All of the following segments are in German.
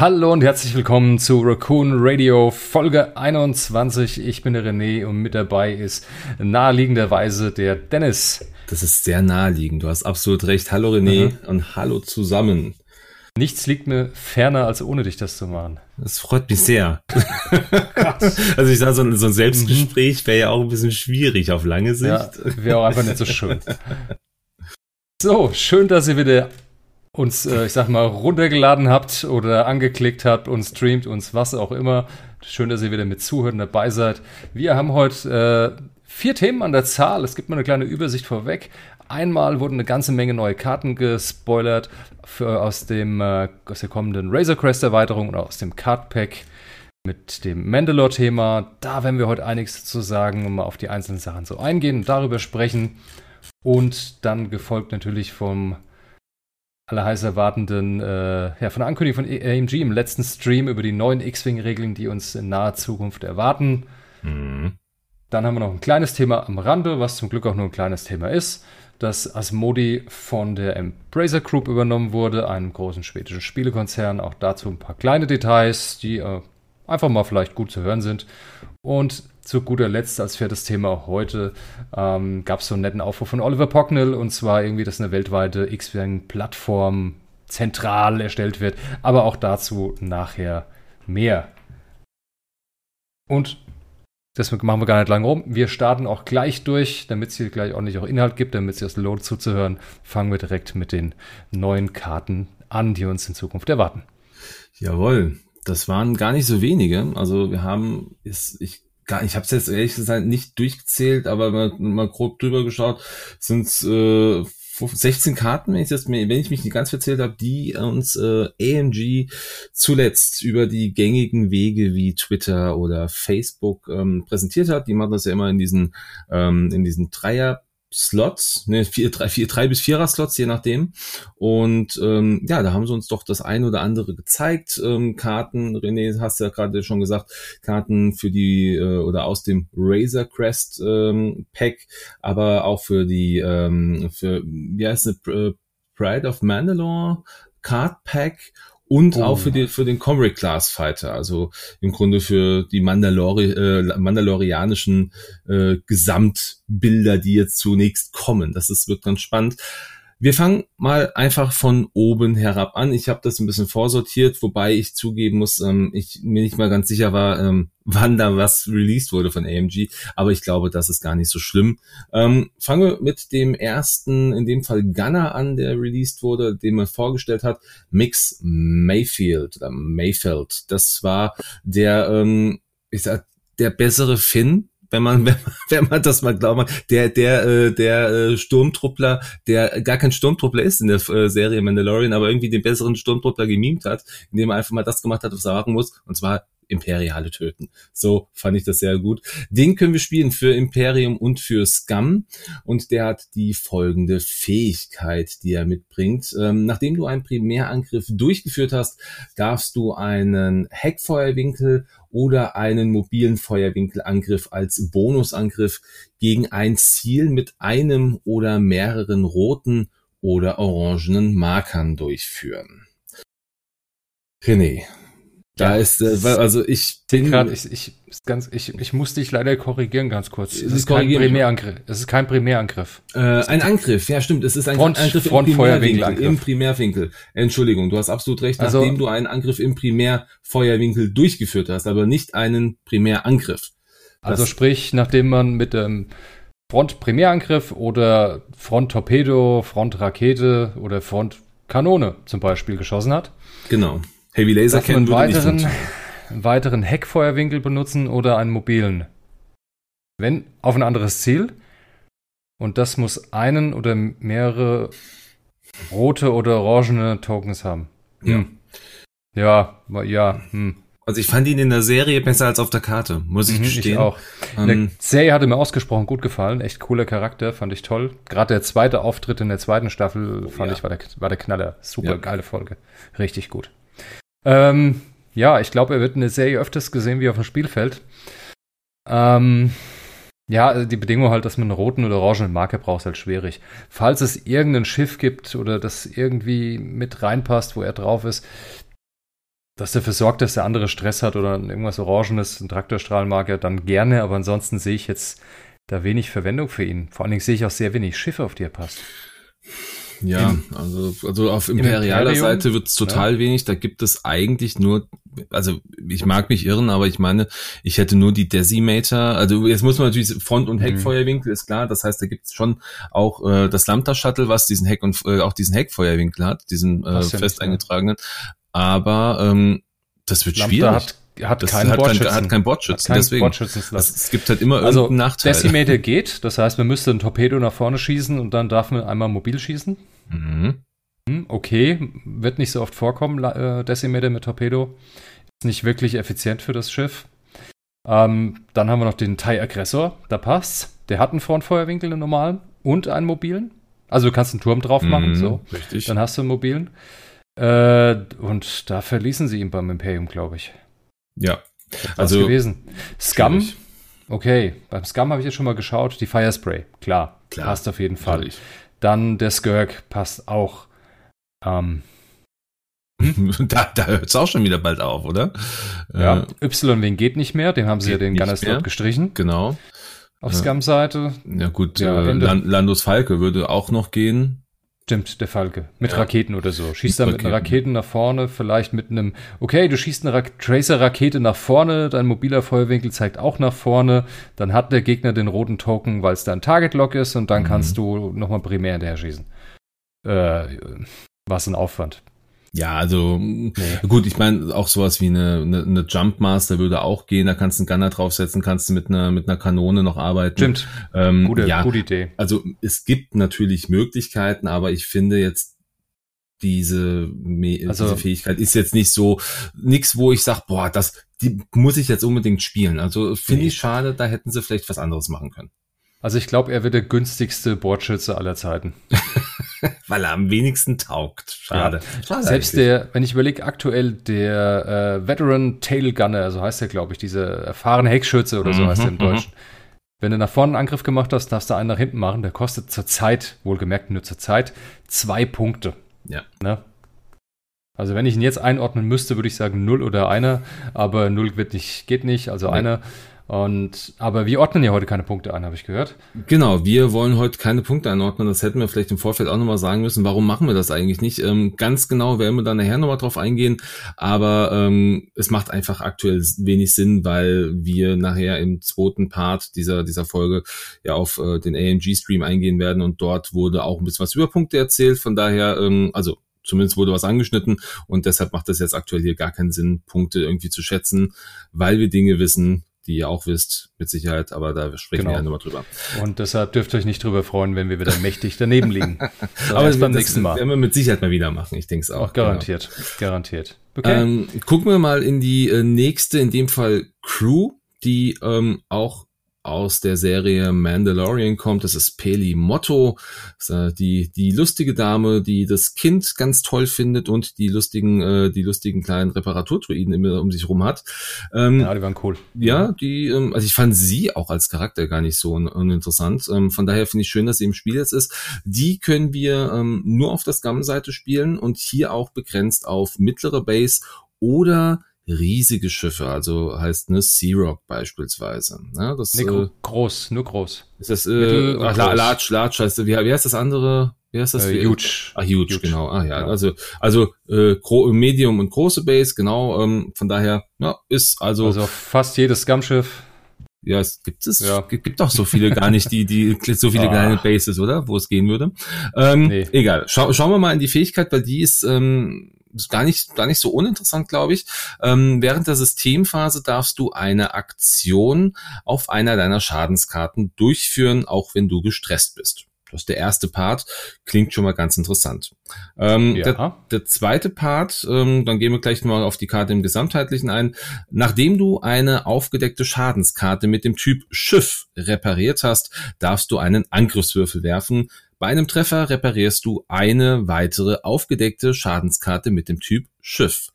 Hallo und herzlich willkommen zu Raccoon Radio Folge 21. Ich bin der René und mit dabei ist naheliegenderweise der Dennis. Das ist sehr naheliegend. Du hast absolut recht. Hallo René mhm. und hallo zusammen. Nichts liegt mir ferner, als ohne dich das zu machen. Das freut mich sehr. also ich sage, so, so ein Selbstgespräch wäre ja auch ein bisschen schwierig auf lange Sicht. Ja, wäre auch einfach nicht so schön. So, schön, dass ihr wieder uns, äh, ich sag mal, runtergeladen habt oder angeklickt habt und streamt uns was auch immer. Schön, dass ihr wieder mit zuhören dabei seid. Wir haben heute äh, vier Themen an der Zahl. Es gibt mal eine kleine Übersicht vorweg. Einmal wurden eine ganze Menge neue Karten gespoilert für, aus, dem, äh, aus der kommenden Razor Crest Erweiterung oder aus dem Card Pack mit dem Mandalore-Thema. Da werden wir heute einiges zu sagen und mal auf die einzelnen Sachen so eingehen und darüber sprechen. Und dann gefolgt natürlich vom alle heiß erwartenden, äh, ja, von der Ankündigung von AMG im letzten Stream über die neuen X-Wing-Regeln, die uns in naher Zukunft erwarten. Mhm. Dann haben wir noch ein kleines Thema am Rande, was zum Glück auch nur ein kleines Thema ist, dass Asmodi von der Embracer Group übernommen wurde, einem großen schwedischen Spielekonzern. Auch dazu ein paar kleine Details, die äh, einfach mal vielleicht gut zu hören sind. Und zu guter Letzt als viertes Thema heute ähm, gab es so einen netten Aufruf von Oliver Pocknell und zwar irgendwie, dass eine weltweite X-Wing-Plattform zentral erstellt wird, aber auch dazu nachher mehr. Und das machen wir gar nicht lange rum. Wir starten auch gleich durch, damit es hier gleich ordentlich auch Inhalt gibt, damit es das lohnt zuzuhören. Fangen wir direkt mit den neuen Karten an, die uns in Zukunft erwarten. Jawohl, das waren gar nicht so wenige. Also wir haben, ist, ich gar, ich habe es jetzt ehrlich gesagt nicht durchgezählt, aber mal, mal grob drüber geschaut, sind äh, 16 Karten, wenn ich, das, wenn ich mich nicht ganz verzählt habe, die uns äh, AMG zuletzt über die gängigen Wege wie Twitter oder Facebook ähm, präsentiert hat. Die machen das ja immer in diesen ähm, in diesen Dreier Slots, ne, vier, drei, vier, drei bis vierer Slots, je nachdem. Und ähm, ja, da haben sie uns doch das ein oder andere gezeigt. Ähm, Karten, René, hast ja gerade schon gesagt, Karten für die äh, oder aus dem Razor Crest ähm, Pack, aber auch für die ähm, für wie heißt es, äh, Pride of Mandalore Card Pack und oh. auch für, die, für den Comric Class Fighter, also im Grunde für die Mandalori äh, mandalorianischen äh, Gesamtbilder, die jetzt zunächst kommen. Das ist, wird ganz spannend. Wir fangen mal einfach von oben herab an. Ich habe das ein bisschen vorsortiert, wobei ich zugeben muss, ähm, ich mir nicht mal ganz sicher war, ähm, wann da was released wurde von AMG, aber ich glaube, das ist gar nicht so schlimm. Ähm, fangen wir mit dem ersten, in dem Fall Gunner an, der released wurde, den man vorgestellt hat, Mix Mayfield oder Mayfield. Das war der, ähm, ich sag, der bessere Finn, wenn man, wenn, wenn man das mal glaubt, der, der, äh, der äh, Sturmtruppler, der gar kein Sturmtruppler ist in der äh, Serie Mandalorian, aber irgendwie den besseren Sturmtruppler gemimt hat, indem er einfach mal das gemacht hat, was er machen muss, und zwar Imperiale töten. So fand ich das sehr gut. Den können wir spielen für Imperium und für Scum. Und der hat die folgende Fähigkeit, die er mitbringt. Ähm, nachdem du einen Primärangriff durchgeführt hast, darfst du einen Heckfeuerwinkel oder einen mobilen Feuerwinkelangriff als Bonusangriff gegen ein Ziel mit einem oder mehreren roten oder orangenen Markern durchführen. René, da ja. ist, äh, also ich bin gerade, ich, ich, ganz, ich, ich muss dich leider korrigieren ganz kurz. Es ist kein Primärangriff. Es ist kein Primärangriff. Äh, ein Angriff, ja stimmt. Es ist ein Front, Angriff Front im Primärwinkel. Im Primärwinkel. Entschuldigung, du hast absolut recht. Also, nachdem du einen Angriff im Primärfeuerwinkel durchgeführt hast, aber nicht einen Primärangriff. Also sprich, nachdem man mit dem Front-Primärangriff oder Front-Torpedo, Front-Rakete oder Front-Kanone zum Beispiel geschossen hat. Genau Heavy Laser kennen würde weiteren, nicht einen weiteren Heckfeuerwinkel benutzen oder einen mobilen. Wenn auf ein anderes Ziel. Und das muss einen oder mehrere rote oder orangene Tokens haben. Hm. Ja, ja, hm. Also ich fand ihn in der Serie besser als auf der Karte, muss ich mhm, gestehen. Ich auch. Ähm, der Serie hatte mir ausgesprochen gut gefallen. Echt cooler Charakter, fand ich toll. Gerade der zweite Auftritt in der zweiten Staffel fand ja. ich war der, war der Knaller. Super ja. geile Folge. Richtig gut. Ähm, ja, ich glaube, er wird in der Serie öfters gesehen wie auf dem Spielfeld. Ähm, ja, also die Bedingung halt, dass man einen roten oder orangenen Marker braucht, ist halt schwierig. Falls es irgendein Schiff gibt oder das irgendwie mit reinpasst, wo er drauf ist, das dafür sorgt, dass der andere Stress hat oder irgendwas Orangenes, ein Traktorstrahlmarker, dann gerne, aber ansonsten sehe ich jetzt da wenig Verwendung für ihn. Vor allen Dingen sehe ich auch sehr wenig Schiffe, auf die er passt. Ja, Im, also, also auf imperialer Seite wird es total ja. wenig. Da gibt es eigentlich nur, also ich mag mich irren, aber ich meine, ich hätte nur die Decimator. Also jetzt muss man natürlich Front- und mhm. Heckfeuerwinkel, ist klar. Das heißt, da gibt es schon auch äh, das Lambda-Shuttle, was diesen Heck- und äh, auch diesen Heckfeuerwinkel hat, diesen äh, fest eingetragenen. Aber ähm, das wird Lambda schwierig. Hat hat das keinen hat Bordschützen. Kein, hat keinen Bordschützen. Hat keinen deswegen. Bordschützen es, es gibt halt immer also, irgendeinen Nachteil. Decimator geht, das heißt, man müsste ein Torpedo nach vorne schießen und dann darf man einmal mobil schießen. Mhm. Hm, okay, wird nicht so oft vorkommen, äh, Decimator mit Torpedo. Ist nicht wirklich effizient für das Schiff. Ähm, dann haben wir noch den TIE Aggressor, da passt's. Der hat einen Frontfeuerwinkel, einen normalen und einen mobilen. Also du kannst einen Turm drauf machen, mhm, so. Richtig. Dann hast du einen mobilen. Äh, und da verließen sie ihn beim Imperium, glaube ich. Ja. also gewesen. Scum. Schwierig. Okay, beim Scum habe ich jetzt schon mal geschaut. Die Firespray, klar, klar passt auf jeden Fall. Natürlich. Dann der Skirk passt auch. Ähm, da da hört es auch schon wieder bald auf, oder? Ja, äh, Y-Wing geht nicht mehr, den haben sie ja den Gunner-Slot gestrichen. Genau. Auf. Scum-Seite. Ja gut, ja, äh, Landos Falke würde auch noch gehen. Stimmt, der Falke. Mit ja. Raketen oder so. Schießt da mit einer Raketen nach vorne, vielleicht mit einem, okay, du schießt eine Ra Tracer-Rakete nach vorne, dein mobiler Feuerwinkel zeigt auch nach vorne, dann hat der Gegner den roten Token, weil es da ein Target-Lock ist und dann mhm. kannst du nochmal primär hinterher schießen. Äh, was ein Aufwand. Ja, also nee. gut, ich meine, auch sowas wie eine, eine, eine Jump Master würde auch gehen, da kannst du einen Gunner draufsetzen, kannst du mit einer, mit einer Kanone noch arbeiten. Stimmt. Ähm, gute, ja, gute Idee. Also es gibt natürlich Möglichkeiten, aber ich finde jetzt diese, also, diese Fähigkeit ist jetzt nicht so nix, wo ich sag, boah, das die muss ich jetzt unbedingt spielen. Also finde nee. ich schade, da hätten sie vielleicht was anderes machen können. Also ich glaube, er wird der günstigste Bordschütze aller Zeiten. Weil er am wenigsten taugt. Schade. Ja. Schade Selbst eigentlich. der, wenn ich überlege, aktuell der äh, Veteran Tail Gunner, so heißt er, glaube ich, diese erfahrene Heckschütze oder so mhm, heißt er im mhm. Deutschen. Wenn du nach vorne einen Angriff gemacht hast, darfst du einen nach hinten machen. Der kostet zur Zeit, wohlgemerkt nur zur Zeit, zwei Punkte. Ja. Ne? Also wenn ich ihn jetzt einordnen müsste, würde ich sagen null oder einer, aber null wird nicht, geht nicht, also ja. einer. Und, aber wir ordnen ja heute keine Punkte ein, habe ich gehört. Genau, wir wollen heute keine Punkte einordnen. Das hätten wir vielleicht im Vorfeld auch nochmal sagen müssen. Warum machen wir das eigentlich nicht? Ähm, ganz genau werden wir dann nachher nochmal drauf eingehen. Aber ähm, es macht einfach aktuell wenig Sinn, weil wir nachher im zweiten Part dieser, dieser Folge ja auf äh, den AMG-Stream eingehen werden. Und dort wurde auch ein bisschen was über Punkte erzählt. Von daher, ähm, also zumindest wurde was angeschnitten und deshalb macht es jetzt aktuell hier gar keinen Sinn, Punkte irgendwie zu schätzen, weil wir Dinge wissen, die ihr auch wisst, mit Sicherheit, aber da sprechen genau. wir ja nochmal drüber. Und deshalb dürft ihr euch nicht drüber freuen, wenn wir wieder mächtig daneben liegen. So, aber beim nächsten Mal. Werden wir mit Sicherheit mal wieder machen, ich denke es auch. auch. Garantiert, genau. garantiert. Okay. Ähm, gucken wir mal in die äh, nächste, in dem Fall Crew, die ähm, auch aus der Serie Mandalorian kommt. Das ist Peli Motto, äh, die die lustige Dame, die das Kind ganz toll findet und die lustigen äh, die lustigen kleinen Reparaturtruiden immer um sich rum hat. Ähm, ja, die waren cool. Ja, die ähm, also ich fand sie auch als Charakter gar nicht so un uninteressant. Ähm, von daher finde ich schön, dass sie im Spiel jetzt ist. Die können wir ähm, nur auf der Scum-Seite spielen und hier auch begrenzt auf mittlere Base oder riesige Schiffe, also heißt ne Sea Rock beispielsweise. Ne, das, nee, äh, groß, nur groß. Ist das äh, ach, large, large heißt, wie, wie heißt das andere? Wie heißt das? Äh, huge. Ah, huge, huge, genau. Ah ja, ja. also also äh, Medium und große Base, genau. Ähm, von daher, ja, ist also also fast jedes Scum-Schiff. Ja, es gibt es ja. gibt, gibt auch so viele gar nicht, die die so viele ah. kleine Bases, oder? Wo es gehen würde. Ähm, nee. Egal. Schau, schauen wir mal in die Fähigkeit, weil die ist ähm, ist gar nicht, gar nicht so uninteressant, glaube ich. Ähm, während der Systemphase darfst du eine Aktion auf einer deiner Schadenskarten durchführen, auch wenn du gestresst bist. Das ist der erste Part, klingt schon mal ganz interessant. Ähm, ja. der, der, zweite Part, ähm, dann gehen wir gleich mal auf die Karte im Gesamtheitlichen ein. Nachdem du eine aufgedeckte Schadenskarte mit dem Typ Schiff repariert hast, darfst du einen Angriffswürfel werfen. Bei einem Treffer reparierst du eine weitere aufgedeckte Schadenskarte mit dem Typ Schiff.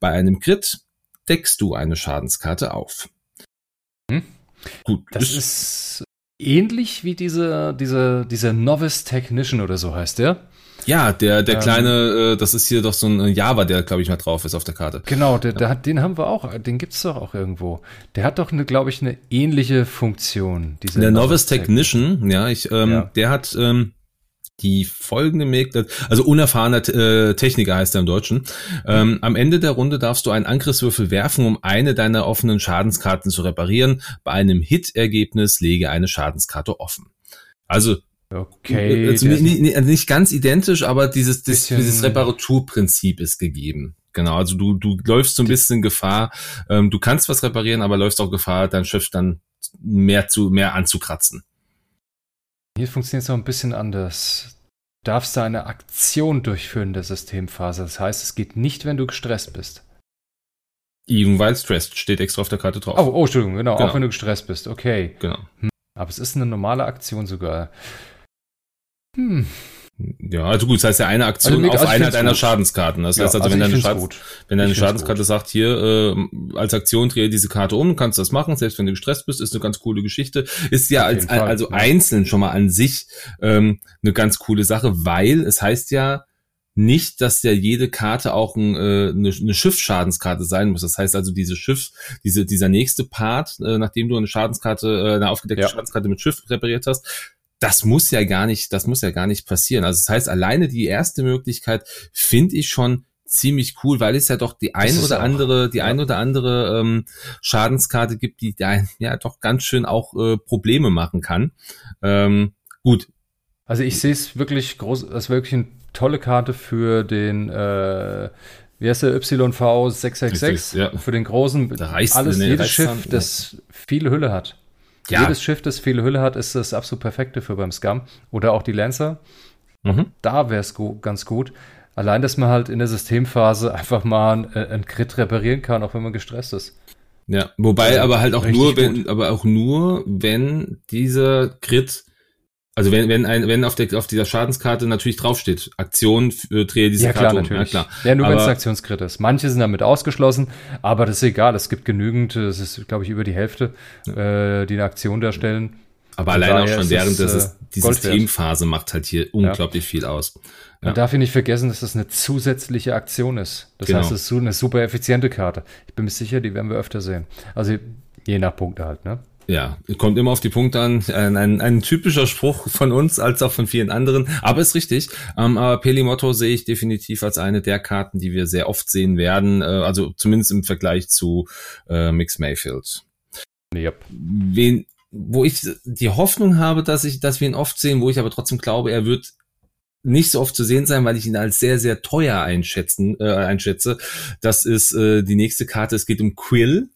Bei einem Crit deckst du eine Schadenskarte auf. Hm. Gut. Das ist ähnlich wie diese, diese, dieser Novice Technician oder so heißt der. Ja, der, der ähm, kleine, äh, das ist hier doch so ein Java, der, glaube ich, mal drauf ist auf der Karte. Genau, der, der hat, den haben wir auch, den gibt's doch auch irgendwo. Der hat doch, eine, glaube ich, eine ähnliche Funktion. Diese der Novice Technician, ja, ich, ähm, ja. der hat ähm, die folgende Möglichkeit, also unerfahrener äh, Techniker heißt er im Deutschen. Ähm, am Ende der Runde darfst du einen Angriffswürfel werfen, um eine deiner offenen Schadenskarten zu reparieren. Bei einem Hit-Ergebnis lege eine Schadenskarte offen. Also Okay. Also nicht, nicht, also nicht, ganz identisch, aber dieses, dieses Reparaturprinzip ist gegeben. Genau, also du, du läufst so ein bisschen Gefahr, ähm, du kannst was reparieren, aber läufst auch Gefahr, dein Schiff dann mehr zu, mehr anzukratzen. Hier funktioniert es noch ein bisschen anders. Du darfst da eine Aktion durchführen in der Systemphase. Das heißt, es geht nicht, wenn du gestresst bist. Even while stressed steht extra auf der Karte drauf. Oh, oh Entschuldigung, genau, genau. auch wenn du gestresst bist. Okay. Genau. Hm. Aber es ist eine normale Aktion sogar. Hm. Ja, also gut, das heißt ja eine Aktion also, auf also einer deiner gut. Schadenskarten. Das heißt ja, also, wenn deine, Schad wenn deine Schadenskarte sagt, hier, äh, als Aktion drehe diese Karte um, kannst du das machen, selbst wenn du gestresst bist, ist eine ganz coole Geschichte. Ist ja als, Fall, also ja. einzeln schon mal an sich ähm, eine ganz coole Sache, weil es heißt ja nicht, dass ja jede Karte auch ein, äh, eine, eine Schiffschadenskarte sein muss. Das heißt also, diese Schiff, diese, dieser nächste Part, äh, nachdem du eine Schadenskarte, äh, eine aufgedeckte ja. Schadenskarte mit Schiff repariert hast, das muss ja gar nicht, das muss ja gar nicht passieren. Also das heißt, alleine die erste Möglichkeit finde ich schon ziemlich cool, weil es ja doch die ein oder andere, die ja. ein oder andere ähm, Schadenskarte gibt, die da ja doch ganz schön auch äh, Probleme machen kann. Ähm, gut. Also ich sehe es wirklich groß, das ist wirklich eine tolle Karte für den äh, wie heißt der YV 666 ja. für den großen alles jedes Schiff, das viel Hülle hat. Ja. Jedes Schiff, das viele Hülle hat, ist das absolut perfekte für beim Scum. Oder auch die Lancer. Mhm. Da wäre es ganz gut. Allein, dass man halt in der Systemphase einfach mal einen, äh, einen Crit reparieren kann, auch wenn man gestresst ist. Ja, wobei also, aber halt auch nur, wenn, aber auch nur, wenn dieser Crit also wenn, wenn, ein, wenn auf, der, auf dieser Schadenskarte natürlich draufsteht, Aktion äh, drehe diese ja, Karte klar, um. Natürlich. Ja, klar. Ja, nur wenn es Aktionskrit ist. Manche sind damit ausgeschlossen, aber das ist egal. Es gibt genügend, es ist, glaube ich, über die Hälfte, ja. äh, die eine Aktion darstellen. Aber allein auch schon während des, äh, die Systemphase macht halt hier unglaublich ja. viel aus. Ja. Man darf hier nicht vergessen, dass das eine zusätzliche Aktion ist. Das genau. heißt, es ist eine super effiziente Karte. Ich bin mir sicher, die werden wir öfter sehen. Also je nach Punkte halt, ne? Ja, kommt immer auf die Punkte an. Ein, ein, ein typischer Spruch von uns als auch von vielen anderen. Aber ist richtig. Ähm, aber Pelimotto sehe ich definitiv als eine der Karten, die wir sehr oft sehen werden. Äh, also zumindest im Vergleich zu äh, Mix Mayfield. Yep. Wen, wo ich die Hoffnung habe, dass ich, dass wir ihn oft sehen, wo ich aber trotzdem glaube, er wird nicht so oft zu sehen sein, weil ich ihn als sehr, sehr teuer einschätzen, äh, einschätze. Das ist äh, die nächste Karte. Es geht um Quill.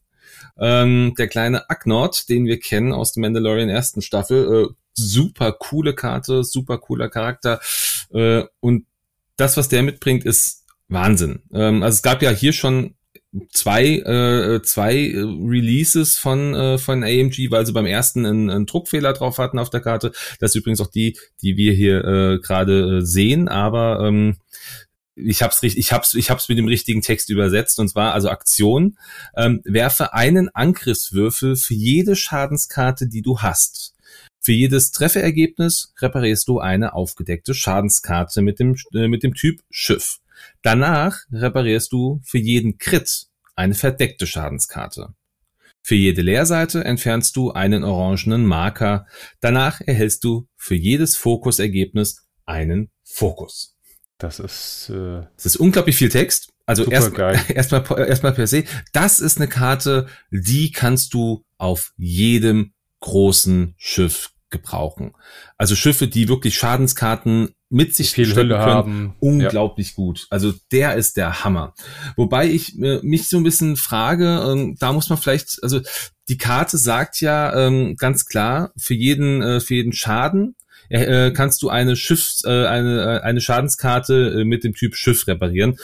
Ähm, der kleine Agnord, den wir kennen aus der Mandalorian ersten Staffel, äh, super coole Karte, super cooler Charakter. Äh, und das, was der mitbringt, ist Wahnsinn. Ähm, also es gab ja hier schon zwei äh, zwei Releases von äh, von AMG, weil sie beim ersten einen, einen Druckfehler drauf hatten auf der Karte. Das ist übrigens auch die, die wir hier äh, gerade äh, sehen, aber ähm, ich hab's richtig, ich hab's, ich hab's mit dem richtigen Text übersetzt und zwar also Aktion. Ähm, werfe einen Angriffswürfel für jede Schadenskarte, die du hast. Für jedes Trefferergebnis reparierst du eine aufgedeckte Schadenskarte mit dem äh, mit dem Typ Schiff. Danach reparierst du für jeden Crit eine verdeckte Schadenskarte. Für jede Leerseite entfernst du einen orangenen Marker. Danach erhältst du für jedes Fokusergebnis einen Fokus. Das ist, äh, das ist unglaublich viel Text. Also erstmal erstmal erstmal per se. Das ist eine Karte, die kannst du auf jedem großen Schiff gebrauchen. Also Schiffe, die wirklich Schadenskarten mit sich viel Hülle können, haben. unglaublich ja. gut. Also der ist der Hammer. Wobei ich äh, mich so ein bisschen frage, ähm, da muss man vielleicht, also die Karte sagt ja ähm, ganz klar, für jeden, äh, für jeden Schaden äh, kannst du eine Schiffs, äh, eine, äh, eine Schadenskarte äh, mit dem Typ Schiff reparieren.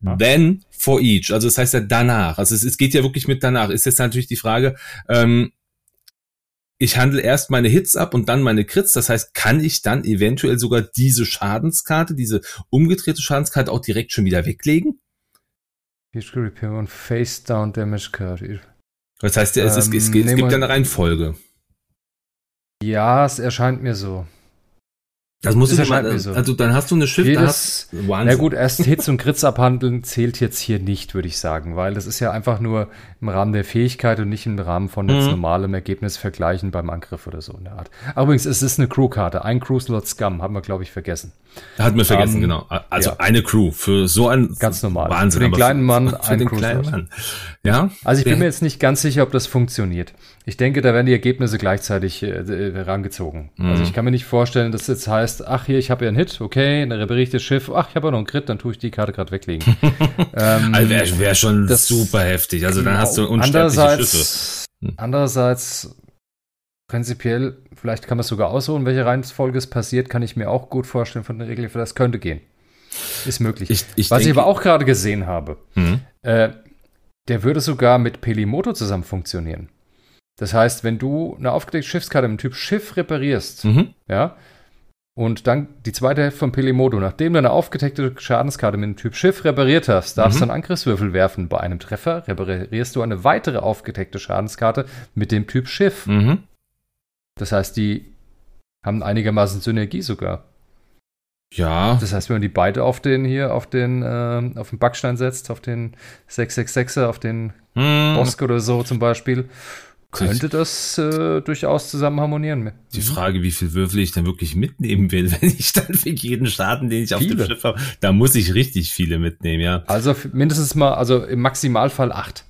Ja. Then for each. Also das heißt ja danach. Also es, es geht ja wirklich mit danach. Ist jetzt natürlich die Frage, ähm, ich handle erst meine Hits ab und dann meine Crits. Das heißt, kann ich dann eventuell sogar diese Schadenskarte, diese umgedrehte Schadenskarte auch direkt schon wieder weglegen? Repair und Face Down Damage Card. Das heißt, es, ähm, es, es, es gibt ja eine Reihenfolge. Ja, es erscheint mir so. Das muss Das du mal, so. also dann hast du eine Schiff, da Jedes, hast na gut, erst Hits und Crits abhandeln zählt jetzt hier nicht, würde ich sagen, weil das ist ja einfach nur im Rahmen der Fähigkeit und nicht im Rahmen von jetzt Mhm. normalem Ergebnis vergleichen beim Angriff oder so in der Art. Aber Übrigens, es ist eine Crewkarte, ein Crew-Slot Scum, haben wir, glaube ich, vergessen. Hat mir vergessen, Ähm, genau. Also ja. eine Crew für so ein Ganz normal. Wahnsinn. Für den kleinen Mann für ein den kleinen. Mann. Ja. Also ich bin mir jetzt nicht ganz sicher, ob das funktioniert. Ich denke, da werden die Ergebnisse gleichzeitig äh, äh, herangezogen. Mhm. Also ich kann mir nicht vorstellen, dass jetzt heißt, ach hier, ich habe ja einen Hit, okay, dann repariere ich das Schiff, ach, ich habe ja noch einen Crit, dann tue ich die Karte gerade weglegen. ähm, Also wäre wär schon das- super heftig. Also dann hast du unsterbliche Schiffe. andererseits, Hm. andererseits, prinzipiell, vielleicht kann man es sogar aussuchen, welche Reihenfolge es passiert, kann ich mir auch gut vorstellen von der Regel, für das könnte gehen. Ist möglich. Ich, ich Was ich denke, aber auch gerade gesehen habe, Hm. äh, der würde sogar mit Pelimoto zusammen funktionieren. Das heißt, wenn du eine aufgedeckte Schiffskarte im Typ Schiff reparierst, Mhm. ja, und dann die zweite Hälfte von Pelimoto, nachdem du eine aufgedeckte Schadenskarte mit dem Typ Schiff repariert hast, darfst Mhm. du einen Angriffswürfel werfen. Bei einem Treffer reparierst du eine weitere aufgedeckte Schadenskarte mit dem Typ Schiff. Mhm. Das heißt, die haben einigermaßen Synergie sogar. Ja, Das heißt, wenn man die beide auf den hier, auf den, ähm, auf den Backstein setzt, auf den 666er, auf den hm, Bosk oder so zum Beispiel, könnte das äh, durchaus zusammen harmonieren. die Frage, wie viel Würfel ich dann wirklich mitnehmen will, wenn ich dann für jeden Schaden, den ich auf dem Viele. Schiff habe, da muss ich richtig viele mitnehmen, ja. Also mindestens mal, also im Maximalfall acht.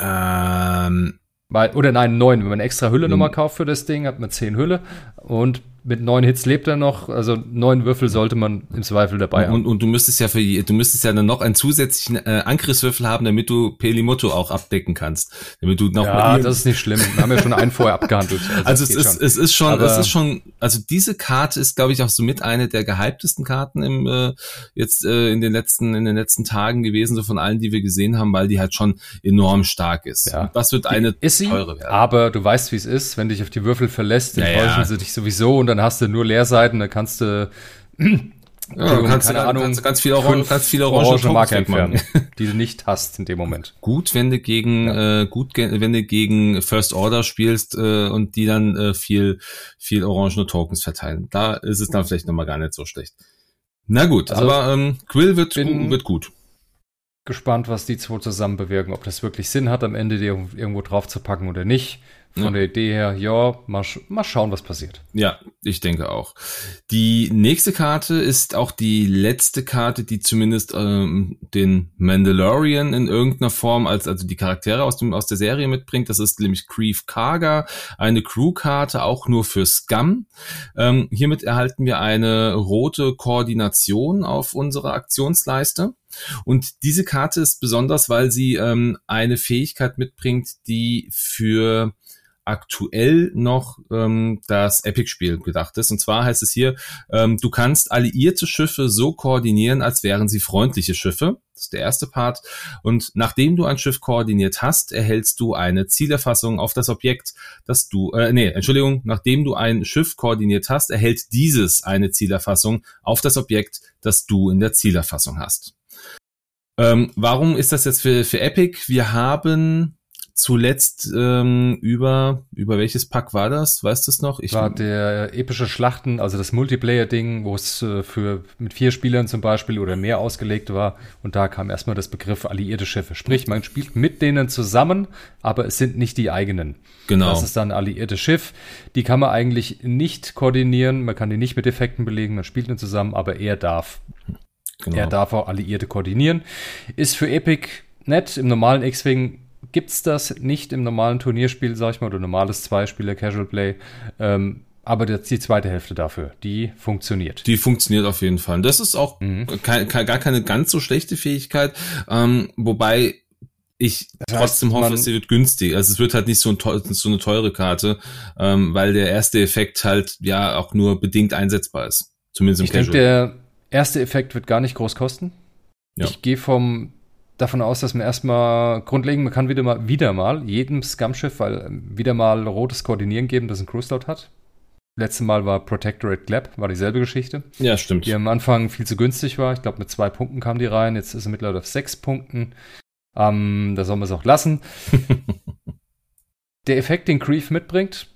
Ähm, Weil, oder nein, neun. Wenn man eine extra Hülle Mhm. nochmal kauft für das Ding, hat man zehn Hülle. Und mit neun Hits lebt er noch. Also neun Würfel sollte man im Zweifel dabei haben. und, und du müsstest ja für je- du müsstest ja dann noch einen zusätzlichen äh, Angriffswürfel haben, damit du Pelimoto auch abdecken kannst. Damit du noch Ja, das ist nicht schlimm. Wir haben ja schon einen vorher abgehandelt. Also das es ist, schon. es ist schon, Aber- es ist schon, also diese Karte ist, glaube ich, auch so mit eine der gehyptesten Karten im äh, jetzt äh, in den letzten in den letzten Tagen gewesen, so von allen, die wir gesehen haben, weil die halt schon enorm stark ist. Ja. Und das wird eine ist sie, teure werden. aber du weißt, wie es ist. Wenn dich auf die Würfel verlässt, Ja, enttäuschen ja. sie dich sowieso und dann hast du nur Leerseiten, dann kannst du ja, kannst, keine Ahnung, kannst ganz viel Orange, ganz viele orange orange Marke entfernen, die du nicht hast in dem Moment. Gut, wenn du gegen äh, gut, wenn du gegen First Order spielst äh, und die dann äh, viel viel orangene Tokens verteilen. Da ist es dann vielleicht noch mal gar nicht so schlecht. Na gut, Also, aber ähm, Quill wird wird gut. Gespannt, was die zwei zusammen bewirken, ob das wirklich Sinn hat, am Ende die irgendwo drauf zu packen oder nicht. Von Ja. der Idee her, ja, mal, mal schauen, was passiert. Ja, ich denke auch. Die nächste Karte ist auch die letzte Karte, die zumindest ähm, den Mandalorian in irgendeiner Form als also die Charaktere aus dem aus der Serie mitbringt. Das ist nämlich Grief Karga, eine Crew-Karte, auch nur für Scum. Ähm, hiermit erhalten wir eine rote Koordination auf unserer Aktionsleiste. Und diese Karte ist besonders, weil sie ähm, eine Fähigkeit mitbringt, die für aktuell noch ähm, das Epic-Spiel gedacht ist. Und zwar heißt es hier, ähm, du kannst alliierte Schiffe so koordinieren, als wären sie freundliche Schiffe. Das ist der erste Part. Und nachdem du ein Schiff koordiniert hast, erhältst du eine Zielerfassung auf das Objekt, das du, äh, nee, Entschuldigung, nachdem du ein Schiff koordiniert hast, erhält dieses eine Zielerfassung auf das Objekt, das du in der Zielerfassung hast. Ähm, warum ist das jetzt für, für Epic? Wir haben zuletzt ähm, über über welches Pack war das? Weißt du es noch? Ich War der epische Schlachten, also das Multiplayer-Ding, wo es äh, für mit vier Spielern zum Beispiel oder mehr ausgelegt war. Und da kam erstmal das Begriff alliierte Schiffe. Sprich, man spielt mit denen zusammen, aber es sind nicht die eigenen. genau. Das ist dann ein alliiertes Schiff. Die kann man eigentlich nicht koordinieren, man kann die nicht mit Effekten belegen, man spielt nur zusammen, aber er darf. genau. Er darf auch Alliierte koordinieren. Ist für Epic nett. Im normalen X-Wing gibt's das nicht im normalen Turnierspiel, sag ich mal, oder normales Zweispieler, Casual Play. Ähm, aber die zweite Hälfte dafür, die funktioniert. Die funktioniert auf jeden Fall. Und das ist auch Mhm. kein, kein, gar keine ganz so schlechte Fähigkeit, ähm, wobei ich Das heißt, trotzdem hoffe, es wird günstig. Also es wird halt nicht so, ein so eine teure Karte, ähm, weil der erste Effekt halt ja auch nur bedingt einsetzbar ist. Zumindest im Ich denke, Casual. der erste Effekt wird gar nicht groß kosten. Ja. Ich gehe vom davon aus, dass man erstmal grundlegend, man kann wieder mal, wieder mal jedem Scum-Schiff, weil ähm, wieder mal rotes Koordinieren geben, das ein Cruise-Load hat. Letztes Mal war Protectorate Glab, war dieselbe Geschichte. ja, stimmt. die am Anfang viel zu günstig war. Ich glaube, mit zwei Punkten kam die rein. Jetzt ist sie mittlerweile auf sechs Punkten. Ähm, da soll man es auch lassen. Der Effekt, den Grief mitbringt,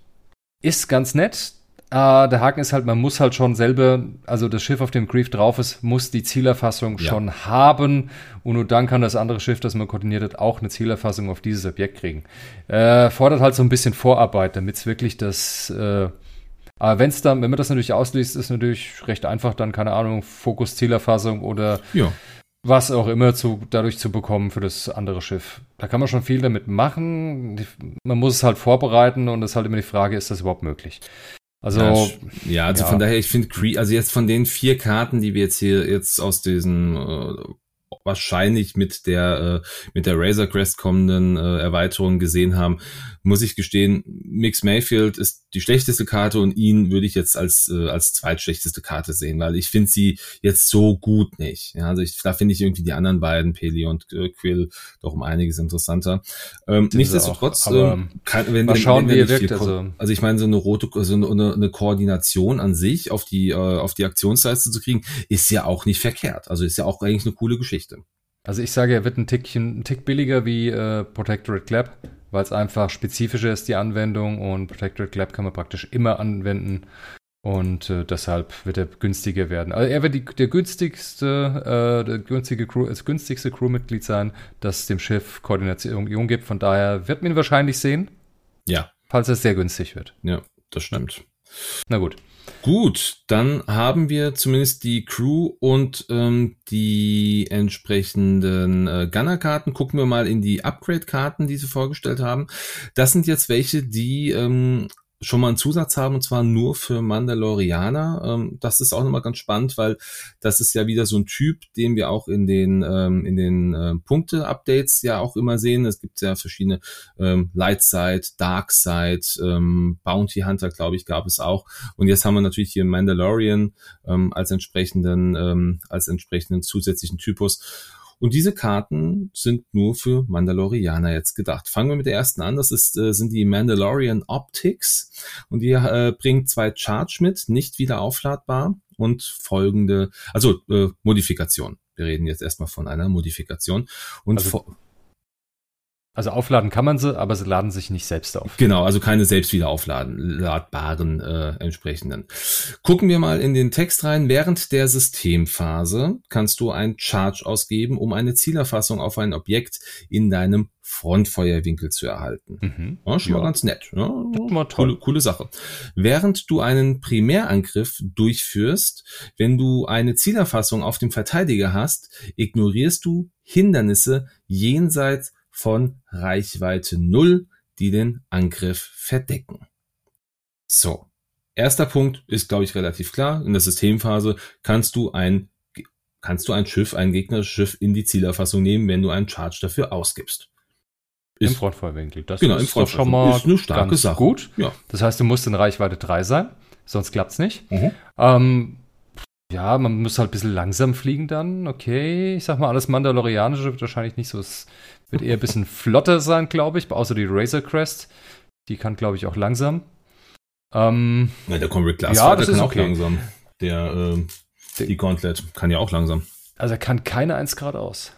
ist ganz nett, äh, der Haken ist halt, man muss halt schon selber, also das Schiff, auf dem Grief drauf ist, muss die Zielerfassung Ja. schon haben. Und nur dann kann das andere Schiff, das man koordiniert hat, auch eine Zielerfassung auf dieses Objekt kriegen. Äh, fordert halt so ein bisschen Vorarbeit, damit es wirklich das. Äh, aber wenn's dann, wenn man das natürlich ausliest, ist natürlich recht einfach, dann, keine Ahnung, Fokus, Zielerfassung oder Ja. was auch immer zu, dadurch zu bekommen für das andere Schiff. Da kann man schon viel damit machen. Man muss es halt vorbereiten und es ist halt immer die Frage, ist das überhaupt möglich? Also, Ja, ja, also ja. von daher, ich finde, also jetzt von den vier Karten, die wir jetzt hier jetzt aus diesen äh, wahrscheinlich mit der äh, mit der Razor Crest kommenden äh, Erweiterung gesehen haben, muss ich gestehen, Mix Mayfield ist die schlechteste Karte und ihn würde ich jetzt als äh, als zweitschlechteste Karte sehen, weil ich finde sie jetzt so gut nicht. Ja, also ich, da finde ich irgendwie die anderen beiden, Peli und äh, Quill, doch um einiges interessanter. Ähm, nichtsdestotrotz, auch, ähm, kann, wenn, mal wenn- schauen, wenn wie wir er nicht viel wirkt, also- also ich meine, so eine rote, also eine, eine Koordination an sich auf die, äh, auf die Aktionsleiste zu kriegen, ist ja auch nicht verkehrt. Also ist ja auch eigentlich eine coole Geschichte. Also ich sage, er wird ein Tickchen, ein Tick billiger wie äh, Protectorate Clap, weil es einfach spezifischer ist, die Anwendung und Protectorate Clap kann man praktisch immer anwenden und äh, deshalb wird er günstiger werden. Also er wird die, der günstigste, äh, der günstige Crew, das günstigste Crewmitglied sein, das dem Schiff Koordination gibt. Von daher wird man ihn wahrscheinlich sehen, Ja, falls es sehr günstig wird. ja, das stimmt. Na gut. Gut, dann haben wir zumindest die Crew und ähm, die entsprechenden äh, Gunner-Karten. Gucken wir mal in die Upgrade-Karten, die sie vorgestellt haben. Das sind jetzt welche, die ähm, schon mal einen Zusatz haben, und zwar nur für Mandalorianer. Ähm, das ist auch nochmal ganz spannend, weil das ist ja wieder so ein Typ, den wir auch in den, ähm, in den äh, Punkte-Updates ja auch immer sehen. Es gibt ja verschiedene ähm, Light Side, Dark Side, ähm, Bounty Hunter, glaube ich, gab es auch. Und jetzt haben wir natürlich hier Mandalorian ähm, als entsprechenden, ähm, als entsprechenden zusätzlichen Typus. Und diese Karten sind nur für Mandalorianer jetzt gedacht. Fangen wir mit der ersten an. Das ist, äh, sind die Mandalorian Optics. Und die äh, bringt zwei Charge mit, nicht wieder aufladbar und folgende, also äh, Modifikation. Wir reden jetzt erstmal von einer Modifikation. Und Also Also aufladen kann man sie, aber sie laden sich nicht selbst auf. Genau, also keine selbst wieder aufladbaren äh, entsprechenden. Gucken wir mal in den Text rein. Während der Systemphase kannst du ein Charge ausgeben, um eine Zielerfassung auf ein Objekt in deinem Frontfeuerwinkel zu erhalten. Mhm. Ja, schon mal Ja. ganz nett. Ja, coole, coole Sache. Während du einen Primärangriff durchführst, wenn du eine Zielerfassung auf dem Verteidiger hast, ignorierst du Hindernisse jenseits von Reichweite 0, die den Angriff verdecken. So. Erster Punkt ist, glaube ich, relativ klar. In der Systemphase kannst du ein, kannst du ein Schiff, ein gegnerisches Schiff in die Zielerfassung nehmen, wenn du einen Charge dafür ausgibst. Im Ist- Frontfeuerwinkel. Das Genau, ist im doch schon mal Ist eine starke ganz Sache. gut. Ja. Das heißt, du musst in Reichweite 3 sein, sonst klappt's nicht. Mhm. Ähm, ja, man muss halt ein bisschen langsam fliegen dann. Okay, ich sag mal, alles Mandalorianische wird wahrscheinlich nicht so. Es wird eher ein bisschen flotter sein, glaube ich, außer die Razor Crest. Die kann, glaube ich, auch langsam. Ähm, Ja, der Convict Glass Ja, das kann ist auch okay. langsam. Der, ähm, Der- die Gauntlet kann ja auch langsam. also er kann keine 1 Grad aus.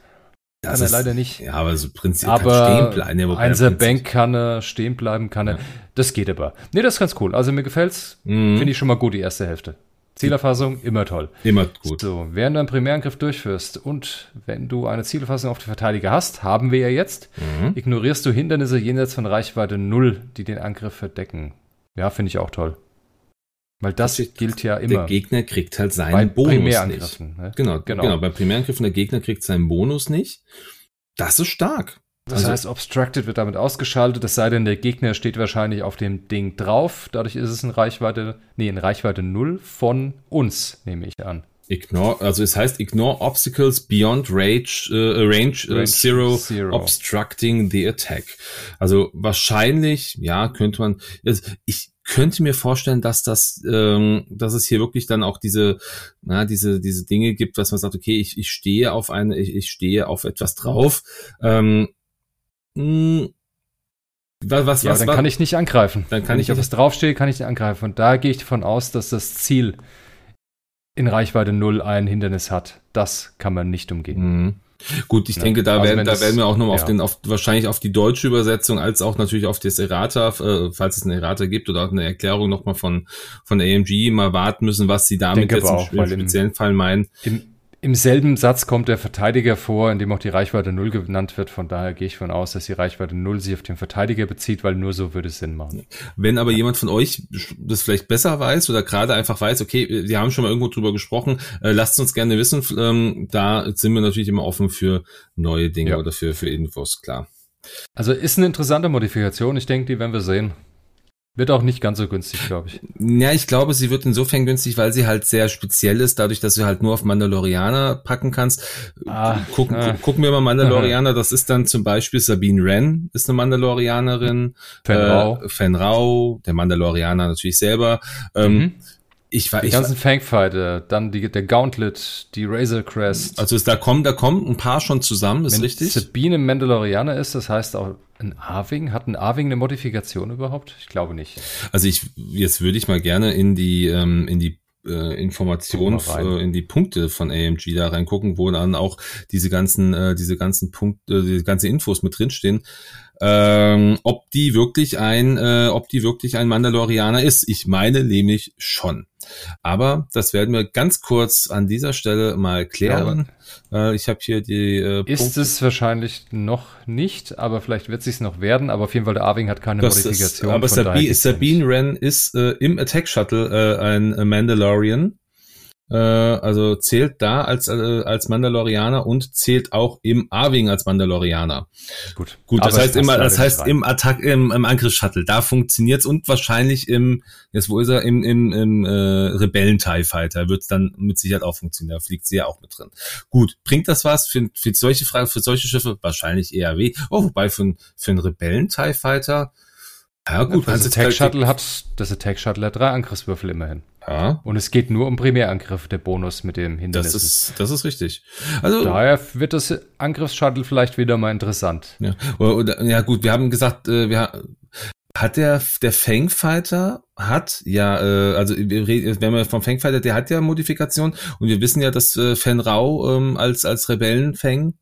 Das kann er ist- leider nicht. Ja, aber so Prinzip aber kann stehen bleiben. Ja, Einser Bank kann er stehen bleiben, kann er. Ja. Das geht aber. Nee, das ist ganz cool. Also mir gefällt's. Mhm. Finde ich schon mal gut, die erste Hälfte. Zielerfassung, immer toll. Immer gut. So, während du einen Primärangriff durchführst und wenn du eine Zielerfassung auf die Verteidiger hast, haben wir ja jetzt, Mhm. ignorierst du Hindernisse jenseits von Reichweite 0, die den Angriff verdecken. Ja, finde ich auch toll. Weil das Das gilt ja Der immer Gegner kriegt halt bei seinen Bonus nicht. Primärangriffen. Ne? Genau, Genau. genau, Bei Primärangriffen der Gegner kriegt seinen Bonus nicht. Das ist stark. Das Also- heißt, Obstructed wird damit ausgeschaltet, es sei denn, der Gegner steht wahrscheinlich auf dem Ding drauf. Dadurch ist es in Reichweite, nee, in Reichweite 0 von uns, nehme ich an. Ignore, also es heißt Ignore Obstacles beyond Rage, äh, Range, äh, Range zero, zero. obstructing the attack. Also wahrscheinlich, ja, könnte man, also ich könnte mir vorstellen, dass das, ähm, dass es hier wirklich dann auch diese, na, diese, diese Dinge gibt, was man sagt, okay, ich, ich stehe auf eine, ich, ich stehe auf etwas drauf. Ähm, mh, was, was, Ja, was, dann was, kann ich nicht angreifen. Dann kann Wenn ich auf das draufstehe, kann ich nicht angreifen. Und da gehe ich davon aus, dass das Ziel in Reichweite 0 ein Hindernis hat. Das kann man nicht umgehen. Mhm. Gut, ich ja. denke, da, also werden, da werden wir auch noch ja. auf den, auf, wahrscheinlich auf die deutsche Übersetzung, als auch natürlich auf das Errata, äh, falls es ein Errata gibt oder auch eine Erklärung nochmal von, von AMG mal warten müssen, was sie damit jetzt im, im speziellen Fall meinen. Im, im selben Satz kommt der Verteidiger vor, in dem auch die Reichweite 0 genannt wird. Von daher gehe ich von aus, dass die Reichweite 0 sich auf den Verteidiger bezieht, weil nur so würde es Sinn machen. Wenn aber jemand von euch das vielleicht besser weiß oder gerade einfach weiß, okay, wir haben schon mal irgendwo drüber gesprochen, äh, lasst uns gerne wissen. Ähm, da sind wir natürlich immer offen für neue Dinge ja. oder für, für Infos, klar. Also ist eine interessante Modifikation. Ich denke, die werden wir sehen. Wird auch nicht ganz so günstig, glaube ich. Ja, ich glaube, sie wird insofern günstig, weil sie halt sehr speziell ist, dadurch, dass du halt nur auf Mandalorianer packen kannst. Ah, gucken, ah. gucken wir mal Mandalorianer, das ist dann zum Beispiel Sabine Wren, ist eine Mandalorianerin. Fenrau. Äh, Fenrau, der Mandalorianer natürlich selber. Ähm, mhm. Ich war, die ich ganzen Fangfighter, dann die, der Gauntlet, die Razor Crest. Also da kommen, da kommen ein paar schon zusammen, ist Wenn richtig? Sabine Mandalorianer ist, das heißt auch ein Arving. Hat ein Arving eine Modifikation überhaupt? Ich glaube nicht. Also ich, jetzt würde ich mal gerne in die, ähm, in die äh, Information äh, in die Punkte von AMG da reingucken, wo dann auch diese ganzen, äh, diese ganzen Punkte, äh, diese ganzen Infos mit drinstehen ähm, ob die wirklich ein, äh, ob die wirklich ein Mandalorianer ist. Ich meine nämlich schon. Aber das werden wir ganz kurz an dieser Stelle mal klären. Ja. Äh, ich habe hier die. Äh, ist Punkte. es wahrscheinlich noch nicht, aber vielleicht wird es noch werden. Aber auf jeden Fall der Arving hat keine das Modifikation. Ist, aber Sabine, Sabine Wren ist äh, im Attack Shuttle äh, ein Mandalorian äh, also zählt da als, äh, als Mandalorianer und zählt auch im Arwing als Mandalorianer. Gut. Gut, das Aber heißt immer, das heißt im Attack, im, im Angriffsshuttle, da funktioniert's und wahrscheinlich im, jetzt wo ist er, im, im, im äh, Rebellen-TIE Fighter wird's dann mit Sicherheit auch funktionieren, da fliegt sie ja auch mit drin. Gut, bringt das was für, für solche Fragen, für solche Schiffe? Wahrscheinlich eher weh. Oh, wobei für, für einen Rebellen-TIE Fighter, ja gut, das Attack Shuttle hat, das Attack Shuttle hat drei Angriffswürfel immerhin. Ja. Und es geht nur um Primärangriff, der Bonus mit dem Hindernis. Das ist, das ist richtig. Also, Daher wird das Angriffsshuttle vielleicht wieder mal interessant. Ja, oder, oder, ja gut, wir haben gesagt, äh, wir, hat der, der Fangfighter hat ja, äh, also wenn wir vom Fangfighter, der hat ja Modifikation und wir wissen ja, dass äh, Fenrau ähm, als, als Rebellenfang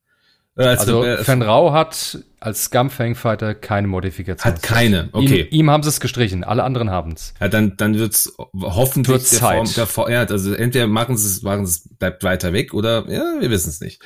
äh, als also Rebe Fenrau hat als Scum-Fangfighter keine Modifikation. Hat keine, okay. Ihm, ihm haben sie es gestrichen, alle anderen haben es. Ja, dann, dann wird's hoffentlich Wird der Zeit. Form, der, ja, also entweder machen sie es, machen sie es, bleibt weiter weg oder ja, wir wissen es nicht.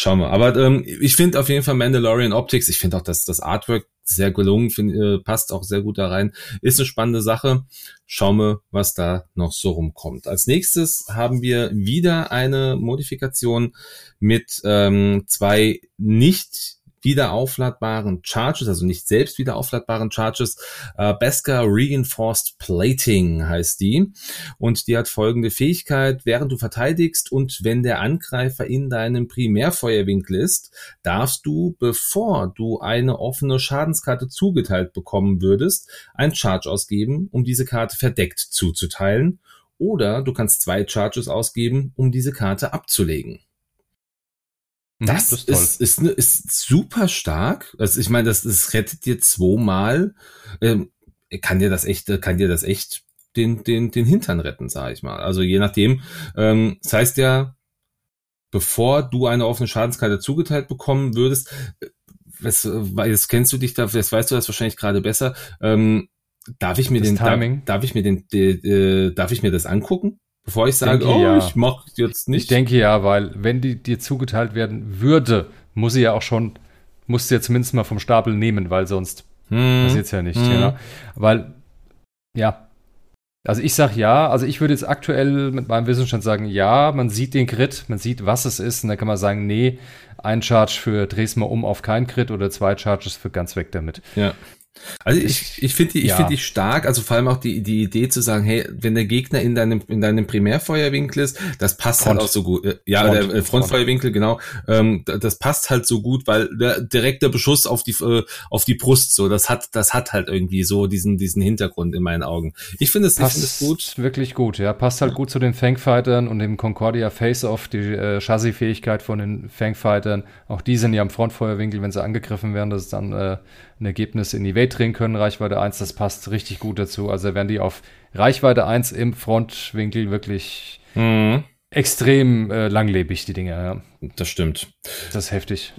Schauen wir. Aber ähm, ich finde auf jeden Fall Mandalorian Optics, ich finde auch, dass das Artwork sehr gelungen, find, äh, passt auch sehr gut da rein. Ist eine spannende Sache. Schauen wir, was da noch so rumkommt. Als nächstes haben wir wieder eine Modifikation mit ähm, zwei nicht wieder aufladbaren Charges, also nicht selbst wieder aufladbaren Charges. Äh, Beskar Reinforced Plating heißt die. Und die hat folgende Fähigkeit. Während du verteidigst und wenn der Angreifer in deinem Primärfeuerwinkel ist, darfst du, bevor du eine offene Schadenskarte zugeteilt bekommen würdest, ein Charge ausgeben, um diese Karte verdeckt zuzuteilen. Oder du kannst zwei Charges ausgeben, um diese Karte abzulegen. Mhm, das, das ist, ist, ist, ist, super stark. Also ich meine, das, das rettet dir zweimal. Ähm, kann dir das echt, kann dir das echt den, den, den Hintern retten, sage ich mal. Also je nachdem. Ähm, das heißt ja, bevor du eine offene Schadenskarte zugeteilt bekommen würdest, was, jetzt kennst du dich da, jetzt weißt du das wahrscheinlich gerade besser. Ähm, darf ich mir das den. Darf, darf ich mir den, de, de, darf ich mir das angucken? Bevor ich sage, denke, oh, ja. ich mach jetzt nicht. Ich denke ja, weil wenn die dir zugeteilt werden würde, muss sie ja auch schon, muss sie ja zumindest mal vom Stapel nehmen, weil sonst hm. passiert es ja nicht. Hm. Ja. Weil, ja. Also ich sag ja, also ich würde jetzt aktuell mit meinem Wissensstand sagen, ja, man sieht den Crit, man sieht, was es ist, und dann kann man sagen, nee, ein Charge für dreh's mal um auf kein Crit oder zwei Charges für ganz weg damit. Ja. Also ich, ich finde die, ich ja. finde die stark, also vor allem auch die, die Idee zu sagen, hey, wenn der Gegner in deinem, in deinem Primärfeuerwinkel ist, das passt Front. halt auch so gut. Äh, ja, Front. der äh, Frontfeuerwinkel, genau. Ähm, das passt halt so gut, weil der direkte Beschuss auf die, äh, auf die Brust, so, das hat, das hat halt irgendwie so diesen, diesen Hintergrund in meinen Augen. Ich finde es, passt ich find gut. Wirklich gut, ja. Passt halt gut zu den Fangfightern und dem Concordia Face-Off, die äh, Chassis-Fähigkeit von den Fangfightern. Auch die sind ja am Frontfeuerwinkel, wenn sie angegriffen werden, das ist dann, äh, ein Ergebnis in die Welt drehen können, Reichweite 1, das passt richtig gut dazu. Also werden die auf Reichweite 1 im Frontwinkel wirklich mhm. extrem äh, langlebig, die Dinge, ja. Das stimmt. Das ist heftig.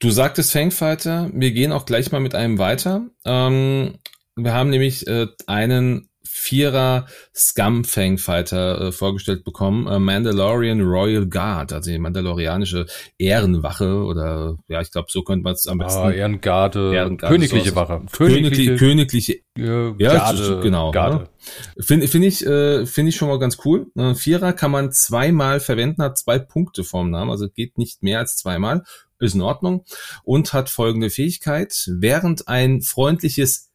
Du sagtest Fangfighter, wir gehen auch gleich mal mit einem weiter. Ähm, wir haben nämlich äh, einen Vierer Scum Fangfighter äh, vorgestellt bekommen. Äh, Mandalorian Royal Guard, also die mandalorianische Ehrenwache oder ja, ich glaube, so könnte man es am besten. Ah, Ehrengarde, Ehrengarde königliche Wache. Königliche, königliche äh, ja, Garde, genau. Garde. Ne? Finde find ich, äh, finde ich schon mal ganz cool. Äh, Vierer kann man zweimal verwenden, hat zwei Punkte vorm Namen, also geht nicht mehr als zweimal. Ist in Ordnung. Und hat folgende Fähigkeit. Während ein freundliches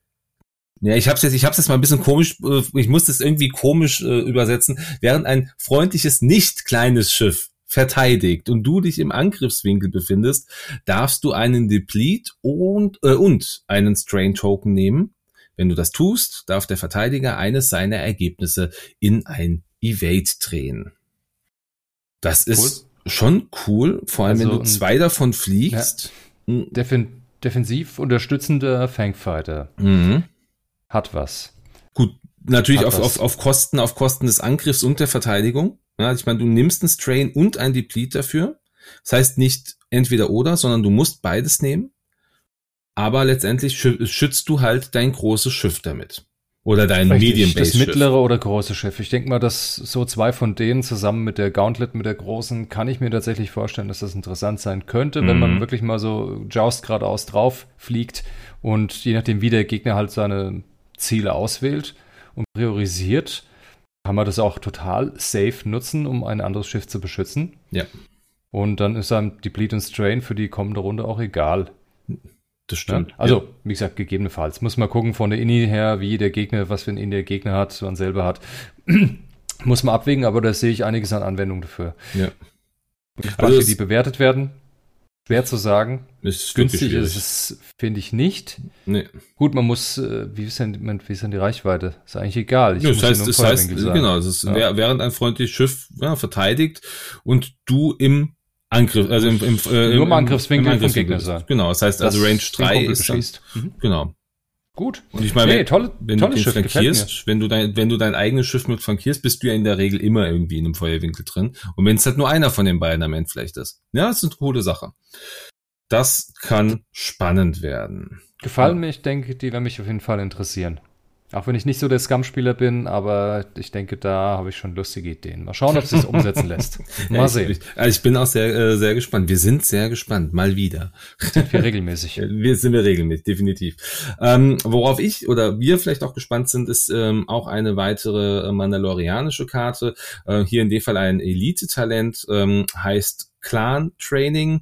ja, ich hab's jetzt, ich hab's jetzt mal ein bisschen komisch, äh, ich muss das irgendwie komisch äh, übersetzen. Während ein freundliches, nicht kleines Schiff verteidigt und du dich im Angriffswinkel befindest, darfst du einen Deplete und, äh, und einen Strain Token nehmen. Wenn du das tust, darf der Verteidiger eines seiner Ergebnisse in ein Evade drehen. Das ist cool. schon cool, vor allem also, wenn du zwei davon fliegst. Ja, Defin defensiv unterstützender Fangfighter. Mhm hat was. Gut, natürlich auf, auf, auf Kosten, auf Kosten des Angriffs und der Verteidigung. Ja, ich meine, du nimmst einen Strain und ein Deplete dafür. Das heißt nicht entweder oder, sondern du musst beides nehmen. Aber letztendlich schützt du halt dein großes Schiff damit. Oder dein Medium. Das mittlere oder große Schiff. Ich denke mal, dass so zwei von denen zusammen mit der Gauntlet, mit der großen, kann ich mir tatsächlich vorstellen, dass das interessant sein könnte, mhm. wenn man mhm. wirklich mal so Joust geradeaus drauf fliegt und je nachdem, wie der Gegner halt seine Ziele auswählt und priorisiert, kann man das auch total safe nutzen, um ein anderes Schiff zu beschützen. Ja. Und dann ist einem die Bleed and Strain für die kommende Runde auch egal. Das stimmt. Ja? Also, ja. wie gesagt, gegebenenfalls. Muss man gucken von der Inni her, wie der Gegner, was für ein Inni der Gegner hat, man selber hat. Muss man abwägen, aber da sehe ich einiges an Anwendung dafür. Ja. Also, die bewertet werden. Schwer zu sagen. Ist Günstig ist es, finde ich, nicht. Nee. Gut, man muss, äh, wie ist denn, wie ist denn die Reichweite? Ist eigentlich egal. Ich ja, das heißt, das heißt genau, es ist, ja. während ein freundliches Schiff ja, verteidigt und du im Angriff, also im, im, äh, Nur im Angriffswinkel, im Angriffswinkel vom Gegner sein. Genau, das heißt also Range 3 ist dann, mhm. genau. Gut. Und ich meine, nee, tolle, wenn du den flankierst, wenn du dein, wenn du dein eigenes Schiff mit flankierst, bist du ja in der Regel immer irgendwie in einem Feuerwinkel drin. Und wenn es halt nur einer von den beiden am Ende vielleicht ist. Ja, das ist eine coole Sache. Das kann spannend werden. Gefallen ja. mir, ich denke, die werden mich auf jeden Fall interessieren. Auch wenn ich nicht so der Scum-Spieler bin, aber ich denke, da habe ich schon lustige Ideen. Mal schauen, ob es sich umsetzen lässt. Mal ja, sehen. Ich, also ich bin auch sehr, äh, sehr gespannt. Wir sind sehr gespannt. Mal wieder. Sind wir regelmäßig. wir sind wir regelmäßig, definitiv. Ähm, worauf ich oder wir vielleicht auch gespannt sind, ist ähm, auch eine weitere äh, mandalorianische Karte. Äh, hier in dem Fall ein Elite-Talent, ähm, heißt Clan Training,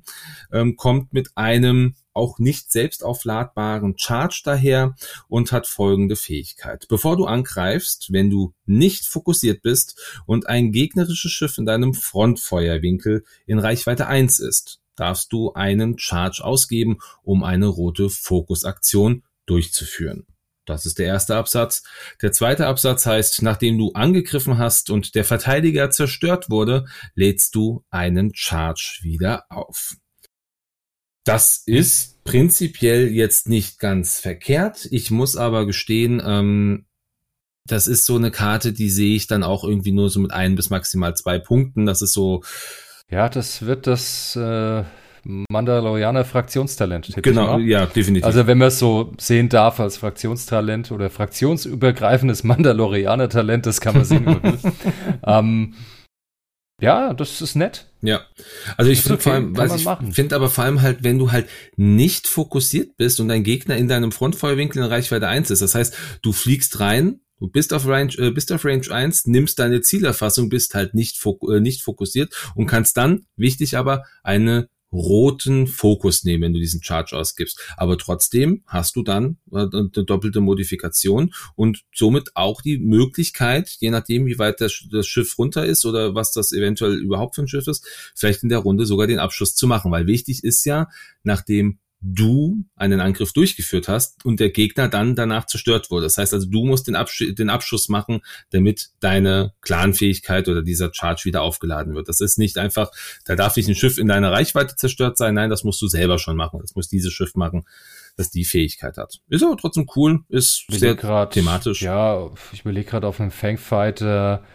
ähm, kommt mit einem auch nicht selbst aufladbaren Charge daher und hat folgende Fähigkeit. Bevor du angreifst, wenn du nicht fokussiert bist und ein gegnerisches Schiff in deinem Frontfeuerwinkel in Reichweite 1 ist, darfst du einen Charge ausgeben, um eine rote Fokusaktion durchzuführen. Das ist der erste Absatz. Der zweite Absatz heißt, nachdem du angegriffen hast und der Verteidiger zerstört wurde, lädst du einen Charge wieder auf. Das ist prinzipiell jetzt nicht ganz verkehrt. Ich muss aber gestehen, ähm, das ist so eine Karte, die sehe ich dann auch irgendwie nur so mit ein bis maximal zwei Punkten. Das ist so. Ja, das wird das äh, Mandalorianer Fraktionstalent. Genau, ja, definitiv. Also wenn man es so sehen darf als Fraktionstalent oder fraktionsübergreifendes Mandalorianer Talent, das kann man sehen. ähm, ja, das ist nett. Ja. Also ich finde okay, vor allem, was ich finde aber vor allem halt, wenn du halt nicht fokussiert bist und dein Gegner in deinem Frontfeuerwinkel in Reichweite 1 ist. Das heißt, du fliegst rein, du bist auf Range, äh, bist auf Range 1, nimmst deine Zielerfassung, bist halt nicht, fok äh, nicht fokussiert und kannst dann, wichtig aber, eine roten Fokus nehmen, wenn du diesen Charge ausgibst. Aber trotzdem hast du dann äh, eine doppelte Modifikation und somit auch die Möglichkeit, je nachdem, wie weit das, Schiff runter ist oder was das eventuell überhaupt für ein Schiff ist, vielleicht in der Runde sogar den Abschluss zu machen. Weil wichtig ist ja, nachdem du einen Angriff durchgeführt hast und der Gegner dann danach zerstört wurde. Das heißt also, du musst den, Absch den Abschuss machen, damit deine Clanfähigkeit oder dieser Charge wieder aufgeladen wird. Das ist nicht einfach, da darf nicht ein Schiff in deiner Reichweite zerstört sein. Nein, das musst du selber schon machen. Das muss dieses Schiff machen, das die Fähigkeit hat. Ist aber trotzdem cool, ist sehr grad, thematisch. Ja, ich überlege gerade auf einem Fangfighter. Äh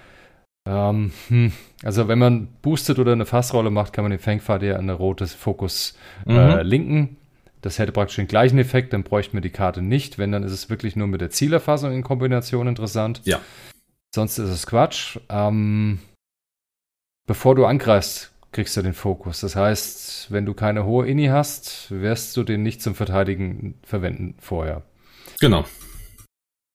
Ähm, hm. Also wenn man boostet oder eine Fassrolle macht, kann man den Fangpfad ja an eine rote Fokus mhm. äh, linken. Das hätte praktisch den gleichen Effekt, dann bräuchten wir die Karte nicht. Wenn, dann ist es wirklich nur mit der Zielerfassung in Kombination interessant. Ja. Sonst ist es Quatsch. Ähm, bevor du angreifst, kriegst du den Fokus. Das heißt, wenn du keine hohe Inni hast, wirst du den nicht zum Verteidigen verwenden vorher. Genau.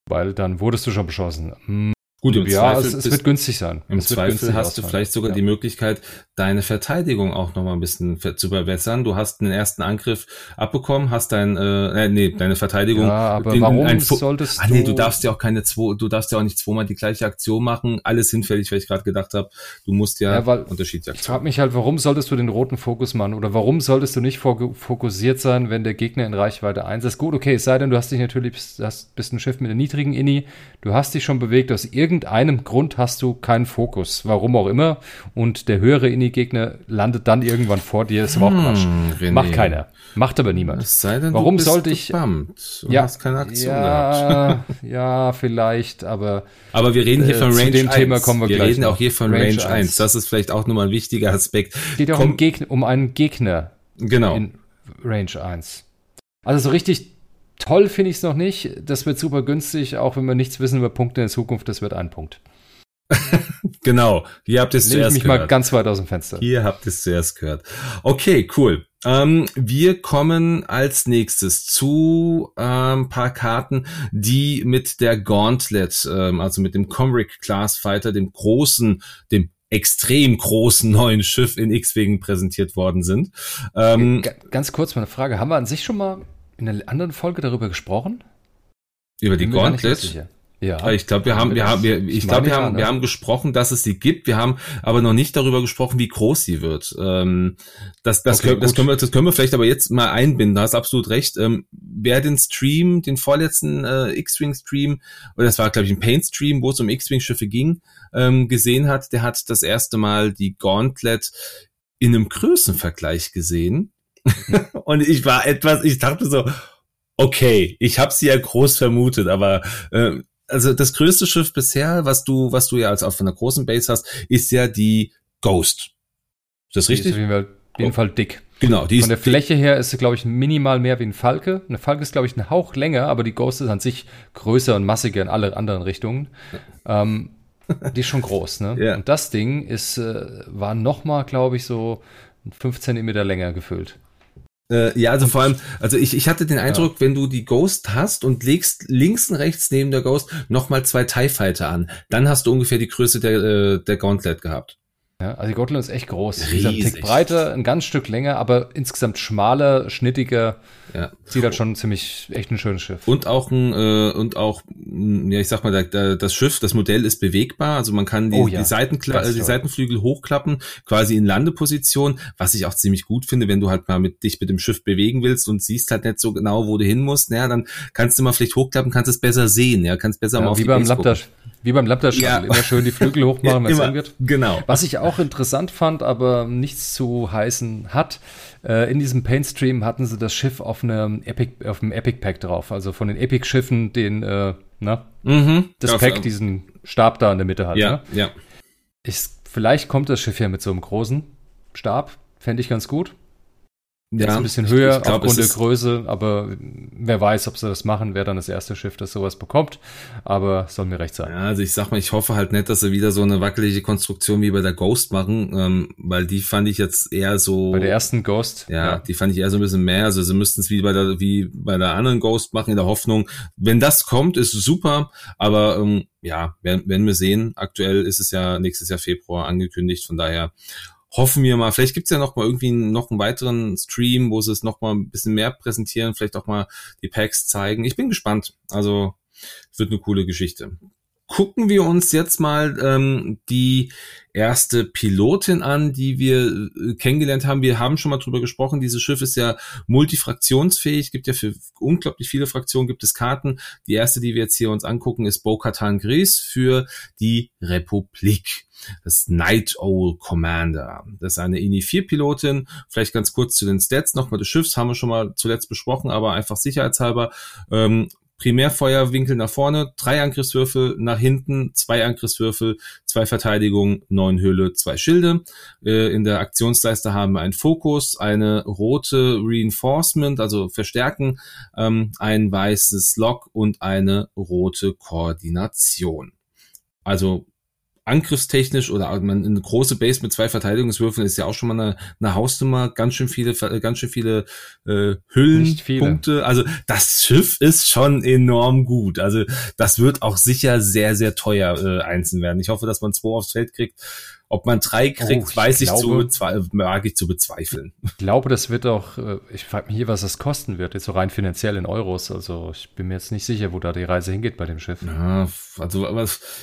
Weil dann wurdest du schon beschossen. Gut, im ja, Zweifel es, es wird günstig sein. Im es Zweifel hast ausfallen. du vielleicht sogar ja. die Möglichkeit, deine Verteidigung auch noch mal ein bisschen zu verbessern. Du hast einen ersten Angriff abbekommen, hast dein, äh, nee, deine Verteidigung. Ja, aber den, warum ein, solltest Ach nee, du darfst ja auch keine zwei, du darfst ja auch nicht zweimal die gleiche Aktion machen. Alles hinfällig, weil ich gerade gedacht habe, du musst ja, ja weil unterschiedliche Ich frage mich halt, warum solltest du den roten Fokus machen oder warum solltest du nicht fokussiert sein, wenn der Gegner in Reichweite 1 ist? Gut, okay, es sei denn, du hast dich natürlich, hast, bist ein Schiff mit einer niedrigen Inni, du hast dich schon bewegt aus irgendeinem Grund hast du keinen Fokus, warum auch immer. Und der höhere Inni-Gegner landet dann irgendwann vor dir. Ist überhaupt Quatsch. Hm, Macht keiner. Macht aber niemand. Es sei denn, warum sollte ich? Ja, hast keine Aktion ja, gehabt. ja, vielleicht, aber. Aber wir reden hier von Range äh, zu dem 1. Thema kommen wir, wir gleich. Wir reden auch hier von Range, Range 1. 1. Das ist vielleicht auch nochmal ein wichtiger Aspekt. Es geht auch um, Gegner, um einen Gegner. Genau. In Range 1. Also so richtig toll finde ich es noch nicht. Das wird super günstig, auch wenn wir nichts wissen über Punkte in Zukunft. Das wird ein Punkt. genau, hier habt ihr es zuerst mich gehört. mal ganz weit aus dem Fenster. Hier habt ihr es zuerst gehört. Okay, cool. Ähm, wir kommen als nächstes zu ähm, paar Karten, die mit der Gauntlet, ähm, also mit dem Comric Class Fighter, dem großen, dem extrem großen neuen Schiff in X-Wegen präsentiert worden sind. Ähm, ganz kurz mal eine Frage. Haben wir an sich schon mal in einer anderen Folge darüber gesprochen? Über die Gauntlet? Ja. Ich glaube, wir haben, wir haben, wir, ich glaube, wir haben, wir haben gesprochen, dass es sie gibt. Wir haben aber noch nicht darüber gesprochen, wie groß sie wird. Ähm, das, das, okay, können, das können wir, das können wir vielleicht aber jetzt mal einbinden. Da hast absolut recht. Ähm, wer den Stream, den vorletzten äh, X-Wing Stream, oder das war glaube ich ein Paint Stream, wo es um X-Wing Schiffe ging, ähm, gesehen hat, der hat das erste Mal die Gauntlet in einem Größenvergleich gesehen. Und ich war etwas, ich dachte so, okay, ich habe sie ja groß vermutet, aber äh, also das größte Schiff bisher, was du, was du ja als auf einer großen Base hast, ist ja die Ghost. Ist das richtig? Die ist auf jeden Fall, auf jeden Fall dick. Genau, die Von der Fläche her ist sie, glaube ich, minimal mehr wie ein Falke. Eine Falke ist, glaube ich, ein Hauch länger, aber die Ghost ist an sich größer und massiger in alle anderen Richtungen. ähm, die ist schon groß, ne? Ja. Und das Ding ist, äh, war noch mal, glaube ich, so fünf Zentimeter länger gefüllt. Äh, ja, also vor allem, also ich, ich hatte den Eindruck, ja. wenn du die Ghost hast und legst links und rechts neben der Ghost nochmal zwei TIE Fighter an, dann hast du ungefähr die Größe der, äh, der Gauntlet gehabt. Ja, also die Gauntlet ist echt groß. Riesig. Ein Tick breiter, ein ganz Stück länger, aber insgesamt schmaler, schnittiger. Ja. Sieht halt schon ziemlich echt ein schönes Schiff. Und auch ein äh, und auch ja ich sag mal das Schiff, das Modell ist bewegbar, also man kann die, oh ja, die, Seitenkla die Seitenflügel hochklappen, quasi in Landeposition, was ich auch ziemlich gut finde, wenn du halt mal mit dich mit dem Schiff bewegen willst und siehst halt nicht so genau, wo du hin musst, ja, dann kannst du mal vielleicht hochklappen, kannst es besser sehen, ja, kannst besser ja, mal auf wie beim Lambda, wie beim Lambda ja. immer schön die Flügel hochmachen, wenn es wird. Genau. Was ich auch interessant fand, aber nichts zu heißen hat, äh, in diesem Paintstream hatten sie das Schiff auf einem Epic, auf einem Epic Pack drauf. Also von den Epic Schiffen, den, äh, na, mhm. das ja, Pack, diesen Stab da in der Mitte hat. Ja, ne? ja. Ich, vielleicht kommt das Schiff ja mit so einem großen Stab. Fände ich ganz gut. Ja, ist ein bisschen höher glaub, aufgrund der Größe, aber wer weiß, ob sie das machen, wer dann das erste Schiff, das sowas bekommt. Aber soll mir recht sein. Ja, also ich sag mal, ich hoffe halt nicht, dass sie wieder so eine wackelige Konstruktion wie bei der Ghost machen, ähm, weil die fand ich jetzt eher so. Bei der ersten Ghost? Ja, ja. die fand ich eher so ein bisschen mehr. Also sie müssten es wie bei der, wie bei der anderen Ghost machen, in der Hoffnung, wenn das kommt, ist super, aber ähm, ja, werden, werden wir sehen. Aktuell ist es ja nächstes Jahr Februar angekündigt, von daher hoffen wir mal, vielleicht gibt's ja noch mal irgendwie noch einen weiteren Stream, wo sie es noch mal ein bisschen mehr präsentieren, vielleicht auch mal die Packs zeigen. Ich bin gespannt. Also wird eine coole Geschichte. Gucken wir uns jetzt mal ähm, die erste Pilotin an, die wir äh, kennengelernt haben. Wir haben schon mal drüber gesprochen. Dieses Schiff ist ja multifraktionsfähig. Gibt ja für unglaublich viele Fraktionen gibt es Karten. Die erste, die wir jetzt hier uns angucken, ist Bo-Katan Gris für die Republik das Night Owl Commander. Das ist eine INI-4-Pilotin. Vielleicht ganz kurz zu den Stats nochmal des Schiffs, haben wir schon mal zuletzt besprochen, aber einfach sicherheitshalber. Ähm, Primärfeuerwinkel nach vorne, drei Angriffswürfel, nach hinten zwei Angriffswürfel, zwei Verteidigungen, neun Hülle, zwei Schilde. Äh, in der Aktionsleiste haben wir einen Fokus, eine rote Reinforcement, also Verstärken, ähm, ein weißes Lock und eine rote Koordination. Also angriffstechnisch oder eine große Base mit zwei Verteidigungswürfeln ist ja auch schon mal eine, eine Hausnummer, ganz schön viele, ganz schön viele äh, Hüllenpunkte. Also das Schiff ist schon enorm gut. Also das wird auch sicher sehr, sehr teuer äh, einzeln werden. Ich hoffe, dass man zwei aufs Feld kriegt. Ob man drei kriegt, oh, weiß ich, glaube, zu, mag ich zu bezweifeln. Ich glaube, das wird auch, äh, ich frage mich hier, was das kosten wird, jetzt so rein finanziell in Euros. Also ich bin mir jetzt nicht sicher, wo da die Reise hingeht bei dem Schiff. Ja, also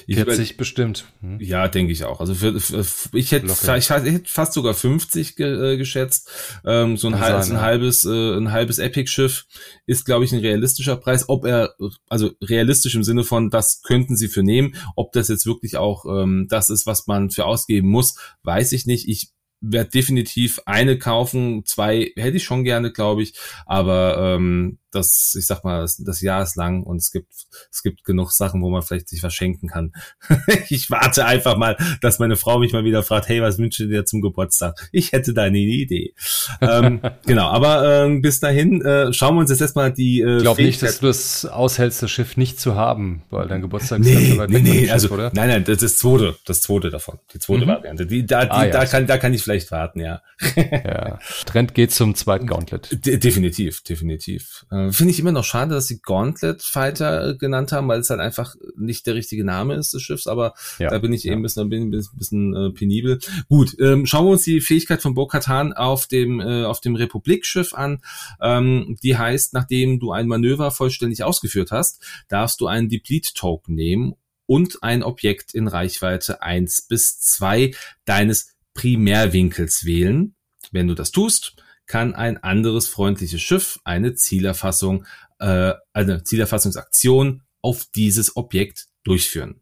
ich 40 bestimmt. Hm? Ja, denke ich auch. Also für, für, ich, hätte, ich, ich hätte fast sogar 50 ge, äh, geschätzt. Ähm, so ein, halbes, sein, ein halbes, äh, ein halbes Epic-Schiff ist, glaube ich, ein realistischer Preis. Ob er, also realistisch im Sinne von, das könnten sie für nehmen. Ob das jetzt wirklich auch ähm, das ist, was man für ausgeht ausgeben muss, weiß ich nicht. Ich werde definitiv eine kaufen, zwei hätte ich schon gerne, glaube ich, aber ähm, das, ich sag mal, das, das, Jahr ist lang und es gibt, es gibt genug Sachen, wo man vielleicht sich was schenken kann. ich warte einfach mal, dass meine Frau mich mal wieder fragt, hey, was wünschst du dir zum Geburtstag? Ich hätte da eine Idee. ähm, genau, aber ähm, bis dahin äh, schauen wir uns jetzt erstmal die äh, Ich glaube nicht, dass du es aushältst, das Schiff nicht zu haben, weil dein Geburtstag ist nee, weit nee, nee, Schiff, also, oder? Nein, nein, das ist das zweite, das zweite davon, die zweite mhm. Variante. Die, da, die, ah, ja, da, kann, da kann ich vielleicht warten, ja. ja. Trend geht zum zweiten Gauntlet. De definitiv, definitiv. Äh, äh, Finde ich immer noch schade, dass sie Gauntlet Fighter äh, genannt haben, weil es halt einfach nicht der richtige Name ist des Schiffs, aber ja, da bin ich ja. eben ein bisschen, bin, bin bisschen äh, penibel. Gut, ähm, schauen wir uns die Fähigkeit von Bo-Katan auf dem, äh, auf dem Republikschiff an. Ähm, die heißt, nachdem du ein Manöver vollständig ausgeführt hast, darfst du einen Deplete-Token nehmen und ein Objekt in Reichweite eins bis zwei deines Primärwinkels wählen. Wenn du das tust, kann ein anderes freundliches Schiff eine Zielerfassung, äh, eine Zielerfassungsaktion auf dieses Objekt durchführen.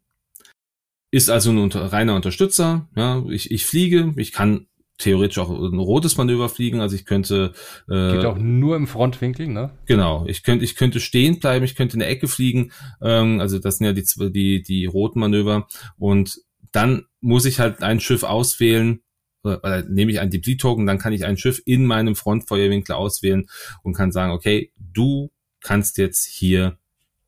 Ist also ein unter, reiner Unterstützer. Ja, ich, ich fliege, ich kann theoretisch auch ein rotes Manöver fliegen, also ich könnte äh, geht auch nur im Frontwinkel, ne? Genau, ich könnte ich könnte stehen bleiben, ich könnte in der Ecke fliegen, ähm, also das sind ja die die die roten Manöver und dann muss ich halt ein Schiff auswählen, oder nehme ich einen Deplete-Token, dann kann ich ein Schiff in meinem Frontfeuerwinkel auswählen und kann sagen, okay, du kannst jetzt hier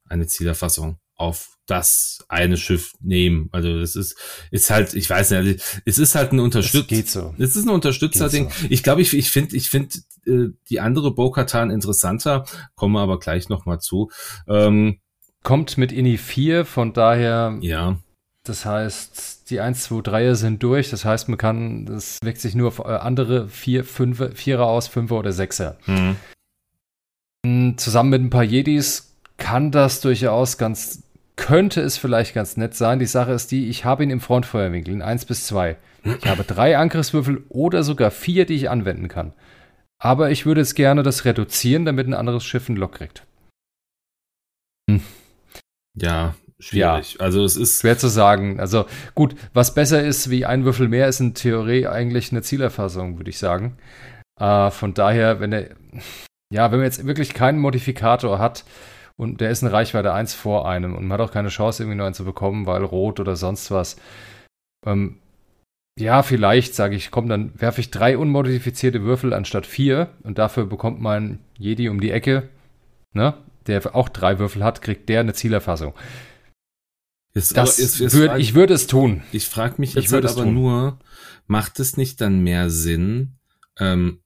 eine Zielerfassung auf das eine Schiff nehmen. Also das ist, ist halt, ich weiß nicht, es ist halt ein Unterstützer. Geht so. Es ist ein Unterstützerding. So. Ich glaube, ich, ich finde, ich finde äh, die andere Bo-Katan interessanter, komme aber gleich nochmal zu. Ähm, Kommt mit INI 4, von daher. Ja. Das heißt, die 1, 2, 3 sind durch. Das heißt, man kann, das wirkt sich nur auf äh, andere 4, 5, 4er aus, 5er oder 6er. Mhm. Hm, zusammen mit ein paar Jedis kann das durchaus ganz, könnte es vielleicht ganz nett sein. Die Sache ist die, ich habe ihn im Frontfeuerwinkel in 1 bis 2. Ich habe drei Angriffswürfel oder sogar vier, die ich anwenden kann. Aber ich würde jetzt gerne das reduzieren, damit ein anderes Schiff einen Lock kriegt. Hm. Ja, schwierig. Ja, also es ist schwer zu sagen. Also gut, was besser ist wie ein Würfel mehr, ist in Theorie eigentlich eine Zielerfassung, würde ich sagen. Äh, von daher, wenn er, ja, wenn man jetzt wirklich keinen Modifikator hat und der ist in Reichweite 1 vor einem und man hat auch keine Chance, irgendwie noch einen zu bekommen, weil rot oder sonst was. Ähm, ja, vielleicht, sage ich, komm, dann werfe ich drei unmodifizierte Würfel anstatt vier und dafür bekommt mein Jedi um die Ecke, ne, der auch drei Würfel hat, kriegt der eine Zielerfassung. Jetzt, das jetzt, jetzt würd, ich würde es tun. Ich frage mich jetzt halt aber tun. nur, macht es nicht dann mehr Sinn, ähm,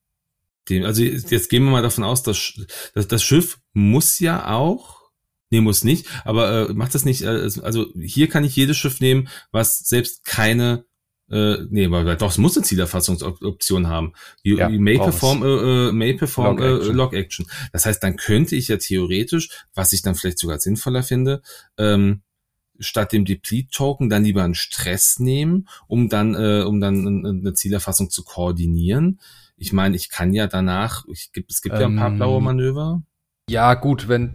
dem, also jetzt gehen wir mal davon aus, dass, dass das Schiff muss ja auch, nee, muss nicht, aber äh, macht das nicht, äh, also hier kann ich jedes Schiff nehmen, was selbst keine äh, nee, aber doch, es muss eine Zielerfassungsoption haben. Die, ja, die May Perform, äh, äh, May Perform Log äh, Action. Log Action. Das heißt, dann könnte ich ja theoretisch, was ich dann vielleicht sogar sinnvoller finde, ähm, statt dem Deplete-Token dann lieber einen Stress nehmen, um dann, äh, um dann eine Zielerfassung zu koordinieren. Ich meine, ich kann ja danach, ich, es gibt ähm, ja ein paar ähm, blaue Manöver. Ja, gut, wenn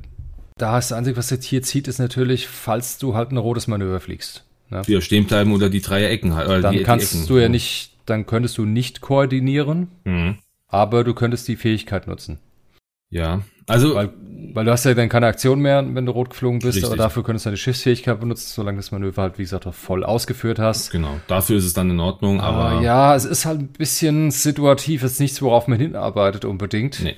da ist das Einzige, was jetzt hier zieht, ist natürlich, falls du halt ein rotes Manöver fliegst. Ne? Ja, stehen bleiben oder die drei Ecken halt. Dann die, kannst die Ecken. du ja nicht, dann könntest du nicht koordinieren, mhm. aber du könntest die Fähigkeit nutzen. Ja, also. Weil, weil du hast ja dann keine Aktion mehr, wenn du rot geflogen bist, Richtig. aber dafür könntest du deine Schiffsfähigkeit benutzen, solange das Manöver halt, wie gesagt, auch voll ausgeführt hast. Genau, dafür ist es dann in Ordnung, aber. Aber ja, es ist halt ein bisschen situativ, es ist nichts, worauf man hinarbeitet unbedingt. Nee.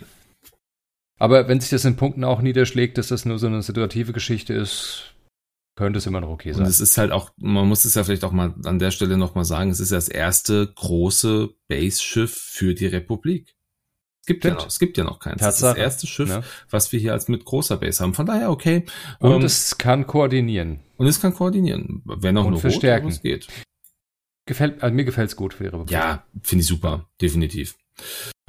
Aber wenn sich das in Punkten auch niederschlägt, dass das nur so eine situative Geschichte ist, könnte es immer noch okay Und sein. es ist halt auch, man muss es ja vielleicht auch mal an der Stelle nochmal sagen, es ist ja das erste große Base-Schiff für die Republik. Es gibt ja noch, es gibt ja noch keins. Das ist Tatsache. das erste Schiff, Ja. was wir hier als mit großer Base haben. Von daher okay. Und Ähm, es kann koordinieren. und es kann koordinieren. Wenn auch Und nur verstärken. rot, es geht. Gefällt, also mir gefällt es gut für die Republik. Ja, finde ich super, definitiv.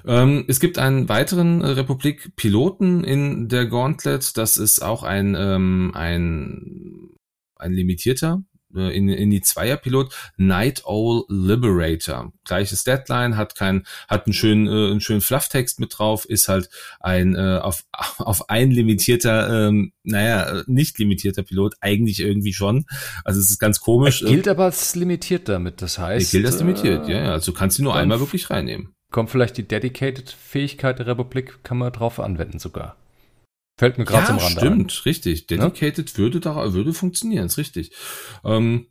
Ähm, es gibt einen weiteren äh, Republik-Piloten in der Gauntlet. Das ist auch ein, ähm, ein, ein limitierter in, in die Zweier-Pilot. Night Owl Liberator. Gleiches Deadline, hat kein, hat einen schönen, äh, einen schönen Flufftext mit drauf, ist halt ein äh, auf, auf ein limitierter, ähm, naja, äh, nicht limitierter Pilot, eigentlich irgendwie schon. Also es ist ganz komisch. Er gilt aber als limitiert damit. Das Äh, heißt, gilt das limitiert, äh, ja, ja. Also du kannst ihn nur einmal wirklich reinnehmen. kommt vielleicht die Dedicated-Fähigkeit der Republik, kann man drauf anwenden sogar. Fällt mir gerade ja, zum Rande stimmt, richtig. Dedicated würde da würde funktionieren, ist richtig. Ähm,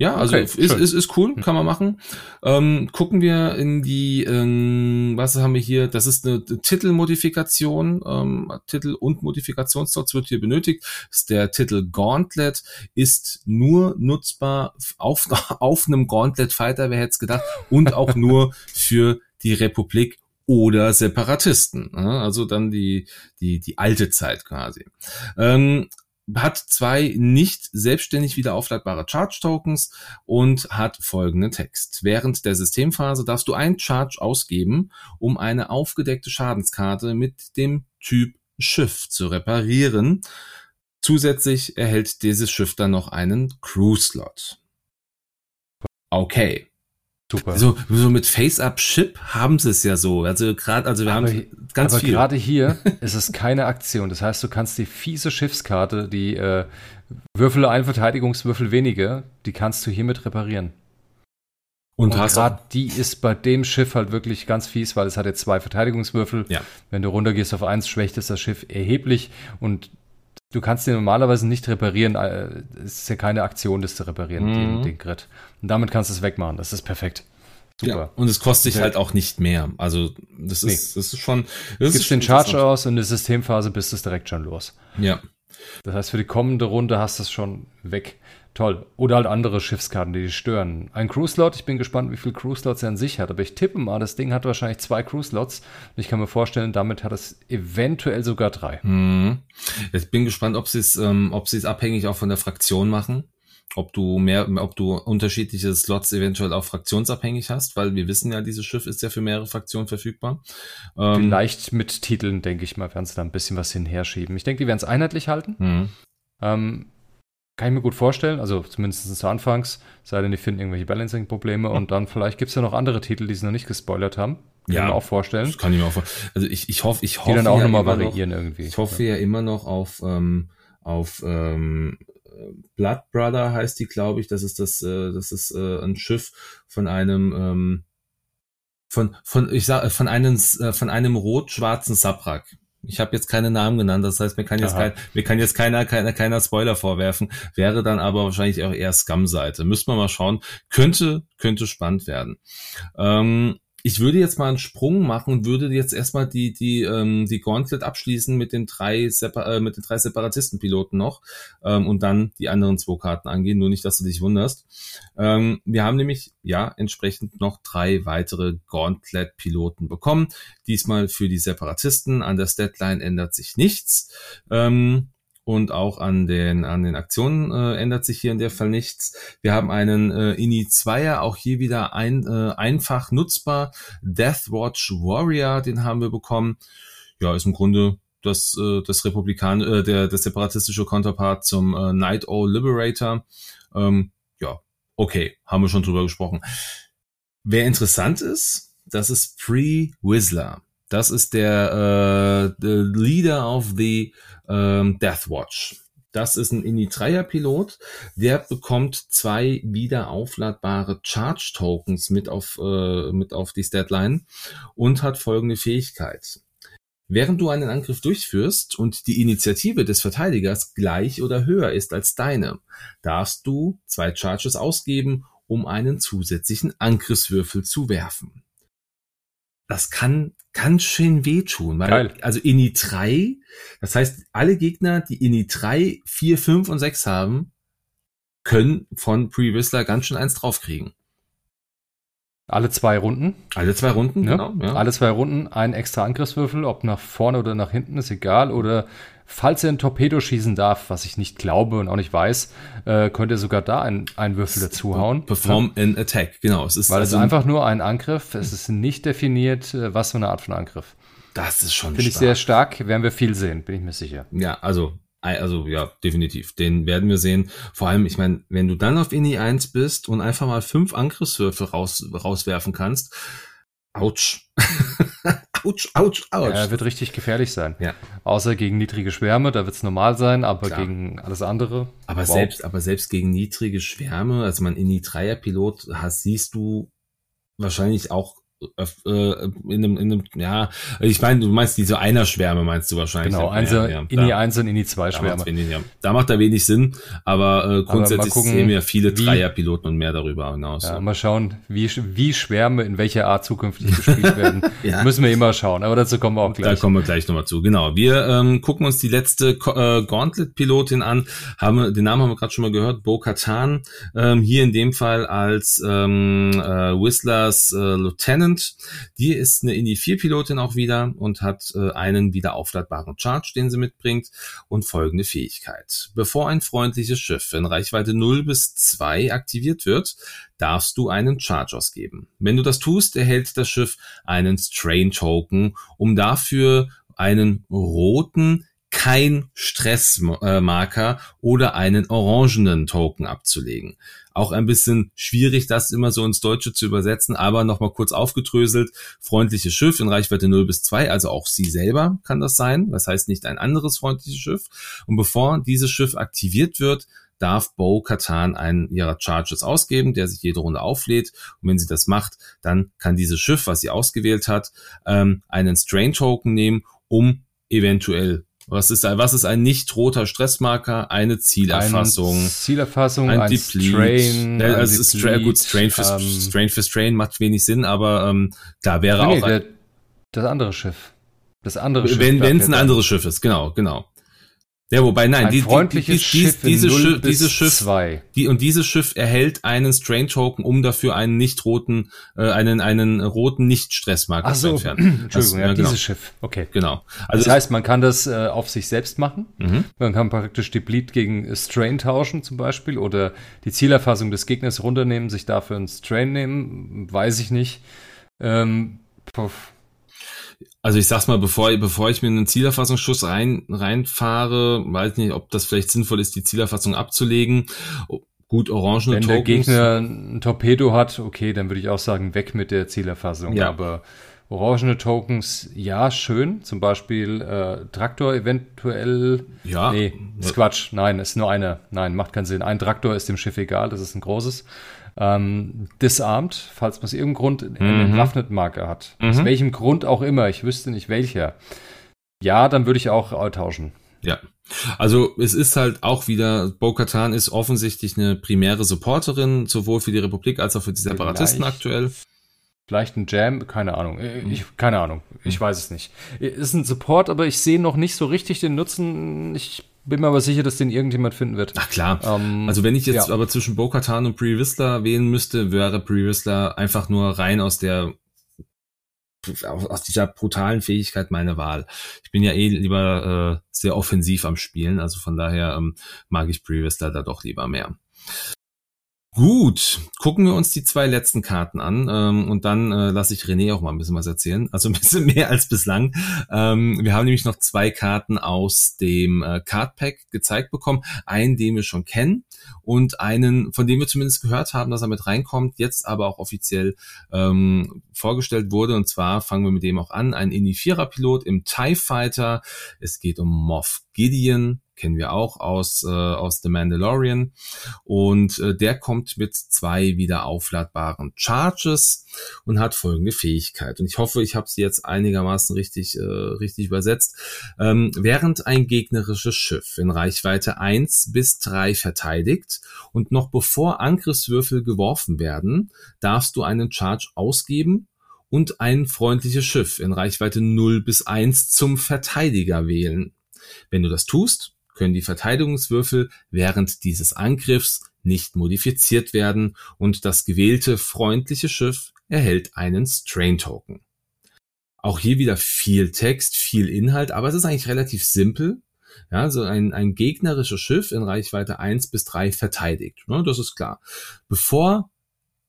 ja, also Okay, ist, schön. ist, ist cool, Hm. kann man machen. Ähm, gucken wir in die, ähm, was haben wir hier? Das ist eine Titelmodifikation, ähm, Titel und Modifikationsdots wird hier benötigt. Ist der Titel Gauntlet ist nur nutzbar auf, auf einem Gauntlet Fighter, wer hätte es gedacht, und auch nur für die Republik oder Separatisten. ne? Also dann die, die, die alte Zeit quasi. Ähm, hat zwei nicht selbstständig wieder aufladbare Charge Tokens und hat folgenden Text. Während der Systemphase darfst du ein Charge ausgeben, um eine aufgedeckte Schadenskarte mit dem Typ Schiff zu reparieren. Zusätzlich erhält dieses Schiff dann noch einen Crew-Slot. Okay. Super. So, so mit Face-Up-Ship haben sie es ja so. Also gerade, also wir Aber- haben ganz aber viel. gerade hier ist es keine Aktion. Das heißt, du kannst die fiese Schiffskarte, die äh, Würfel ein Verteidigungswürfel weniger, die kannst du hiermit reparieren. und Und gerade die ist bei dem Schiff halt wirklich ganz fies, weil es hat jetzt zwei Verteidigungswürfel. Ja. Wenn du runtergehst auf eins, schwächt es das Schiff erheblich und du kannst den normalerweise nicht reparieren. äh, Es ist ja keine Aktion, das zu reparieren, Mhm. den, den Grid. Und damit kannst du es wegmachen. Das ist perfekt. Super. Ja, und es kostet sich Ja. halt auch nicht mehr. Also das ist, das ist schon. Das Gibst ist den Charge aus und in der Systemphase bist du es direkt schon los. Ja. Das heißt, für die kommende Runde hast du es schon weg. Toll. Oder halt andere Schiffskarten, die dich stören. Ein Crew-Slot, ich bin gespannt, wie viele Crew-Slots er an sich hat. Aber ich tippe mal, das Ding hat wahrscheinlich zwei Crew-Slots. Und ich kann mir vorstellen, damit hat es eventuell sogar drei. Hm. Ich bin gespannt, ob sie es, ähm, es abhängig auch von der Fraktion machen. Ob du mehr, ob du unterschiedliche Slots eventuell auch fraktionsabhängig hast, weil wir wissen ja, dieses Schiff ist ja für mehrere Fraktionen verfügbar. Ähm, Vielleicht mit Titeln, denke ich mal, werden sie da ein bisschen was hinher schieben. Ich denke, die werden es einheitlich halten. hm. Ähm, kann ich mir gut vorstellen, also zumindest zu Anfangs, sei denn, die finden irgendwelche Balancing-Probleme und dann vielleicht gibt es ja noch andere Titel, die sie noch nicht gespoilert haben. Kann Ja. ich mir auch vorstellen. Das kann ich mir auch vor. Also ich, ich hoffe, ich hoffe Die dann auch ja nochmal immer noch- variieren irgendwie. Ich hoffe ja immer noch auf, ähm, auf ähm, Blood Brother heißt die, glaube ich. Das ist das, äh, das ist äh, ein Schiff von einem ähm, von von ich sag von einem äh, von einem rot-schwarzen Sabrak. Ich habe jetzt keine Namen genannt, das heißt, mir kann jetzt kein, mir kann jetzt keiner, keiner, keiner Spoiler vorwerfen. Wäre dann aber wahrscheinlich auch eher Scum-Seite. Müsste man mal schauen. Könnte, könnte spannend werden. Ähm, ich würde jetzt mal einen Sprung machen und würde jetzt erstmal die, die, ähm, die Gauntlet abschließen mit den drei, Separ äh, mit den drei Separatistenpiloten noch ähm, und dann die anderen zwei Karten angehen. Nur nicht, dass du dich wunderst. Ähm, wir haben nämlich, ja, entsprechend noch drei weitere Gauntlet-Piloten bekommen. Diesmal für die Separatisten. An der Statline ändert sich nichts. Ähm, und auch an den, an den Aktionen äh, ändert sich hier in der Fall nichts. Wir haben einen äh, INI 2er, auch hier wieder ein, äh, einfach nutzbar. Deathwatch Warrior, den haben wir bekommen. Ja, ist im Grunde das, äh, das Republikan, äh, der, das separatistische Counterpart zum äh, Night Owl Liberator. Ähm, ja, okay, haben wir schon drüber gesprochen. Wer interessant ist, das ist Pre Whistler. Das ist der, äh, der Leader of the ähm, Death Watch. Das ist ein Ini-3er-Pilot, der bekommt zwei wieder aufladbare Charge-Tokens mit auf, äh, mit auf die Statline und hat folgende Fähigkeit. Während du einen Angriff durchführst und die Initiative des Verteidigers gleich oder höher ist als deine, darfst du zwei Charges ausgeben, um einen zusätzlichen Angriffswürfel zu werfen. Das kann ganz schön wehtun, weil Geil. also Ini 3, das heißt, alle Gegner, die Ini 3, 4, 5 und 6 haben, können von Pre Whistler ganz schön eins draufkriegen. Alle zwei Runden. Alle zwei Runden, Ne? genau. Ja. Alle zwei Runden ein extra Angriffswürfel, ob nach vorne oder nach hinten, ist egal. Oder falls er ein Torpedo schießen darf, was ich nicht glaube und auch nicht weiß, äh, könnte er sogar da einen, einen Würfel dazuhauen. Perform an Attack, genau. Es ist Weil es also, ist einfach nur ein Angriff. Es ist nicht definiert, äh, was für eine Art von Angriff. das ist schon Finde ich sehr stark. Werden wir viel sehen, bin ich mir sicher. Ja, also, also ja, definitiv. Den werden wir sehen. Vor allem, ich meine, wenn du dann auf Ini 1 bist und einfach mal fünf Angriffswürfel raus, rauswerfen kannst, ouch. ouch, ouch, ouch. Er wird richtig gefährlich sein. Ja. Außer gegen niedrige Schwärme, da wird es normal sein, aber Klar. gegen alles andere. aber wow. selbst, aber selbst gegen niedrige Schwärme, also man Ini 3er Pilot hast, siehst du wahrscheinlich auch in einem, in einem, ja, ich meine, du meinst diese Einer-Schwärme, meinst du wahrscheinlich. Genau, ja, Einser, ja, Ini da- 1 und Ini 2 Da, macht's Schwärme. wenig, ja. da macht er wenig Sinn, aber äh, grundsätzlich gucken, sehen wir viele Dreierpiloten und mehr darüber hinaus. Ja, mal schauen, wie, wie Schwärme in welcher Art zukünftig gespielt werden. Ja. Müssen wir immer schauen, aber dazu kommen wir auch Da gleich. kommen wir gleich nochmal zu. Genau. Wir ähm, gucken uns die letzte äh, Gauntlet-Pilotin an. Haben, den Namen haben wir gerade schon mal gehört. Bo Katan. Ähm, hier in dem Fall als ähm, äh, Whistlers äh, Lieutenant. Die ist eine Indy 4-Pilotin auch wieder und hat äh, einen wieder aufladbaren Charge, den sie mitbringt und folgende Fähigkeit. Bevor ein freundliches Schiff in Reichweite 0 bis 2 aktiviert wird, darfst du einen Charge ausgeben. Wenn du das tust, erhält das Schiff einen Strain Token, um dafür einen roten kein Stressmarker oder einen orangenen Token abzulegen. Auch ein bisschen schwierig, das immer so ins Deutsche zu übersetzen, aber nochmal kurz aufgedröselt. Freundliches Schiff in Reichweite 0 bis 2, also auch sie selber kann das sein. Das heißt nicht ein anderes freundliches Schiff. Und bevor dieses Schiff aktiviert wird, darf Bo Katan einen ihrer Charges ausgeben, der sich jede Runde auflädt. Und wenn sie das macht, dann kann dieses Schiff, was sie ausgewählt hat, ähm, einen Strain Token nehmen, um eventuell was ist ein, was ist ein nicht roter Stressmarker? Eine Zielerfassung. Eine Zielerfassung, ein, Ein Deplete. Strain. Ja, ein also Deplete, gut, Strain für, ähm, Strain für Strain macht wenig Sinn, aber ähm, da wäre nee, auch nee, der, das andere Schiff. Das andere Schiff. wenn es ein anderes Schiff ist, genau, genau. Ja, wobei nein, ein die, freundliches die, die, Schiff 0 Schiff, bis dieses Schiff 2. Die, und dieses Schiff erhält einen Strain Token, um dafür einen nicht roten, äh, einen, einen roten Nicht-Stressmarker Ach zu so, entfernen. Entschuldigung, Das- ja, ja, genau. dieses Schiff. Okay. Genau. Also das heißt, man kann das äh, auf sich selbst machen. Mhm. Man kann praktisch die Bleed gegen Strain tauschen zum Beispiel oder die Zielerfassung des Gegners runternehmen, sich dafür einen Strain nehmen, weiß ich nicht. Ähm, puff. Also ich sag's mal, bevor, bevor ich mir einen Zielerfassungsschuss rein, reinfahre, weiß nicht, ob das vielleicht sinnvoll ist, die Zielerfassung abzulegen. Gut, orangene Wenn der Tokens. Gegner ein Torpedo hat, okay, dann würde ich auch sagen, weg mit der Zielerfassung. Ja. Aber orangene Tokens, ja, schön. Zum Beispiel äh, Traktor eventuell. Ja. Nee, ist Quatsch. Nein, ist nur einer. Nein, macht keinen Sinn. Ein Traktor ist dem Schiff egal, das ist ein großes. Ähm, disarmed, falls man aus irgendeinem Grund einen Mhm. entwaffneten Marker hat. Aus Mhm. welchem Grund auch immer, ich wüsste nicht welcher. Ja, dann würde ich auch äh, tauschen. Ja. Also es ist halt auch wieder, Bo-Katan ist offensichtlich eine primäre Supporterin, sowohl für die Republik als auch für die Separatisten Vielleicht. aktuell. Vielleicht ein Jam, keine Ahnung. Äh, Hm. Ich, keine Ahnung. Ich weiß es nicht. Ist ein Support, aber ich sehe noch nicht so richtig den Nutzen. Ich bin mir aber sicher, dass den irgendjemand finden wird. Ach klar. Ähm, Also wenn ich jetzt ja. aber zwischen Bo-Katan und Brie Whistler wählen müsste, wäre Brie Whistler einfach nur rein aus der aus dieser brutalen Fähigkeit meine Wahl. Ich bin ja eh lieber äh, sehr offensiv am Spielen, also von daher ähm, mag ich Brie Whistler da doch lieber mehr. Gut, gucken wir uns die zwei letzten Karten an ähm, und dann äh, lasse ich René auch mal ein bisschen was erzählen, also ein bisschen mehr als bislang. Ähm, wir haben nämlich noch zwei Karten aus dem äh, Cardpack gezeigt bekommen, einen, den wir schon kennen und einen, von dem wir zumindest gehört haben, dass er mit reinkommt, jetzt aber auch offiziell ähm, vorgestellt wurde. Und zwar fangen wir mit dem auch an, ein Indy-4er-Pilot im TIE Fighter. Es geht um Moff Gideon, kennen wir auch aus, äh, aus The Mandalorian. Und äh, der kommt mit zwei wieder aufladbaren Charges und hat folgende Fähigkeit. Und ich hoffe, ich habe sie jetzt einigermaßen richtig, äh, richtig übersetzt. Ähm, während ein gegnerisches Schiff in Reichweite 1 bis 3 verteidigt und noch bevor Angriffswürfel geworfen werden, darfst du einen Charge ausgeben und ein freundliches Schiff in Reichweite 0 bis 1 zum Verteidiger wählen. Wenn du das tust, können die Verteidigungswürfel während dieses Angriffs nicht modifiziert werden und das gewählte freundliche Schiff erhält einen Strain Token. Auch hier wieder viel Text, viel Inhalt, aber es ist eigentlich relativ simpel. Ja, so ein, ein gegnerisches Schiff in Reichweite 1 bis 3 verteidigt. Ne, das ist klar. Bevor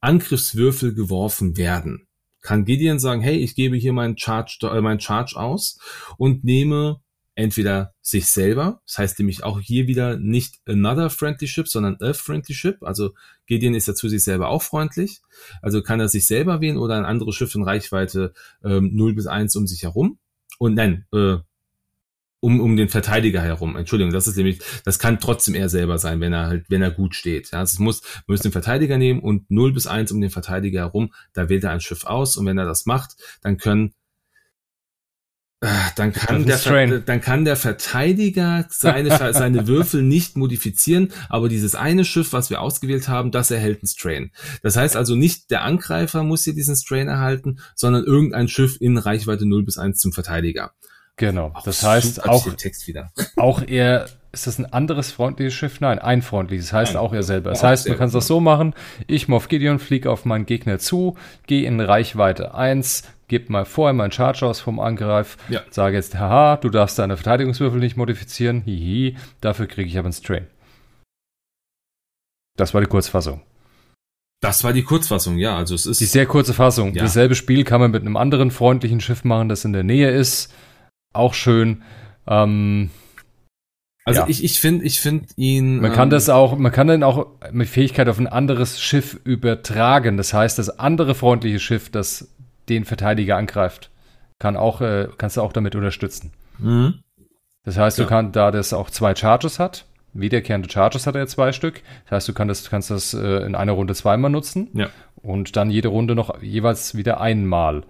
Angriffswürfel geworfen werden, kann Gideon sagen, hey, ich gebe hier meinen Charge, äh, meinen Charge aus und nehme entweder sich selber, das heißt nämlich auch hier wieder nicht another friendly ship, sondern a friendly ship, also Gideon ist dazu sich selber auch freundlich, also kann er sich selber wählen oder ein anderes Schiff in Reichweite ähm, 0 bis 1 um sich herum und nein, äh, um, um den Verteidiger herum. Entschuldigung, das ist nämlich, das kann trotzdem er selber sein, wenn er halt, wenn er gut steht. Ja, es muss, man muss den Verteidiger nehmen und 0 bis 1 um den Verteidiger herum, da wählt er ein Schiff aus und wenn er das macht, dann können dann kann, der, dann kann der Verteidiger seine, seine Würfel nicht modifizieren, aber dieses eine Schiff, was wir ausgewählt haben, das erhält einen Strain. Das heißt also nicht der Angreifer muss hier diesen Strain erhalten, sondern irgendein Schiff in Reichweite 0 bis 1 zum Verteidiger. Genau. Auch das heißt auch, auch er, ist das ein anderes freundliches Schiff? Nein, ein freundliches. Das heißt Nein. auch er selber. Das heißt, man kann es das so machen. Ich, Moff Gideon, fliege auf meinen Gegner zu, gehe in Reichweite 1, gebe mal vorher meinen Charge aus vom Angreif, ja. sage jetzt, haha, du darfst deine Verteidigungswürfel nicht modifizieren, hihi, dafür kriege ich aber einen Strain. Das war die Kurzfassung. Das war die Kurzfassung, ja. Also es ist die sehr kurze Fassung. Ja. Dasselbe Spiel kann man mit einem anderen freundlichen Schiff machen, das in der Nähe ist auch schön. Ähm, also ja. ich, ich finde ich finde ihn. Man ähm, kann das auch, man kann dann auch mit Fähigkeit auf ein anderes Schiff übertragen. Das heißt, das andere freundliche Schiff, das den Verteidiger angreift, kann auch, äh, kannst du auch damit unterstützen. Mhm. Das heißt, ja. du kannst, da das auch zwei Charges hat, wiederkehrende Charges hat er zwei Stück. Das heißt, du kannst das, kannst das äh, in einer Runde zweimal nutzen. Ja. Und dann jede Runde noch jeweils wieder einmal.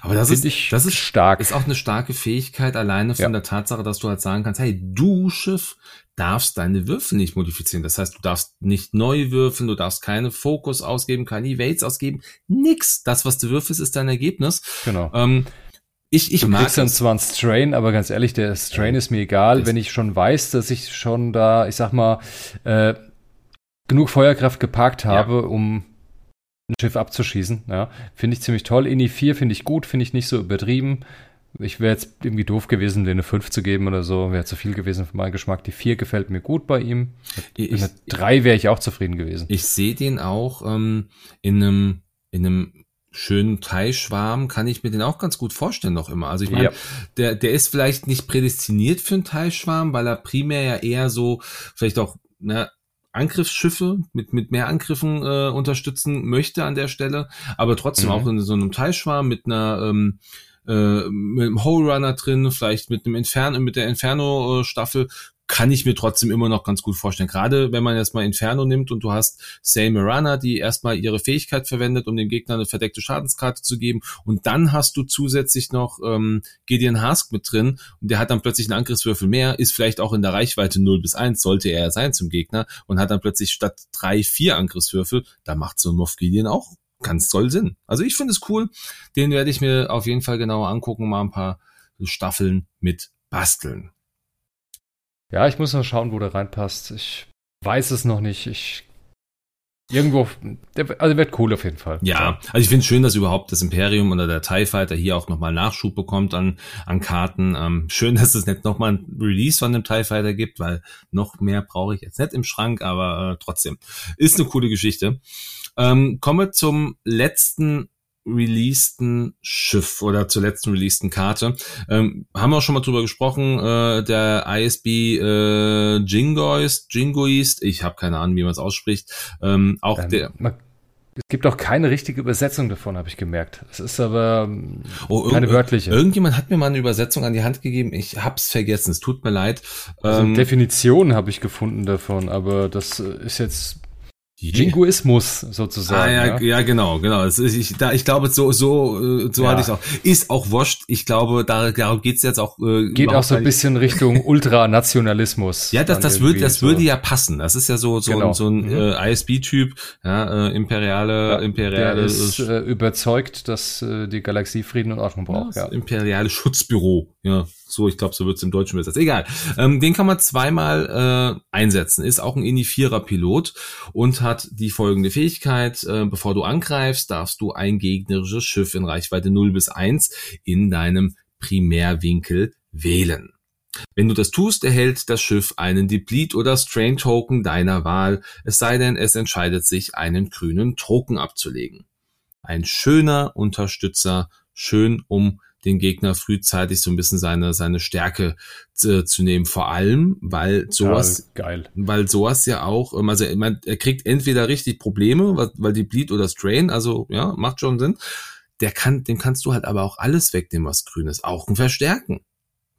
Aber das ist, ich das ist stark. Ist auch eine starke Fähigkeit alleine von ja. der Tatsache, dass du halt sagen kannst, hey, du Schiff darfst deine Würfel nicht modifizieren. Das heißt, du darfst nicht neu würfeln, du darfst keine Fokus ausgeben, keine Evades ausgeben, nix. Das, was du würfelst, ist dein Ergebnis. Genau. Ähm, ich, ich du mag kriegst dann zwar einen Strain, aber ganz ehrlich, der Strain ist mir egal, wenn ich schon weiß, dass ich schon da, ich sag mal, äh, genug Feuerkraft geparkt habe, ja. um ein Schiff abzuschießen. Ja. Finde ich ziemlich toll. Ini 4 finde ich gut, finde ich nicht so übertrieben. Ich wäre jetzt irgendwie doof gewesen, den eine 5 zu geben oder so. Wäre zu viel gewesen für meinen Geschmack. Die 4 gefällt mir gut bei ihm. Mit einer 3 wäre ich auch zufrieden gewesen. Ich sehe den auch ähm, in einem in einem schönen Teilschwarm kann ich mir den auch ganz gut vorstellen noch immer. Also ich meine, ja. der, der ist vielleicht nicht prädestiniert für einen Teilschwarm, weil er primär ja eher so vielleicht auch ne, Angriffsschiffe mit, mit mehr Angriffen äh, unterstützen möchte an der Stelle, aber trotzdem mhm. auch in so einem Teilschwarm mit einer ähm, äh, mit einem Hole Runner drin, vielleicht mit einem Inferno, mit der Inferno-Staffel kann ich mir trotzdem immer noch ganz gut vorstellen. Gerade wenn man jetzt mal Inferno nimmt und du hast Say Mirana, die erstmal ihre Fähigkeit verwendet, um dem Gegner eine verdeckte Schadenskarte zu geben. Und dann hast du zusätzlich noch ähm, Gideon Hask mit drin und der hat dann plötzlich einen Angriffswürfel mehr, ist vielleicht auch in der Reichweite 0 bis 1, sollte er sein zum Gegner und hat dann plötzlich statt drei, vier Angriffswürfel, da macht so ein Moff Gideon auch ganz toll Sinn. Also ich finde es cool. Den werde ich mir auf jeden Fall genauer angucken, mal ein paar Staffeln mit basteln. Ja, ich muss noch schauen, wo der reinpasst. Ich weiß es noch nicht. Ich Irgendwo, der, also wird cool auf jeden Fall. Ja, also ich finde es schön, dass überhaupt das Imperium oder der TIE Fighter hier auch nochmal Nachschub bekommt an, an Karten. Ähm, schön, dass es nicht nochmal ein Release von dem TIE Fighter gibt, weil noch mehr brauche ich jetzt nicht im Schrank, aber äh, trotzdem. Ist eine coole Geschichte. Ähm, komme zum letzten releaseden Schiff oder zur letzten releaseden Karte. Ähm, haben wir auch schon mal drüber gesprochen, äh, der ISB äh, Jingoist, Jingoist, ich habe keine Ahnung, wie man es ausspricht. Ähm, auch ähm, der. es gibt auch keine richtige Übersetzung davon, habe ich gemerkt. Es ist aber ähm, Oh, keine wörtliche. Irgendjemand hat mir mal eine Übersetzung an die Hand gegeben. Ich hab's vergessen. Es tut mir leid. Also Ähm, Definition habe ich gefunden davon, aber das äh, ist jetzt Jingoismus sozusagen. Ah, ja, ja. ja, genau, genau. Es ist, ich, da, ich glaube, so, so, äh, so Ja. hatte ich auch. Ist auch wurscht. Ich glaube, da, darum geht's jetzt auch. Äh, Geht auch so ein bisschen Richtung Ultranationalismus. Ja, das, das würde, das so. würde ja passen. Das ist ja so, so, Genau. ein, so ein Mhm. äh, ISB-Typ, ja, äh, imperiale, Ja, imperiale, Der ist äh, überzeugt, dass äh, die Galaxie Frieden und Ordnung braucht. Ja. imperiale Schutzbüro. Ja, so, ich glaube, so wird's im Deutschen übersetzt. Egal. Ähm, den kann man zweimal äh, einsetzen. Ist auch ein Ini-4er-Pilot und hat die folgende Fähigkeit. Äh, bevor du angreifst, darfst du ein gegnerisches Schiff in Reichweite 0 bis 1 in deinem Primärwinkel wählen. Wenn du das tust, erhält das Schiff einen Deplete oder Strain Token deiner Wahl, es sei denn, es entscheidet sich, einen grünen Token abzulegen. Ein schöner Unterstützer, schön, um den Gegner frühzeitig so ein bisschen seine, seine Stärke zu, zu nehmen. Vor allem, weil sowas, Total geil. weil sowas ja auch, ähm, also mein, er kriegt entweder richtig Probleme, weil, weil die Bleed oder Strain, also ja, macht schon Sinn. Der kann, dem kannst du halt aber auch alles wegnehmen, was grün ist. Auch ein Verstärken.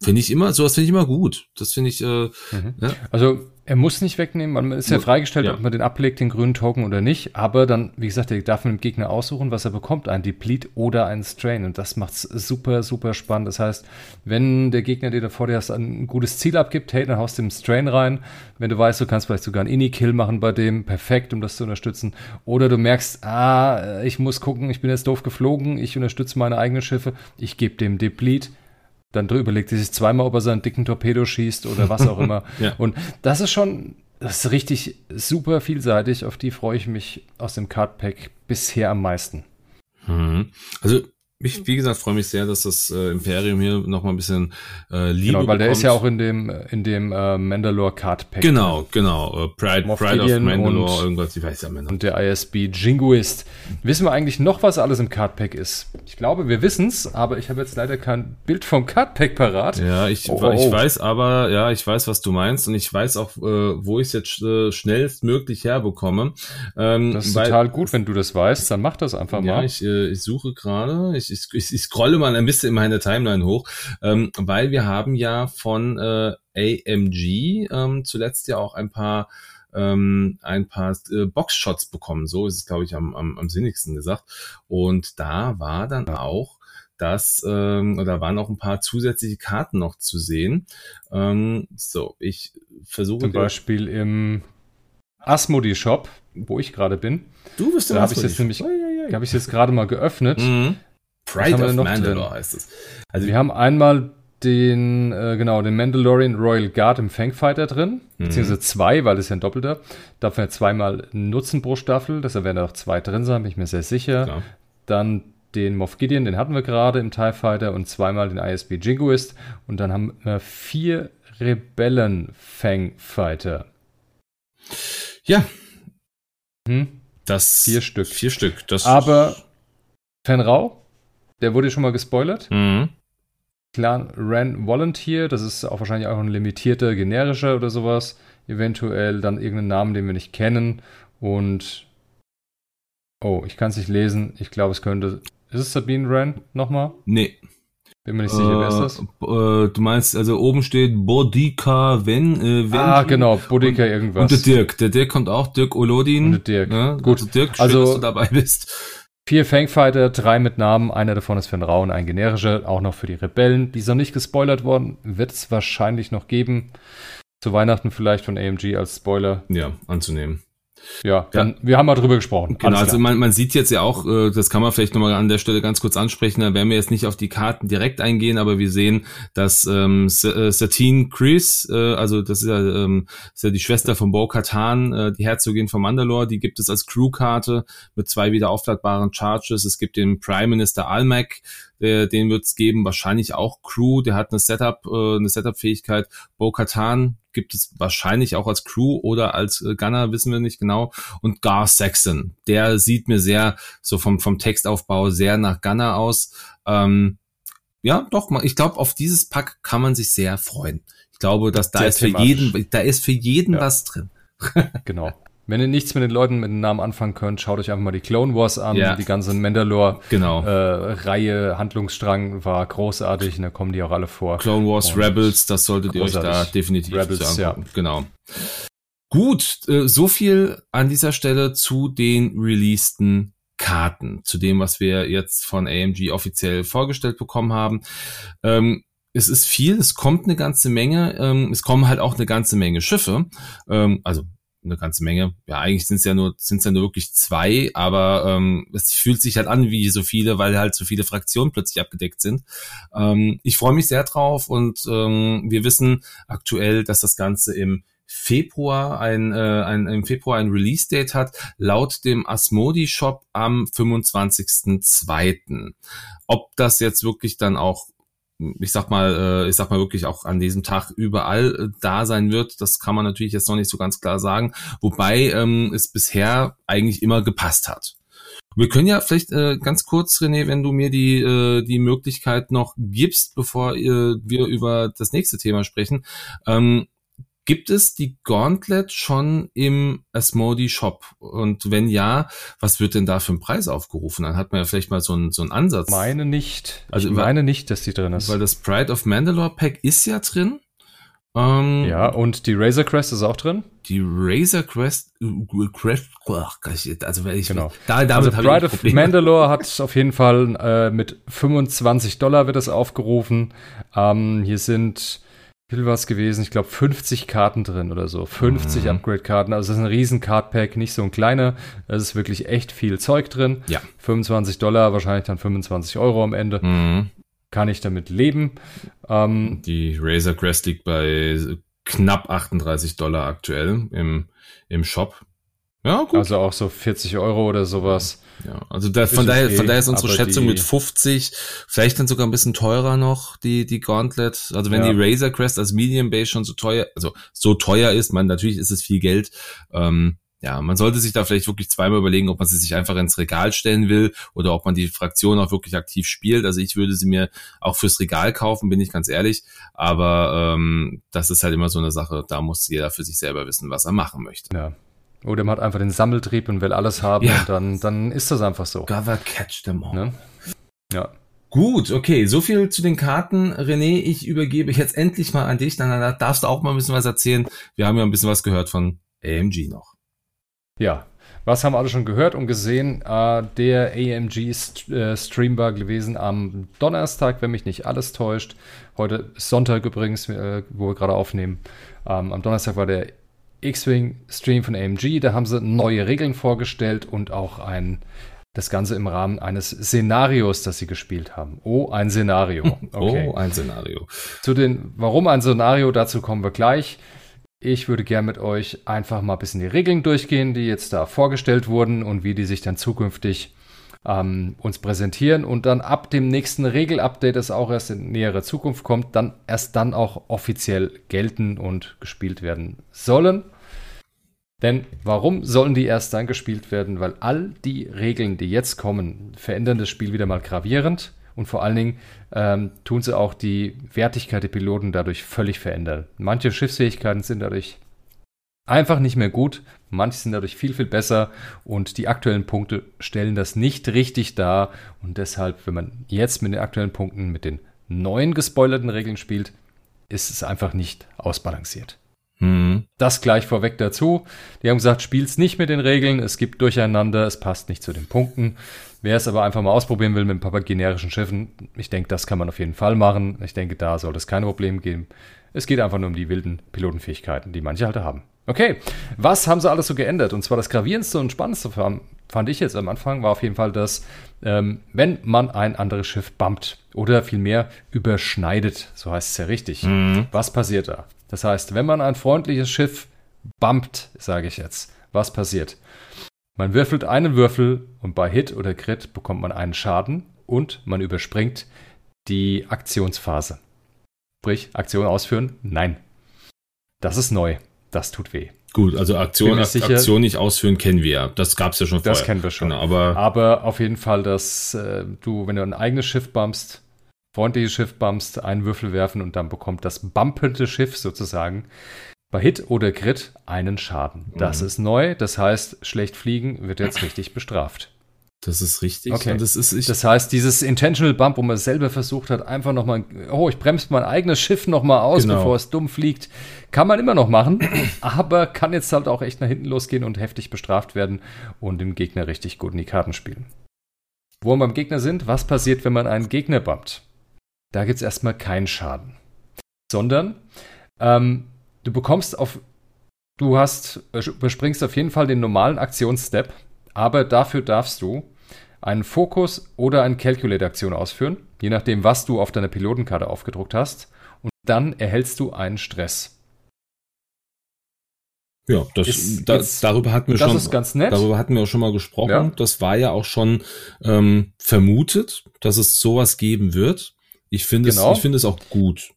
Finde ich immer, sowas finde ich immer gut. Das finde ich, äh, Mhm. ja. Also er muss nicht wegnehmen, man ist ja freigestellt, ja. ob man den ablegt, den grünen Token oder nicht. Aber dann, wie gesagt, der darf mit dem Gegner aussuchen, was er bekommt, ein Deplete oder einen Strain. Und das macht's super, super spannend. Das heißt, wenn der Gegner dir da vor dir hast, ein gutes Ziel abgibt, hey, dann haust du den Strain rein. Wenn du weißt, du kannst vielleicht sogar einen Ini-Kill machen bei dem, perfekt, um das zu unterstützen. Oder du merkst, ah, ich muss gucken, ich bin jetzt doof geflogen, ich unterstütze meine eigenen Schiffe, ich gebe dem Deplete. Dann drüber überlegt er sich zweimal, ob er seinen dicken Torpedo schießt oder was auch immer. Ja. Und das ist schon, das ist richtig super vielseitig. Auf die freue ich mich aus dem Cardpack bisher am meisten. Mhm. Also ich, wie gesagt, freue mich sehr, dass das äh, Imperium hier noch mal ein bisschen äh, Liebe Genau, weil der bekommt. ist ja auch in dem, in dem äh, Mandalore Cardpack. Genau, genau. Äh, Pride, Moff Pride of Mandalore, und- irgendwas, ich weiß ja mehr. Und der ISB Jingoist. Wissen wir eigentlich noch, was alles im Cardpack ist? Ich glaube, wir wissen's, aber ich habe jetzt leider kein Bild vom Cardpack parat. Ja, ich, Oh, oh, ich oh. weiß aber, ja, ich weiß, was du meinst und ich weiß auch, äh, wo ich es jetzt äh, schnellstmöglich herbekomme. Ähm, Das ist weil- total gut, wenn du das weißt, dann mach das einfach Ja, mal. ich, äh, ich suche gerade, ich, ich, ich, ich scrolle mal ein bisschen in meine Timeline hoch, ähm, weil wir haben ja von äh, AMG ähm, zuletzt ja auch ein paar ähm, ein paar äh, Boxshots bekommen. So ist es, glaube ich, am, am, am sinnigsten gesagt. Und da war dann auch das, ähm, oder waren auch ein paar zusätzliche Karten noch zu sehen. Ähm, so, ich versuche. Zum Beispiel im Asmodee Shop, wo ich gerade bin. du bist Da habe ich jetzt nämlich, habe ich jetzt gerade mal geöffnet. Mhm. Pride of Mandalore drin? heißt es. Also Wir haben einmal den, äh, genau, den Mandalorian Royal Guard im Fangfighter drin, Mhm. beziehungsweise zwei, weil das ist ja ein Doppelter. Davon ja zweimal Nutzen pro Staffel, deshalb werden da auch zwei drin sein, bin ich mir sehr sicher. Klar. Dann den Moff Gideon, den hatten wir gerade im TIE Fighter und zweimal den ISB Jingoist. Und dann haben wir vier Rebellen-Fangfighter. Ja, Hm? das Vier Stück. Vier Stück. Das Aber Fenrau, der wurde schon mal gespoilert. Mhm. Clan Ren Volunteer, das ist auch wahrscheinlich auch ein limitierter, generischer oder sowas. Eventuell dann irgendeinen Namen, den wir nicht kennen. Und. Oh, ich kann es nicht lesen. Ich glaube, es könnte. Ist es Sabine Ren nochmal? Nee. Bin mir nicht sicher, wer ist Äh, das? Äh, du meinst, also oben steht Bodika Wen, äh, Wen Ah, genau, Boudica irgendwas. Und der Dirk. Der Dirk kommt auch, Dirk Olodin. Und der Dirk. Ja, Gut. Also Dirk, schön, Also- dass du dabei bist. Vier Fangfighter, drei mit Namen, einer davon ist Fenrau und ein generischer, auch noch für die Rebellen. Die ist noch nicht gespoilert worden, wird es wahrscheinlich noch geben. Zu Weihnachten vielleicht von AMG als Spoiler. Ja, anzunehmen. Ja, dann, wir haben mal drüber gesprochen. Genau, also man, man sieht jetzt ja auch, äh, das kann man vielleicht nochmal an der Stelle ganz kurz ansprechen, da werden wir jetzt nicht auf die Karten direkt eingehen, aber wir sehen, dass ähm, äh, Satine Chris, äh, also das ist ja, ähm, ist ja die Schwester von Bo Katan, äh, die Herzogin von Mandalore, die gibt es als Crew-Karte mit zwei wieder aufladbaren Charges. Es gibt den Prime Minister Almec, der, den wird es geben, wahrscheinlich auch Crew, der hat eine Setup, äh, eine Setup-Fähigkeit. Bo Katan gibt es wahrscheinlich auch als Crew oder als äh, Gunner, wissen wir nicht genau. Und Gar Saxon, der sieht mir sehr, so vom, vom Textaufbau sehr nach Gunner aus. Ähm, ja, doch, ich glaube, auf dieses Pack kann man sich sehr freuen. Ich glaube, dass da Sehr ist für thematisch. jeden, da ist für jeden Ja. was drin. Genau. Wenn ihr nichts mit den Leuten mit den Namen anfangen könnt, schaut euch einfach mal die Clone Wars an. Ja. Die ganze Mandalore Genau. äh, Reihe, Handlungsstrang war großartig und da kommen die auch alle vor. Clone Wars Und Rebels, das solltet ihr euch da großartig. definitiv Rebels, zu angucken. Genau. Gut, äh, so viel an dieser Stelle zu den releaseden Karten, zu dem, was wir jetzt von AMG offiziell vorgestellt bekommen haben. Ähm, es ist viel, es kommt eine ganze Menge, ähm, es kommen halt auch eine ganze Menge Schiffe, ähm, also eine ganze Menge. Ja, eigentlich sind es ja nur, sind es ja nur wirklich zwei, aber ähm, es fühlt sich halt an wie so viele, weil halt so viele Fraktionen plötzlich abgedeckt sind. Ähm, ich freue mich sehr drauf und ähm, wir wissen aktuell, dass das Ganze im Februar ein, äh, ein im Februar ein Release Date hat, laut dem Asmodi Shop am 25.02. Ob das jetzt wirklich dann auch ich sag mal, äh, ich sag mal wirklich auch an diesem Tag überall äh, da sein wird, das kann man natürlich jetzt noch nicht so ganz klar sagen, wobei ähm, es bisher eigentlich immer gepasst hat. Wir können ja vielleicht äh, ganz kurz, René, wenn du mir die, äh, die Möglichkeit noch gibst, bevor äh, wir über das nächste Thema sprechen, ähm, Gibt es die Gauntlet schon im Asmodi Shop? Und wenn ja, was wird denn da für ein Preis aufgerufen? Dann hat man ja vielleicht mal so einen, so einen Ansatz. Meine nicht. Also ich weil- meine nicht, dass die drin ist. Weil das Pride of Mandalore Pack ist ja drin. Ähm, ja, und die Razor Crest ist auch drin. Die Razor Crest, äh, Crest, ach, also wenn ich, Genau. da, damit also Pride of. Mandalore hat auf jeden Fall äh, mit 25 Dollar wird das aufgerufen. Ähm, hier sind, viel war es gewesen? Ich glaube 50 Karten drin oder so. 50 Mhm. Upgrade-Karten. Also das ist ein riesen Card-Pack, nicht so ein kleiner. Es ist wirklich echt viel Zeug drin. Ja. 25 Dollar, wahrscheinlich dann 25 Euro am Ende. Mhm. Kann ich damit leben. Ähm, Die Razor Crest liegt bei knapp 38 Dollar aktuell im, im Shop. Ja, gut. also auch so 40 Euro oder sowas. Ja, also da, von, daher, okay, von daher ist unsere Schätzung mit 50, vielleicht dann sogar ein bisschen teurer noch, die, die Gauntlet. Also wenn Ja. die Razor Crest als Medium Base schon so teuer, also so teuer ist, man, natürlich ist es viel Geld. Ähm, ja, man sollte sich da vielleicht wirklich zweimal überlegen, ob man sie sich einfach ins Regal stellen will oder ob man die Fraktion auch wirklich aktiv spielt. Also ich würde sie mir auch fürs Regal kaufen, bin ich ganz ehrlich. Aber ähm, das ist halt immer so eine Sache, da muss jeder für sich selber wissen, was er machen möchte. Ja. Oder man hat einfach den Sammeltrieb und will alles haben Ja. und dann, dann ist das einfach so. Gather catch them all. Ne? Ja. Gut, okay, so viel zu den Karten. René, ich übergebe jetzt endlich mal an dich, dann darfst du auch mal ein bisschen was erzählen. Wir haben ja ein bisschen was gehört von AMG noch. Ja, was haben wir alle schon gehört und gesehen? Äh, der AMG St äh, Stream war gewesen am Donnerstag, wenn mich nicht alles täuscht. Heute ist Sonntag übrigens, äh, wo wir gerade aufnehmen. Ähm, am Donnerstag war der X-Wing Stream von AMG. Da haben sie neue Regeln vorgestellt und auch ein das Ganze im Rahmen eines Szenarios, das sie gespielt haben. Oh, ein Szenario. Okay. Oh, ein Szenario. Zu den, warum ein Szenario, dazu kommen wir gleich. Ich würde gern mit euch einfach mal ein bisschen die Regeln durchgehen, die jetzt da vorgestellt wurden und wie die sich dann zukünftig ähm, uns präsentieren und dann ab dem nächsten Regelupdate, das auch erst in nähere Zukunft kommt, dann erst dann auch offiziell gelten und gespielt werden sollen. Denn warum sollen die erst dann gespielt werden? Weil all die Regeln, die jetzt kommen, verändern das Spiel wieder mal gravierend und vor allen Dingen ähm, tun sie auch die Wertigkeit der Piloten dadurch völlig verändern. Manche Schiffsfähigkeiten sind dadurch einfach nicht mehr gut, manche sind dadurch viel, viel besser und die aktuellen Punkte stellen das nicht richtig dar und deshalb, wenn man jetzt mit den aktuellen Punkten, mit den neuen gespoilerten Regeln spielt, ist es einfach nicht ausbalanciert. Hm. Das gleich vorweg dazu. Die haben gesagt, spiel's nicht mit den Regeln, es gibt Durcheinander, es passt nicht zu den Punkten. Wer es aber einfach mal ausprobieren will mit ein paar generischen Schiffen, ich denke, das kann man auf jeden Fall machen. Ich denke, da soll es keine Probleme geben. Es geht einfach nur um die wilden Pilotenfähigkeiten, die manche halt haben. Okay, was haben sie alles so geändert? Und zwar das gravierendste und spannendste fand ich jetzt am Anfang, war auf jeden Fall, dass ähm, wenn man ein anderes Schiff bumpt oder vielmehr überschneidet, so heißt es ja richtig, Mhm. was passiert da? Das heißt, wenn man ein freundliches Schiff bumpt, sage ich jetzt, was passiert? Man würfelt einen Würfel und bei Hit oder Crit bekommt man einen Schaden und man überspringt die Aktionsphase. Sprich, Aktion ausführen? Nein. Das ist neu. Das tut weh. Gut, also Aktion, sicher- Aktion nicht ausführen kennen wir ja. Das gab's ja schon vorher. Das kennen wir schon. Genau, aber Aber auf jeden Fall, dass äh, du, wenn du ein eigenes Schiff bumpst, freundliches Schiff bumpst, einen Würfel werfen und dann bekommt das bumpende Schiff sozusagen Bei Hit oder Crit einen Schaden. Das Mhm. ist neu, das heißt, schlecht fliegen wird jetzt richtig bestraft. Das ist richtig. Okay. Das ist, ich, Das heißt, dieses Intentional Bump, wo man selber versucht hat, einfach nochmal, oh, ich bremse mein eigenes Schiff nochmal aus, Genau. bevor es dumm fliegt, kann man immer noch machen, aber kann jetzt halt auch echt nach hinten losgehen und heftig bestraft werden und den Gegner richtig gut in die Karten spielen. Wo wir beim Gegner sind, was passiert, wenn man einen Gegner bumpt? Da gibt es erstmal keinen Schaden. Sondern ähm, du bekommst auf, du hast, äh, überspringst auf jeden Fall den normalen Aktionsstep, aber dafür darfst du einen Fokus oder eine Calculate-Aktion ausführen, je nachdem, was du auf deiner Pilotenkarte aufgedruckt hast. Und dann erhältst du einen Stress. ja, das, ist da, jetzt- darüber hatten wir Das schon. ist ganz nett. Darüber hatten wir auch schon mal gesprochen. Ja. Das war ja auch schon ähm, vermutet, dass es sowas geben wird. Ich finde Genau. es, ich finde es auch gut.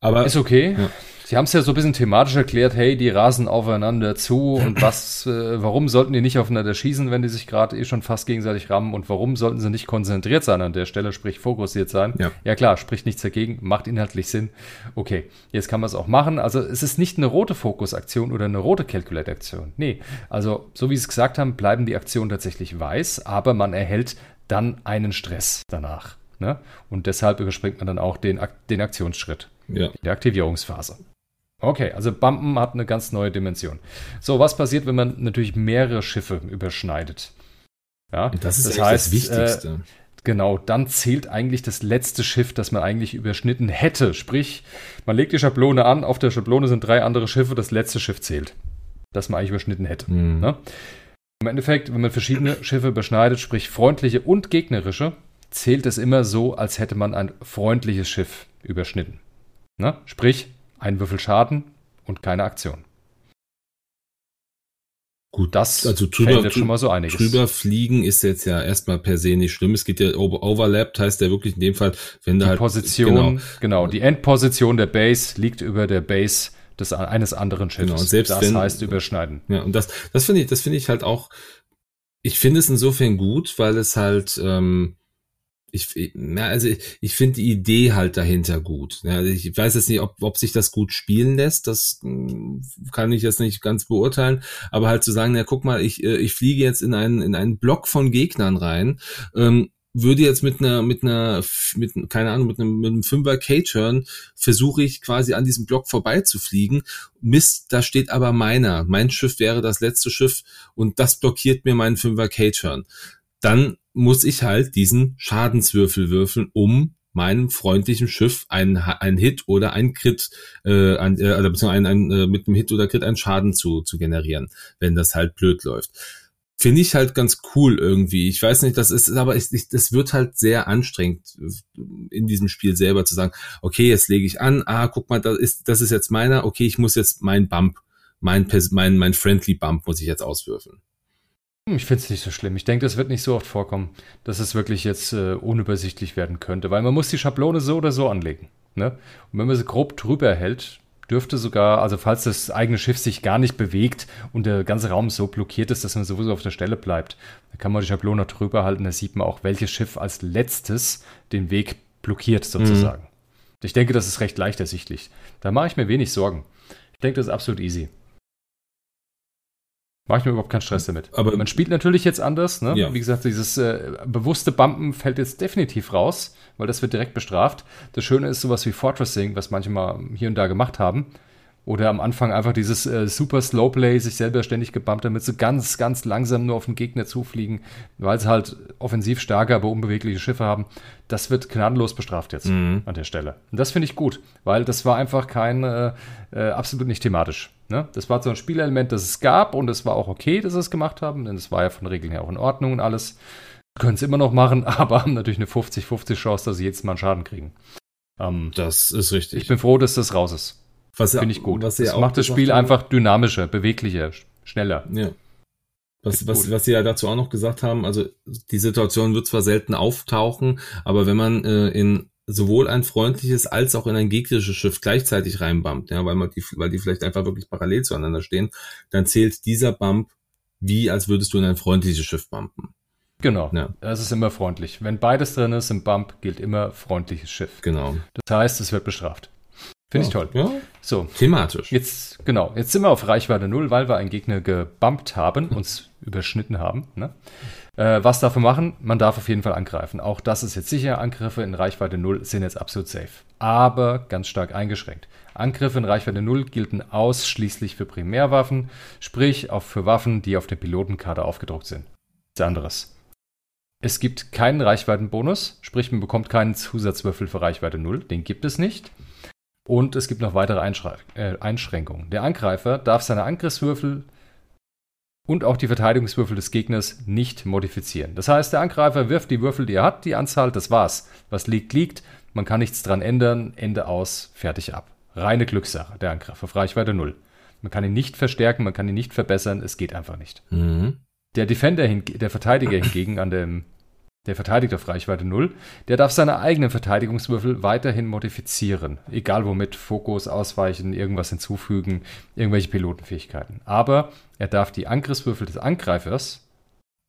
Aber Ist okay. Ja. Sie haben es ja so ein bisschen thematisch erklärt, hey, die rasen aufeinander zu und was, äh, warum sollten die nicht aufeinander schießen, wenn die sich gerade eh schon fast gegenseitig rammen und warum sollten sie nicht konzentriert sein an der Stelle, sprich fokussiert sein? Ja. ja klar, spricht nichts dagegen, macht inhaltlich Sinn. Okay, jetzt kann man es auch machen. Also es ist nicht eine rote Fokusaktion oder eine rote Calculate-Aktion. Nee, also so wie Sie es gesagt haben, bleiben die Aktionen tatsächlich weiß, aber man erhält dann einen Stress danach. Ne? Und deshalb überspringt man dann auch den, den Aktionsschritt ja, der Aktivierungsphase. Okay, also Bumpen hat eine ganz neue Dimension. So, was passiert, wenn man natürlich mehrere Schiffe überschneidet? Ja, das ist das heißt, das Wichtigste. Genau, dann zählt eigentlich das letzte Schiff, das man eigentlich überschnitten hätte. Sprich, man legt die Schablone an, auf der Schablone sind drei andere Schiffe, das letzte Schiff zählt, das man eigentlich überschnitten hätte. Hm. Ne? Im Endeffekt, wenn man verschiedene Schiffe überschneidet, sprich freundliche und gegnerische, zählt es immer so, als hätte man ein freundliches Schiff überschnitten. Ne? Sprich, ein Würfel Schaden und keine Aktion. Gut, Das also drüber, fällt jetzt schon mal so einiges. drüber fliegen ist jetzt ja erstmal per se nicht schlimm. Es geht ja over overlapped, heißt ja wirklich in dem Fall, wenn da Die halt Position, genau, genau. die Endposition der Base liegt über der Base des, eines anderen Schiffes. Genau, und selbst das wenn- heißt überschneiden. Ja, und das, das finde ich, das finde ich halt auch, ich finde es insofern gut, weil es halt, ähm, ich, ja, also ich, ich finde die Idee halt dahinter gut. Ja, also ich weiß jetzt nicht, ob, ob sich das gut spielen lässt, das mm, kann ich jetzt nicht ganz beurteilen, aber halt zu sagen, na guck mal, ich, äh, ich fliege jetzt in einen, in einen Block von Gegnern rein, ähm, würde jetzt mit einer, mit einer, mit, keine Ahnung, mit einem, mit einem Fünfer K-Turn versuche ich quasi an diesem Block vorbeizufliegen. Mist, da steht aber meiner. Mein Schiff wäre das letzte Schiff und das blockiert mir meinen Fünfer K-Turn. Dann muss ich halt diesen Schadenswürfel würfeln, um meinem freundlichen Schiff einen, einen Hit oder einen Crit, äh, ein, äh, oder beziehungsweise einen, äh, mit einem Hit oder Crit einen Schaden zu, zu generieren, wenn das halt blöd läuft finde ich halt ganz cool irgendwie. Ich weiß nicht, das ist, aber ich, ich, das wird halt sehr anstrengend in diesem Spiel selber zu sagen, okay, jetzt lege ich an, ah, guck mal, das ist, das ist jetzt meiner, okay, ich muss jetzt mein Bump, mein, mein, mein Friendly Bump muss ich jetzt auswürfeln. Hm, Ich finde es nicht so schlimm. Ich denke, das wird nicht so oft vorkommen, dass es wirklich jetzt äh, unübersichtlich werden könnte, weil man muss die Schablone so oder so anlegen. Ne? Und wenn man sie grob drüber hält, dürfte sogar, also falls das eigene Schiff sich gar nicht bewegt und der ganze Raum so blockiert ist, dass man sowieso auf der Stelle bleibt, dann kann man die Schablone drüber halten, da sieht man auch, welches Schiff als letztes den Weg blockiert sozusagen. Ich denke, das ist recht leicht ersichtlich. Da mache ich mir wenig Sorgen. Ich denke, das ist absolut easy. Mache ich mir überhaupt keinen Stress damit. Aber- man spielt natürlich jetzt anders. Ne? Ja. Wie gesagt, dieses äh, bewusste Bumpen fällt jetzt definitiv raus, weil das wird direkt bestraft. Das Schöne ist sowas wie Fortressing, was manche mal hier und da gemacht haben. Oder am Anfang einfach dieses äh, super Slow Play, sich selber ständig gebumpt, damit sie ganz, ganz langsam nur auf den Gegner zufliegen, weil sie halt offensiv starke, aber unbewegliche Schiffe haben. Das wird gnadenlos bestraft jetzt Mhm. an der Stelle. Und das finde ich gut, weil das war einfach kein, äh, äh, absolut nicht thematisch. Ne? Das war so ein Spielelement, das es gab und es war auch okay, dass sie es gemacht haben, denn es war ja von Regeln her auch in Ordnung und alles. Können es immer noch machen, aber haben natürlich eine 50-50 Chance, dass sie jetzt mal einen Schaden kriegen. Ähm, Das ist richtig. ich bin froh, dass das raus ist. was ja- Finde ich gut. Was das macht das Spiel haben- einfach dynamischer, beweglicher, sch- schneller. Ja. Was, was, was sie ja dazu auch noch gesagt haben, also die Situation wird zwar selten auftauchen, aber wenn man äh, in sowohl ein freundliches als auch in ein gegnerisches Schiff gleichzeitig reinbumpt, ja, weil man die, weil die vielleicht einfach wirklich parallel zueinander stehen, dann zählt dieser Bump wie, als würdest du in ein freundliches Schiff bumpen. Genau. Ja. Das ist immer freundlich. Wenn beides drin ist im Bump, gilt immer freundliches Schiff. Genau. Das heißt, es wird bestraft. Finde ich toll. Ja, So, thematisch. Jetzt, genau, jetzt sind wir auf Reichweite 0, weil wir einen Gegner gebumpt haben, uns überschnitten haben. Ne? Äh, was darf man machen? Man darf auf jeden Fall angreifen. Auch das ist jetzt sicher. Angriffe in Reichweite 0 sind jetzt absolut safe. Aber ganz stark eingeschränkt. Angriffe in Reichweite 0 gelten ausschließlich für Primärwaffen, sprich auch für Waffen, die auf der Pilotenkarte aufgedruckt sind. Nichts anderes. Es gibt keinen Reichweitenbonus, sprich man bekommt keinen Zusatzwürfel für Reichweite 0, den gibt es nicht. Und es gibt noch weitere Einschrä äh, Einschränkungen. Der Angreifer darf seine Angriffswürfel und auch die Verteidigungswürfel des Gegners nicht modifizieren. Das heißt, der Angreifer wirft die Würfel, die er hat, die Anzahl, das war's. Was liegt, liegt. Man kann nichts dran ändern. Ende aus, fertig ab. Reine Glückssache, der Angriff auf Reichweite 0. Man kann ihn nicht verstärken, man kann ihn nicht verbessern, es geht einfach nicht. Mhm. Der Defender, der Verteidiger hingegen an dem der verteidigt auf Reichweite 0, der darf seine eigenen Verteidigungswürfel weiterhin modifizieren. Egal womit, Fokus, Ausweichen, irgendwas hinzufügen, irgendwelche Pilotenfähigkeiten. Aber er darf die Angriffswürfel des Angreifers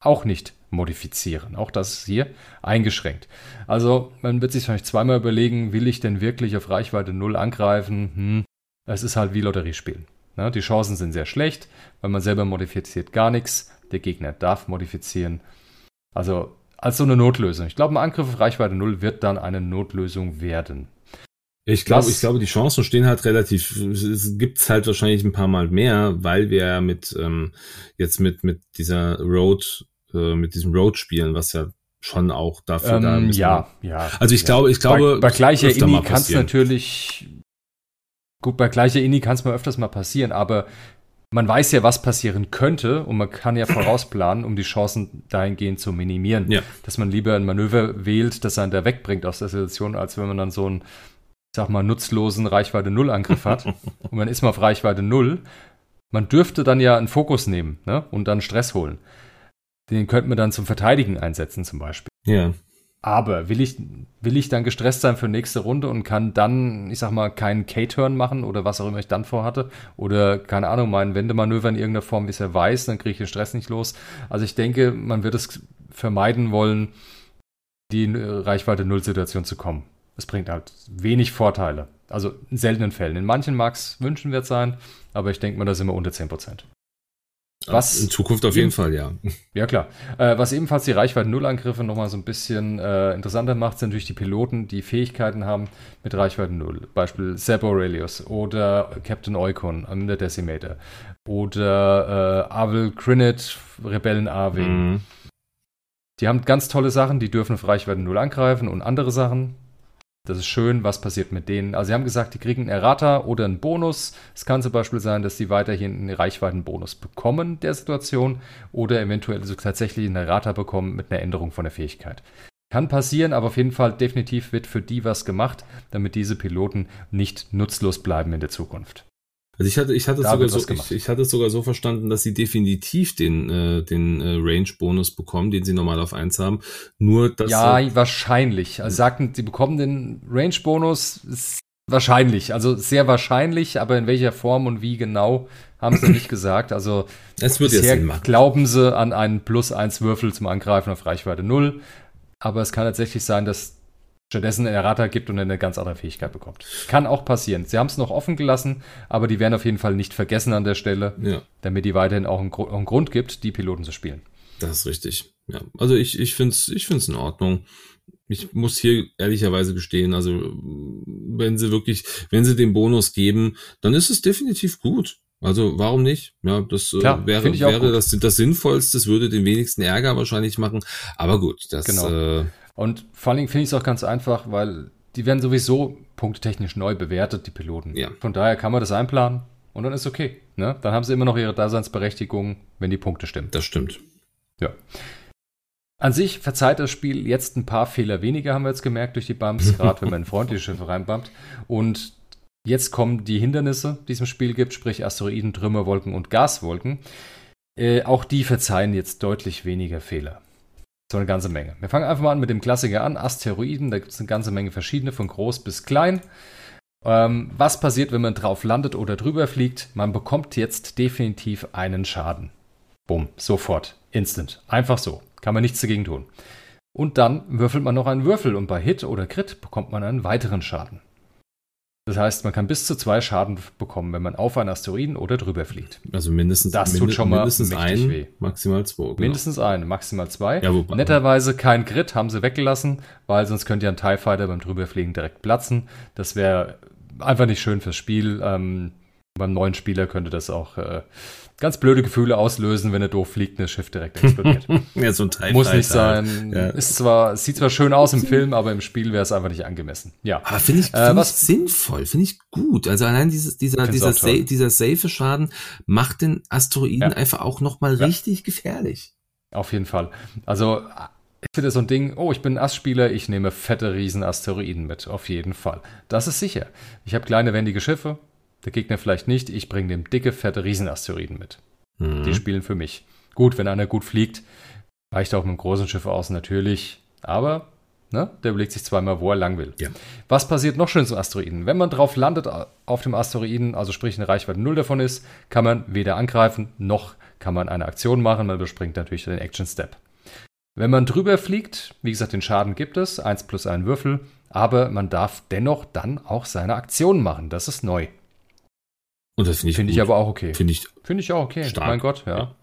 auch nicht modifizieren. Auch das ist hier eingeschränkt. Also man wird sich vielleicht zweimal überlegen, will ich denn wirklich auf Reichweite 0 angreifen? Hm, es ist halt wie Lotterie spielen. Ja, die Chancen sind sehr schlecht, weil man selber modifiziert gar nichts. Der Gegner darf modifizieren. Also als so eine Notlösung. Ich glaube, ein Angriff auf Reichweite 0 wird dann eine Notlösung werden. Ich glaube, ich glaube, die Chancen stehen halt relativ, es gibt's halt wahrscheinlich ein paar Mal mehr, weil wir ja mit, ähm, jetzt mit, mit dieser Road, äh, mit diesem Road spielen, was ja schon auch dafür ähm, da ist. Ja, ja. Also ich ja. glaube, ich glaube. Bei, bei gleicher Inni kann es natürlich, gut, bei gleicher Inni kann es mal öfters mal passieren, aber man weiß ja, was passieren könnte und man kann ja vorausplanen, um die Chancen dahingehend zu minimieren. Ja. Dass man lieber ein Manöver wählt, das einen da wegbringt aus der Situation, als wenn man dann so einen, ich sag mal, nutzlosen Reichweite Null Angriff hat und man ist mal auf Reichweite Null. Man dürfte dann ja einen Fokus nehmen ne? und dann Stress holen. Den könnte man dann zum Verteidigen einsetzen, zum Beispiel. Ja. Aber will ich, will ich dann gestresst sein für nächste Runde und kann dann, ich sag mal, keinen K-Turn machen oder was auch immer ich dann vorhatte? Oder, keine Ahnung, mein Wendemanöver in irgendeiner Form, wie es er weiß, dann kriege ich den Stress nicht los. Also ich denke, man wird es vermeiden wollen, die Reichweite Null-Situation zu kommen. Es bringt halt wenig Vorteile. Also in seltenen Fällen. In manchen mag es wünschenswert sein, aber ich denke mal, da sind wir unter 10%. Was in Zukunft auf jeden Fall, ja. Ja, klar. Äh, was ebenfalls die Reichweite Null-Angriffe nochmal so ein bisschen äh, interessanter macht, sind natürlich die Piloten, die Fähigkeiten haben mit Reichweite Null. Beispiel Zeb Aurelius oder Captain Oikon am der Decimator. Oder äh, Avel Crinnet, Rebellen Arwing. Mhm. Die haben ganz tolle Sachen, die dürfen auf Reichweite Null angreifen und andere Sachen. Das ist schön, was passiert mit denen. Also sie haben gesagt, die kriegen einen Errata oder einen Bonus. Es kann zum Beispiel sein, dass sie weiterhin einen Reichweitenbonus bekommen der Situation oder eventuell so tatsächlich einen Errata bekommen mit einer Änderung von der Fähigkeit. Kann passieren, aber auf jeden Fall definitiv wird für die was gemacht, damit diese Piloten nicht nutzlos bleiben in der Zukunft. Also ich hatte, ich hatte, sogar so, ich, ich, hatte es sogar so verstanden, dass sie definitiv den, äh, den äh, Range-Bonus bekommen, den sie normal auf 1 haben. Nur dass. Ja, äh, wahrscheinlich. Also sagten, sie bekommen den Range-Bonus. Wahrscheinlich, also sehr wahrscheinlich, aber in welcher Form und wie genau, haben sie nicht gesagt. Also es wird bisher glauben sie an einen plus 1 Würfel zum Angreifen auf Reichweite 0. Aber es kann tatsächlich sein, dass stattdessen einen Errata gibt und eine ganz andere Fähigkeit bekommt. Kann auch passieren. Sie haben es noch offen gelassen, aber die werden auf jeden Fall nicht vergessen an der Stelle, ja. damit die weiterhin auch einen, auch einen, Grund gibt, die Piloten zu spielen. Das ist richtig. Ja, also ich, ich finde es ich find's in Ordnung. Ich muss hier ehrlicherweise gestehen, also wenn sie wirklich, wenn sie den Bonus geben, dann ist es definitiv gut. Also warum nicht? Ja, das äh, Klar, wäre, wäre das, das Sinnvollste, das würde den wenigsten Ärger wahrscheinlich machen. Aber gut, das genau. äh, und vor allen Dingen finde ich es auch ganz einfach, weil die werden sowieso punktetechnisch neu bewertet, die Piloten. Ja. Von daher kann man das einplanen und dann ist okay. Ne? Dann haben sie immer noch ihre Daseinsberechtigung, wenn die Punkte stimmen. Das stimmt. Ja. An sich verzeiht das Spiel jetzt ein paar Fehler weniger, haben wir jetzt gemerkt durch die Bumps, gerade wenn man in freundliche Schiffe reinbumpt. Und jetzt kommen die Hindernisse, die es im Spiel gibt, sprich Asteroiden, Trümmerwolken und Gaswolken. Äh, auch die verzeihen jetzt deutlich weniger Fehler. So eine ganze Menge. Wir fangen einfach mal an mit dem Klassiker an, Asteroiden. Da gibt es eine ganze Menge verschiedene, von groß bis klein. Ähm, was passiert, wenn man drauf landet oder drüber fliegt? Man bekommt jetzt definitiv einen Schaden. Bumm, sofort, instant. Einfach so. Kann man nichts dagegen tun. Und dann würfelt man noch einen Würfel und bei Hit oder Crit bekommt man einen weiteren Schaden. Das heißt, man kann bis zu zwei Schaden bekommen, wenn man auf einen Asteroiden oder drüber fliegt. Also mindestens, Das tut minde- schon mal mindestens ein, weh. maximal zwei. Genau. Mindestens einen, maximal zwei. Ja, wobei- Netterweise kein Crit, haben sie weggelassen, weil sonst könnte ja ein TIE Fighter beim Drüberfliegen direkt platzen. Das wäre einfach nicht schön fürs Spiel. Ähm, beim neuen Spieler könnte das auch äh, ganz blöde Gefühle auslösen, wenn er doof fliegt das Schiff direkt explodiert. Ja, so ein TIE Muss nicht sein. Ja. Ist zwar, es sieht zwar schön aus im Film, aber im Spiel wäre es einfach nicht angemessen. Ja. Aber finde ich, Äh, find was- ich sinnvoll, finde ich gut. Also allein dieses, dieser, dieser, sa dieser safe Schaden macht den Asteroiden Ja. einfach auch nochmal Ja. richtig gefährlich. Auf jeden Fall. Also, ich finde so ein Ding, oh, ich bin ein Ass-Spieler, ich nehme fette Riesen-Asteroiden mit. Auf jeden Fall. Das ist sicher. Ich habe kleine, wendige Schiffe, der Gegner vielleicht nicht. Ich bringe dem dicke, fette Riesen-Asteroiden mit. Mhm. Die spielen für mich. Gut, wenn einer gut fliegt, reicht auch mit einem großen Schiff aus, natürlich. Aber, ne, der überlegt sich zweimal, wo er lang will. Ja. Was passiert noch schön zum Asteroiden? Wenn man drauf landet auf dem Asteroiden, also sprich eine Reichweite null davon ist, kann man weder angreifen, noch kann man eine Aktion machen. Man überspringt natürlich den Action Step. Wenn man drüber fliegt, wie gesagt, den Schaden gibt es, 1 plus ein Würfel, aber man darf dennoch dann auch seine Aktion machen. Das ist neu. Und das finde ich Finde ich aber auch okay. Finde ich, Finde ich auch okay. Stark. Mein Gott, ja.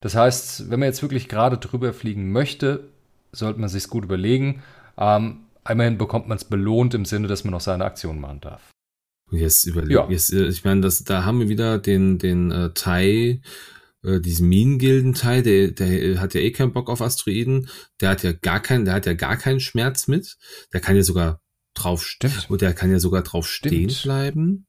Das heißt, wenn man jetzt wirklich gerade drüber fliegen möchte, sollte man sich gut überlegen. Ähm, immerhin bekommt man es belohnt im Sinne, dass man noch seine Aktion machen darf. jetzt überlege Ja. jetzt, äh, ich meine, das, da haben wir wieder den, den äh, Tai, äh, diesen Minengilden-Tai, der, der hat ja eh keinen Bock auf Asteroiden. Der hat ja gar keinen, der hat ja gar keinen Schmerz mit. Der kann ja sogar drauf Stimmt. Und der kann ja sogar drauf Stimmt. stehen bleiben.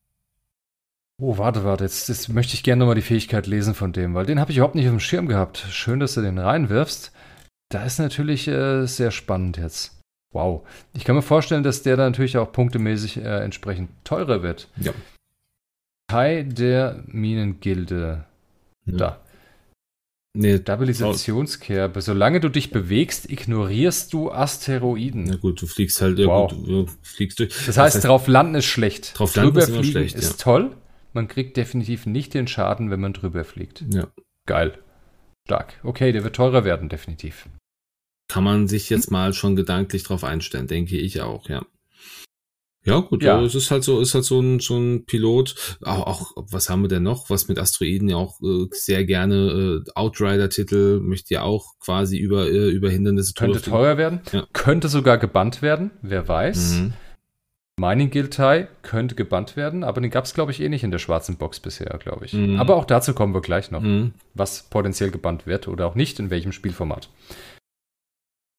Oh, warte, warte. Jetzt, jetzt möchte ich gerne nochmal die Fähigkeit lesen von dem, weil den habe ich überhaupt nicht auf dem Schirm gehabt. Schön, dass du den reinwirfst. Da ist natürlich äh, sehr spannend jetzt. Wow. Ich kann mir vorstellen, dass der dann natürlich auch punktemäßig äh, entsprechend teurer wird. Ja. Teil der Minengilde. Ja. Da. Nee, Stabilisationskerbe. Solange du dich bewegst, ignorierst du Asteroiden. na gut, du fliegst halt, ja Wow. gut, du fliegst durch. Das heißt, drauf landen ist schlecht. Drauf landen ist immer schlecht, ist ja. toll. Man kriegt definitiv nicht den Schaden, wenn man drüber fliegt. ja. Geil. Stark. Okay, der wird teurer werden, definitiv. Kann man sich jetzt mal schon gedanklich drauf einstellen, denke ich auch, ja. Ja, gut, Ja. es ist halt so, ist halt so ein, so ein Pilot. Auch, auch, was haben wir denn noch? Was mit Asteroiden ja auch äh, sehr gerne äh, Outrider-Titel möchte ja auch quasi über, äh, über Hindernisse Könnte teuer werden. Ja. Könnte sogar gebannt werden. Wer weiß. Mhm. Mining Guild Tie könnte gebannt werden, aber den gab es, glaube ich, eh nicht in der schwarzen Box bisher, glaube ich. Mhm. Aber auch dazu kommen wir gleich noch. Mhm. was potenziell gebannt wird oder auch nicht, in welchem Spielformat.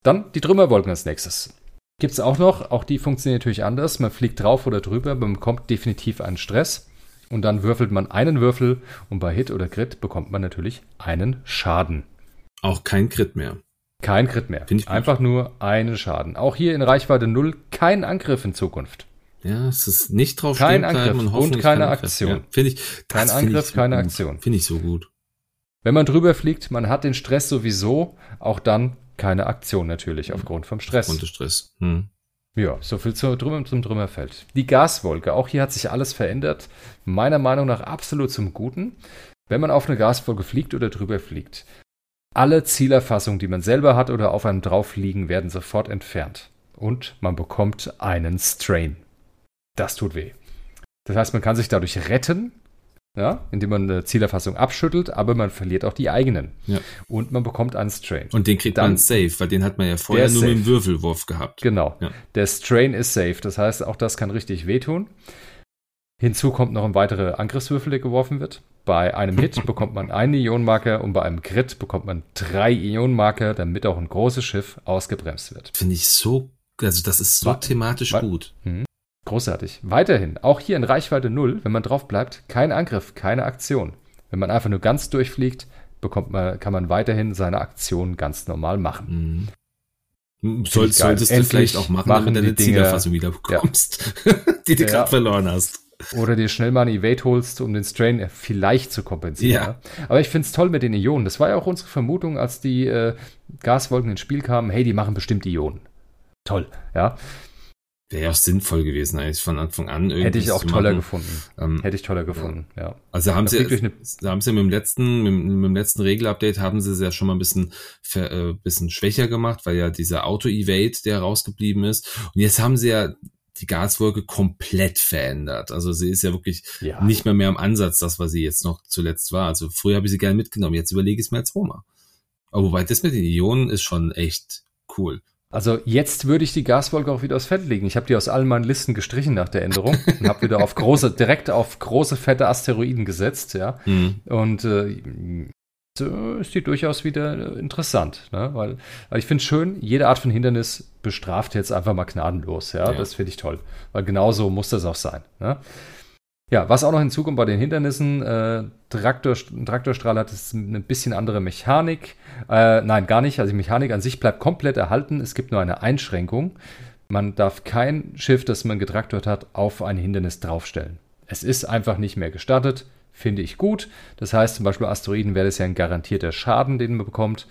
Dann die Trümmerwolken als nächstes. Gibt es auch noch, auch die funktionieren natürlich anders. Man fliegt drauf oder drüber, man bekommt definitiv einen Stress und dann würfelt man einen Würfel und bei Hit oder Crit bekommt man natürlich einen Schaden. Auch kein Crit mehr. Kein Crit mehr. Finde ich gut. Einfach nur einen Schaden. Auch hier in Reichweite 0 kein Angriff in Zukunft. Ja, es ist nicht drauf Kein Angriff und, hoffen, und keine. Aktion. Ja, finde ich. Kein Angriff, ich so keine gut. Aktion. Finde ich so gut. Wenn man drüber fliegt, man hat den Stress sowieso, auch dann keine Aktion natürlich aufgrund vom Stress. Und Stress. Hm. Ja, so viel zu, Trümmer, zum Trümmerfeld. Die Gaswolke, auch hier hat sich alles verändert. Meiner Meinung nach absolut zum Guten. Wenn man auf eine Gaswolke fliegt oder drüber fliegt, alle Zielerfassungen, die man selber hat oder auf einem drauf liegen, werden sofort entfernt. Und man bekommt einen Strain. Das tut weh. Das heißt, man kann sich dadurch retten, ja, indem man eine Zielerfassung abschüttelt, aber man verliert auch die eigenen. Ja. Und man bekommt einen Strain. Und den kriegt Dann- man safe, weil den hat man ja vorher nur mit dem safe. Würfelwurf gehabt. Genau. Ja. Der Strain ist safe. Das heißt, auch das kann richtig wehtun. Hinzu kommt noch ein weiterer Angriffswürfel, der geworfen wird. Bei einem Hit bekommt man einen Ionenmarker und bei einem Crit bekommt man drei Ionenmarker, damit auch ein großes Schiff ausgebremst wird. Finde ich so, also das ist so Wa- thematisch wa- gut. Großartig. Weiterhin, auch hier in Reichweite 0, wenn man drauf bleibt, kein Angriff, keine Aktion. Wenn man einfach nur ganz durchfliegt, bekommt man, kann man weiterhin seine Aktion ganz normal machen. Mhm. Soll, solltest du Endlich vielleicht auch machen, machen damit du die deine Zielerfassung wieder bekommst, die du Ja. gerade verloren hast. Oder dir schnell mal ein Evade holst, um den Strain vielleicht zu kompensieren. Ja. Ja. Aber ich finde es toll mit den Ionen. Das war ja auch unsere Vermutung, als die äh, Gaswolken ins Spiel kamen. Hey, die machen bestimmt Ionen. Toll, ja. Wäre ja auch sinnvoll gewesen, eigentlich von Anfang an. Hätte ich auch toller machen. gefunden. Ähm, Hätte ich toller gefunden, ja. Also haben Da sie, eine- haben sie mit dem letzten, mit, mit dem letzten Regelupdate haben sie es ja schon mal ein bisschen, äh, bisschen schwächer gemacht, weil ja dieser Auto-Evade, der rausgeblieben ist. Und jetzt haben sie ja die Gaswolke komplett verändert. Also sie ist ja wirklich Ja. nicht mehr mehr im Ansatz, das, was sie jetzt noch zuletzt war. Also früher habe ich sie gerne mitgenommen, jetzt überlege ich es mir als Roma. Aber wobei das mit den Ionen ist schon echt cool. Also jetzt würde ich die Gaswolke auch wieder aufs Fett legen. Ich habe die aus allen meinen Listen gestrichen nach der Änderung und habe wieder auf große, direkt auf große, fette Asteroiden gesetzt, ja. Mhm. Und äh, so ist die durchaus wieder äh, interessant, ne? weil, weil ich finde schön, jede Art von Hindernis bestraft jetzt einfach mal gnadenlos, ja, Ja. das finde ich toll, weil genauso muss das auch sein. Ne? Ja, was auch noch hinzukommt bei den Hindernissen, äh, Traktor, Traktorstrahl hat jetzt eine bisschen andere Mechanik, äh, nein, gar nicht, also die Mechanik an sich bleibt komplett erhalten, es gibt nur eine Einschränkung, man darf kein Schiff, das man getraktort hat, auf ein Hindernis draufstellen. Es ist einfach nicht mehr gestattet, finde ich gut. Das heißt zum Beispiel Asteroiden wäre das ja ein garantierter Schaden, den man bekommt.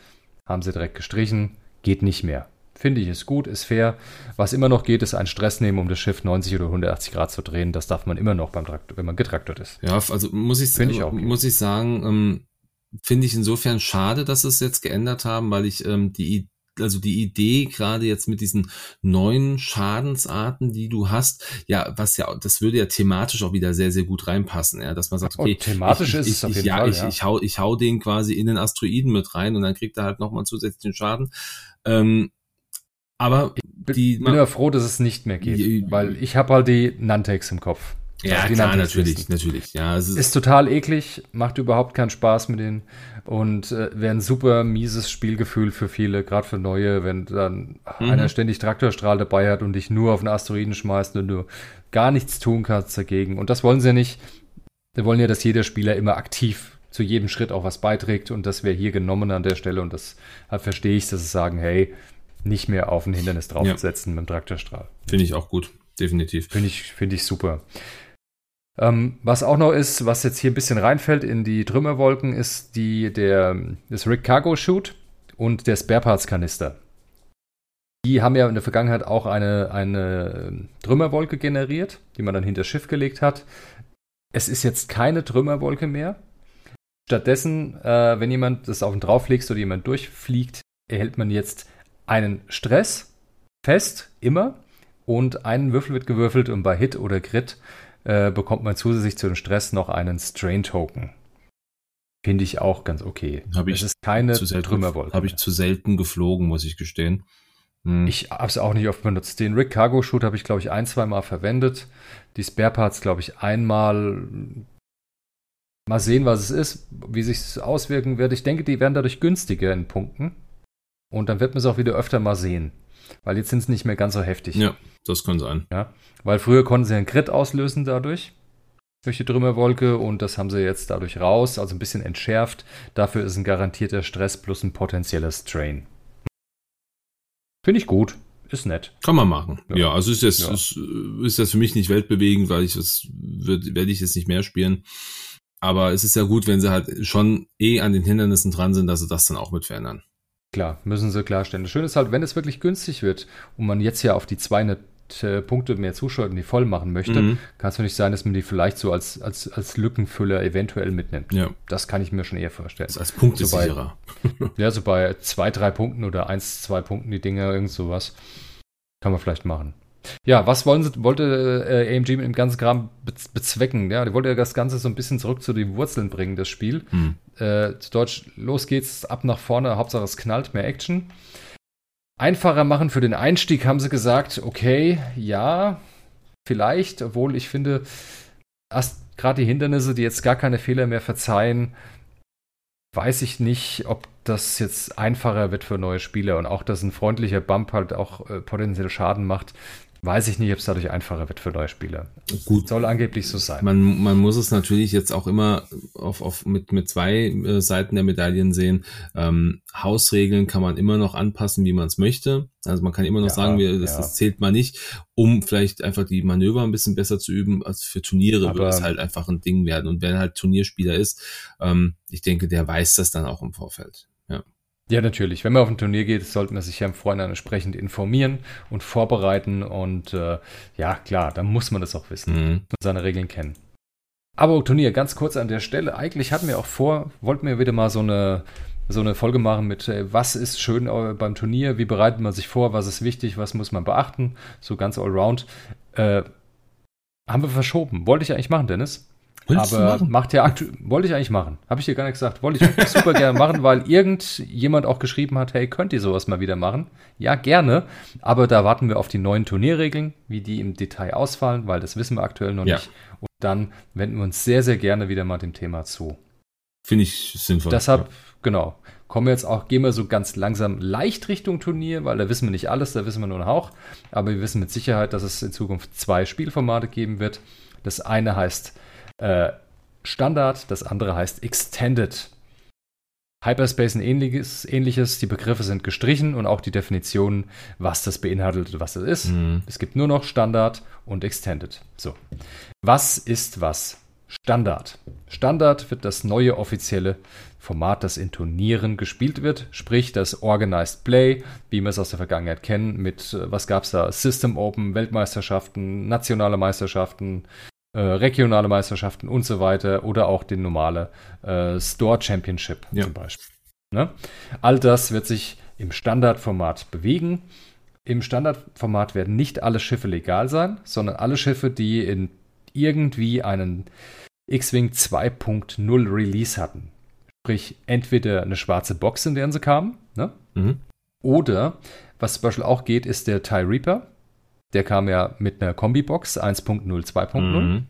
Haben sie direkt gestrichen, geht nicht mehr. Finde ich ist gut, ist fair. Was immer noch geht, ist ein Stress nehmen, um das Schiff 90 oder 180 Grad zu drehen. Das darf man immer noch beim Traktor, wenn man getraktort ist. Ja, also muss ich, ich auch muss ich sagen, ähm, finde ich insofern schade, dass sie es jetzt geändert haben, weil ich ähm, die also die Idee gerade jetzt mit diesen neuen Schadensarten, die du hast, ja, was ja, das würde ja thematisch auch wieder sehr, sehr gut reinpassen, ja, dass man sagt, Oh, okay, thematisch ich, ist ich, es auf ich, jeden ja, Fall, ich, ja. ich hau, ich hau den quasi in den Asteroiden mit rein und dann kriegt er halt nochmal zusätzlichen Schaden. Ähm, aber die, bin aber froh, dass es nicht mehr geht, weil ich habe halt die Nantex im Kopf. ja, Also die klar, natürlich, natürlich, ja, es ist, Ist total eklig, macht überhaupt keinen Spaß mit denen und äh, wäre ein super mieses Spielgefühl für viele, gerade für Neue, wenn dann Mhm. einer ständig Traktorstrahl dabei hat und dich nur auf einen Asteroiden schmeißt und du gar nichts tun kannst dagegen. Und das wollen sie ja nicht. Sie wollen ja, dass jeder Spieler immer aktiv zu jedem Schritt auch was beiträgt und das wäre hier genommen an der Stelle und das halt verstehe ich, dass sie sagen, hey, nicht mehr auf ein Hindernis draufsetzen mit dem Traktorstrahl. finde ich auch gut, definitiv. Finde ich, finde ich super. Ähm, was auch noch ist, was jetzt hier ein bisschen reinfällt in die Trümmerwolken, ist die, der, das Rig Cargo Chute und der Spare Parts Kanister. Die haben ja in der Vergangenheit auch eine, eine Trümmerwolke generiert, die man dann hinter das Schiff gelegt hat. Es ist jetzt keine Trümmerwolke mehr. Stattdessen, äh, wenn jemand das auf den drauflegst oder jemand durchfliegt, erhält man jetzt einen Stress fest, immer. Und einen Würfel wird gewürfelt und bei Hit oder Crit äh, bekommt man zusätzlich zu dem Stress noch einen Strain-Token. Finde ich auch ganz okay. Hab ich es ist keine zu selten, Trümmerwolke. Habe ich zu selten geflogen, muss ich gestehen. Hm. Ich habe es auch nicht oft benutzt. Den Rig Cargo Shoot habe ich, glaube ich, ein, zwei Mal verwendet. Die Spare Parts, glaube ich, einmal. Mal sehen, was es ist, wie sich es auswirken wird. Ich denke, die werden dadurch günstiger in Punkten. Und dann wird man es auch wieder öfter mal sehen. Weil jetzt sind es nicht mehr ganz so heftig. ja, das kann sein. Ja, weil früher konnten sie einen Crit auslösen dadurch, durch die Trümmerwolke und das haben sie jetzt dadurch raus, also ein bisschen entschärft. Dafür ist ein garantierter Stress plus ein potenzieller Strain. Finde ich gut, ist nett. Kann man machen. Ja. Ja, also ist jetzt, Ja. ist, ist jetzt für mich nicht weltbewegend, weil ich das werde ich jetzt nicht mehr spielen. Aber es ist ja gut, wenn sie halt schon eh an den Hindernissen dran sind, dass sie das dann auch mit verändern. Klar, müssen sie klarstellen. Das Schöne ist halt, wenn es wirklich günstig wird und man jetzt ja auf die 200 äh, Punkte mehr zuschaut und die voll machen möchte, Mhm. kann es natürlich sein, dass man die vielleicht so als, als, als Lückenfüller eventuell mitnimmt. Ja, Das kann ich mir schon eher vorstellen. das ist als Punktesicherer. Ja, so bei zwei, drei Punkten oder eins, zwei Punkten die Dinger, irgend sowas. Kann man vielleicht machen. Ja, was wollen sie, wollte äh, AMG mit dem ganzen Kram bez bezwecken? Ja, die wollte ja das Ganze so ein bisschen zurück zu den Wurzeln bringen, das Spiel. Hm. Äh, zu Deutsch, los geht's, ab nach vorne, Hauptsache es knallt, mehr Action. Einfacher machen für den Einstieg, haben sie gesagt, okay, ja, vielleicht, obwohl ich finde, gerade die Hindernisse, die jetzt gar keine Fehler mehr verzeihen, weiß ich nicht, ob das jetzt einfacher wird für neue Spieler und auch, dass ein freundlicher Bump halt auch äh, potenziell Schaden macht, weiß ich nicht, ob es dadurch einfacher wird für neue Spieler. Gut, Soll angeblich so sein. Man, man muss es natürlich jetzt auch immer auf, auf mit, mit zwei äh, Seiten der Medaillen sehen. Ähm, Hausregeln kann man immer noch anpassen, wie man es möchte. Also man kann immer noch Ja, sagen, wir, das, ja. das zählt mal nicht, um vielleicht einfach die Manöver ein bisschen besser zu üben. als für Turniere Aber- wird es halt einfach ein Ding werden. Und wer halt Turnierspieler ist, ähm, ich denke, der weiß das dann auch im Vorfeld. Ja. Ja, natürlich. Wenn man auf ein Turnier geht, sollte man sich ja im Vorhinein entsprechend informieren und vorbereiten. Und äh, ja, klar, dann muss man das auch wissen Mhm. und seine Regeln kennen. Aber Turnier, ganz kurz an der Stelle. Eigentlich hatten wir auch vor, wollten wir wieder mal so eine, so eine Folge machen mit, äh, was ist schön äh, beim Turnier, wie bereitet man sich vor, was ist wichtig, was muss man beachten, so ganz allround. Äh, haben wir verschoben. Wollte ich eigentlich machen, Dennis. Willst aber macht ja aktuell, wollte ich eigentlich machen. Habe ich dir gar nicht gesagt. Wollte ich super gerne machen, weil irgendjemand auch geschrieben hat, hey, könnt ihr sowas mal wieder machen? Ja, gerne. Aber da warten wir auf die neuen Turnierregeln, wie die im Detail ausfallen, weil das wissen wir aktuell noch ja. nicht. Und dann wenden wir uns sehr, sehr gerne wieder mal dem Thema zu. Finde ich sinnvoll. Deshalb, ja. genau, kommen wir jetzt auch, gehen wir so ganz langsam leicht Richtung Turnier, weil da wissen wir nicht alles, da wissen wir nur einen Hauch. Aber wir wissen mit Sicherheit, dass es in Zukunft zwei Spielformate geben wird. Das eine heißt äh, Standard, das andere heißt Extended. Hyperspace ein ähnliches, ähnliches, die Begriffe sind gestrichen und auch die Definition, was das beinhaltet und was das ist. Mhm. Es gibt nur noch Standard und Extended. So. Was ist was? Standard. Standard wird das neue offizielle Format, das in Turnieren gespielt wird, sprich das Organized Play, wie wir es aus der Vergangenheit kennen, mit, äh, was gab es da, System Open, Weltmeisterschaften, nationale Meisterschaften, äh, regionale Meisterschaften und so weiter oder auch den normale äh, Store Championship ja. zum Beispiel. Ne? All das wird sich im Standardformat bewegen. Im Standardformat werden nicht alle Schiffe legal sein, sondern alle Schiffe, die in irgendwie einen X-Wing 2.0 Release hatten. Sprich, entweder eine schwarze Box, in der sie kamen, ne? Mhm. oder was zum Beispiel auch geht, ist der TIE Reaper. Der kam ja mit einer Kombi-Box 1.0, 2.0. Mhm.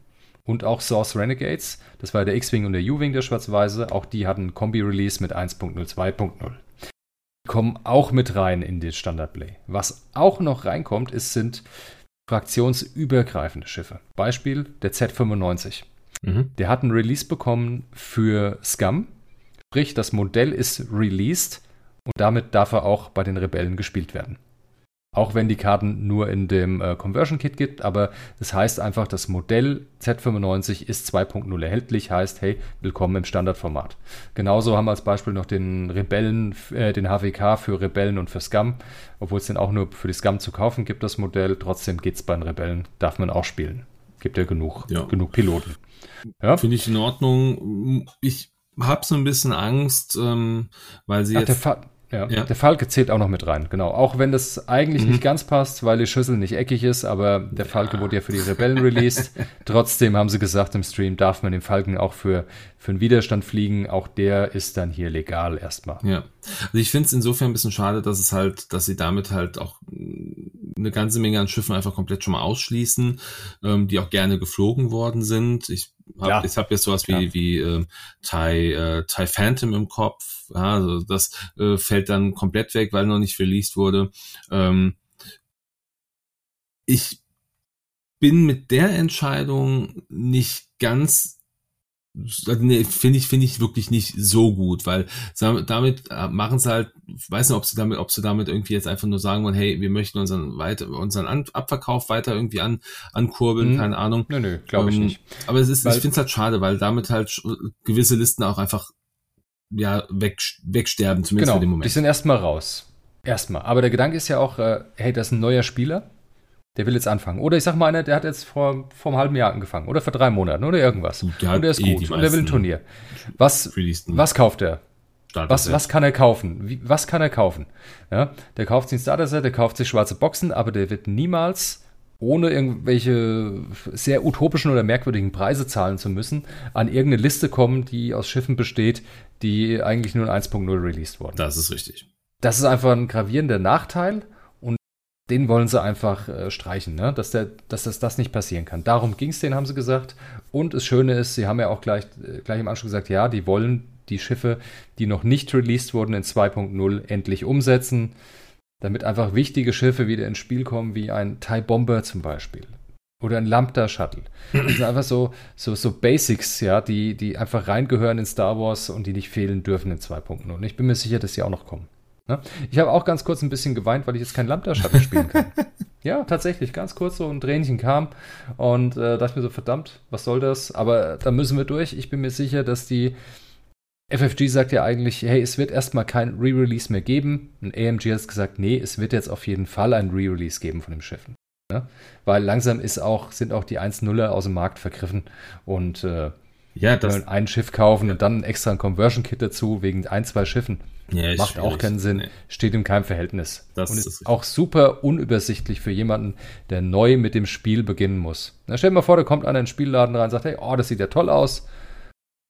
Und auch Source Renegades, das war der X-Wing und der U-Wing der Schwarz-Weiße, auch die hatten Kombi-Release mit 1.0, 2.0. Kommen auch mit rein in den Standard-Play. Was auch noch reinkommt, ist, sind fraktionsübergreifende Schiffe. Beispiel der Z95. Mhm. Der hat ein Release bekommen für Scum. Sprich, das Modell ist released und damit darf er auch bei den Rebellen gespielt werden. Auch wenn die Karten nur in dem äh, Conversion Kit gibt, aber das heißt einfach, das Modell Z95 ist 2.0 erhältlich, heißt, hey, willkommen im Standardformat. Genauso haben wir als Beispiel noch den Rebellen, äh, den HWK für Rebellen und für Scum, obwohl es den auch nur für die Scum zu kaufen gibt, das Modell. Trotzdem geht es bei den Rebellen, darf man auch spielen. Gibt ja genug, ja. genug Piloten. Ja? Finde ich in Ordnung. Ich habe so ein bisschen Angst, ähm, weil sie Ach, jetzt ja, ja, der Falke zählt auch noch mit rein, genau. Auch wenn das eigentlich mhm. nicht ganz passt, weil die Schüssel nicht eckig ist, aber der Falke ja. wurde ja für die Rebellen released. Trotzdem haben sie gesagt im Stream, darf man den Falken auch für, für einen Widerstand fliegen. Auch der ist dann hier legal erstmal. Ja, also ich finde es insofern ein bisschen schade, dass es halt, dass sie damit halt auch eine ganze Menge an Schiffen einfach komplett schon mal ausschließen, ähm, die auch gerne geflogen worden sind. Ich habe ja. ich hab jetzt sowas wie, wie äh, Thai, äh, Thai Phantom im Kopf. Ja, also das äh, fällt dann komplett weg, weil noch nicht released wurde. Ähm, ich bin mit der Entscheidung nicht ganz nee, finde ich finde ich wirklich nicht so gut, weil damit äh, machen sie halt, weiß nicht, ob sie damit, ob sie damit irgendwie jetzt einfach nur sagen wollen, hey, wir möchten unseren weiter unseren Abverkauf weiter irgendwie an ankurbeln, hm. keine Ahnung. Nö, nö, glaube ich ähm, nicht. Aber es ist, weil, ich finde es halt schade, weil damit halt gewisse Listen auch einfach ja weg, wegsterben, zumindest genau, für den Moment. Die sind erstmal raus. Erstmal. Aber der Gedanke ist ja auch, äh, hey, das ist ein neuer Spieler der will jetzt anfangen. Oder ich sag mal einer, der hat jetzt vor, vor einem halben Jahr angefangen. Oder vor drei Monaten oder irgendwas. Der und der ist eh gut. Und der will ein Turnier. Was, was kauft er? Was, was kann er kaufen? Wie, was kann er kaufen? Ja, der kauft sich ein Starter-Set, der kauft sich schwarze Boxen, aber der wird niemals, ohne irgendwelche sehr utopischen oder merkwürdigen Preise zahlen zu müssen, an irgendeine Liste kommen, die aus Schiffen besteht, die eigentlich nur in 1.0 released wurden. Das ist richtig. Das ist einfach ein gravierender Nachteil den wollen sie einfach äh, streichen, ne? dass, der, dass das, das nicht passieren kann. Darum ging es denen, haben sie gesagt. Und das Schöne ist, sie haben ja auch gleich, äh, gleich im Anschluss gesagt, ja, die wollen die Schiffe, die noch nicht released wurden, in 2.0 endlich umsetzen, damit einfach wichtige Schiffe wieder ins Spiel kommen, wie ein TIE Bomber zum Beispiel. Oder ein Lambda Shuttle. Das sind einfach so, so, so Basics, ja, die, die einfach reingehören in Star Wars und die nicht fehlen dürfen in 2.0. Und ich bin mir sicher, dass sie auch noch kommen. Ne? Ich habe auch ganz kurz ein bisschen geweint, weil ich jetzt kein Lambda-Shuttle spielen kann. ja, tatsächlich, ganz kurz so ein Tränchen kam und äh, dachte mir so, verdammt, was soll das? Aber da müssen wir durch. Ich bin mir sicher, dass die FFG sagt ja eigentlich, hey, es wird erstmal kein Re-Release mehr geben. Und AMG hat gesagt, nee, es wird jetzt auf jeden Fall ein Re-Release geben von den Schiffen. Ne? Weil langsam ist auch, sind auch die 1.0er aus dem Markt vergriffen und äh, Ja, das ein Schiff kaufen und dann extra ein Conversion Kit dazu wegen ein, zwei Schiffen. Ja, Macht schwierig. auch keinen Sinn, nee. steht in keinem Verhältnis. Das und ist, ist auch super unübersichtlich für jemanden, der neu mit dem Spiel beginnen muss. Na, stell dir mal vor, da kommt einer in den Spielladen rein und sagt, hey, oh, das sieht ja toll aus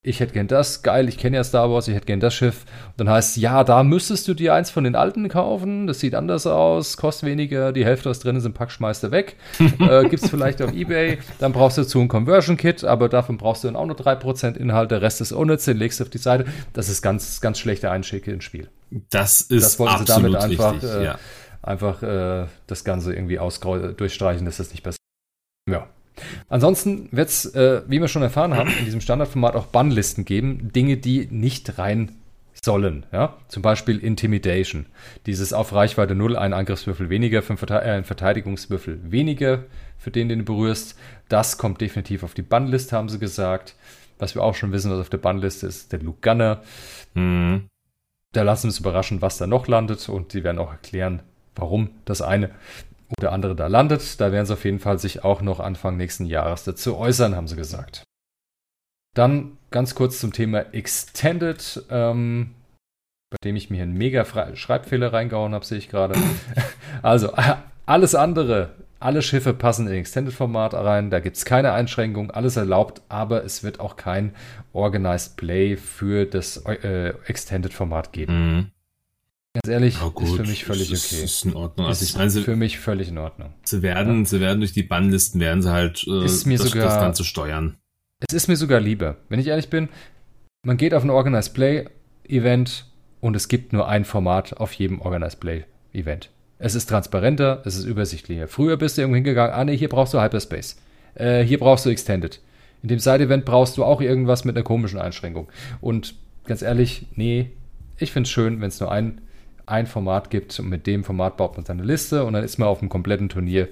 ich hätte gern das, geil, ich kenne ja Star Wars, ich hätte gern das Schiff. Und dann heißt es, ja, da müsstest du dir eins von den alten kaufen, das sieht anders aus, kostet weniger, die Hälfte, was drin ist, im Pack schmeißt du weg. äh, Gibt es vielleicht auf Ebay, dann brauchst du dazu ein Conversion-Kit, aber davon brauchst du dann auch nur 3% Inhalt, der Rest ist unnütz, den legst du auf die Seite. Das ist ganz, ganz schlechte Einschicke ins Spiel. Das ist das wollten sie damit einfach, richtig, äh, ja. einfach äh, das Ganze irgendwie durchstreichen, dass das nicht passiert. Ja. Ansonsten wird es, äh, wie wir schon erfahren haben, in diesem Standardformat auch Bannlisten geben, Dinge, die nicht rein sollen. Ja? Zum Beispiel Intimidation. Dieses auf Reichweite 0, ein Angriffswürfel weniger, für äh, ein Verteidigungswürfel weniger, für den, den du berührst. Das kommt definitiv auf die Bannliste, haben sie gesagt. Was wir auch schon wissen, was auf der Bannliste ist, der Luke Gunner. Mhm. Da lassen wir uns überraschen, was da noch landet und sie werden auch erklären, warum das eine oder andere da landet. Da werden sie auf jeden Fall sich auch noch Anfang nächsten Jahres dazu äußern, haben sie gesagt. Dann ganz kurz zum Thema Extended, ähm, bei dem ich mir einen mega Schreibfehler reingehauen habe, sehe ich gerade. also alles andere, alle Schiffe passen in Extended-Format rein, da gibt es keine Einschränkung, alles erlaubt, aber es wird auch kein Organized Play für das äh, Extended-Format geben. Mhm. Ganz ehrlich, ja, ist für mich völlig ist, okay. Ist in Ordnung. Also ist ich meine, sie, für mich völlig in Ordnung. Sie werden, ja. sie werden durch die Bannlisten werden sie halt äh, das, sogar, das Ganze steuern. Es ist mir sogar lieber, wenn ich ehrlich bin. Man geht auf ein Organized Play Event und es gibt nur ein Format auf jedem Organized Play Event. Es ist transparenter, es ist übersichtlicher. Früher bist du irgendwo hingegangen, ah nee, hier brauchst du Hyperspace. Äh, hier brauchst du Extended. In dem Side-Event brauchst du auch irgendwas mit einer komischen Einschränkung. Und ganz ehrlich, nee, ich finde es schön, wenn es nur ein ein Format gibt und mit dem Format baut man seine Liste und dann ist man auf dem kompletten Turnier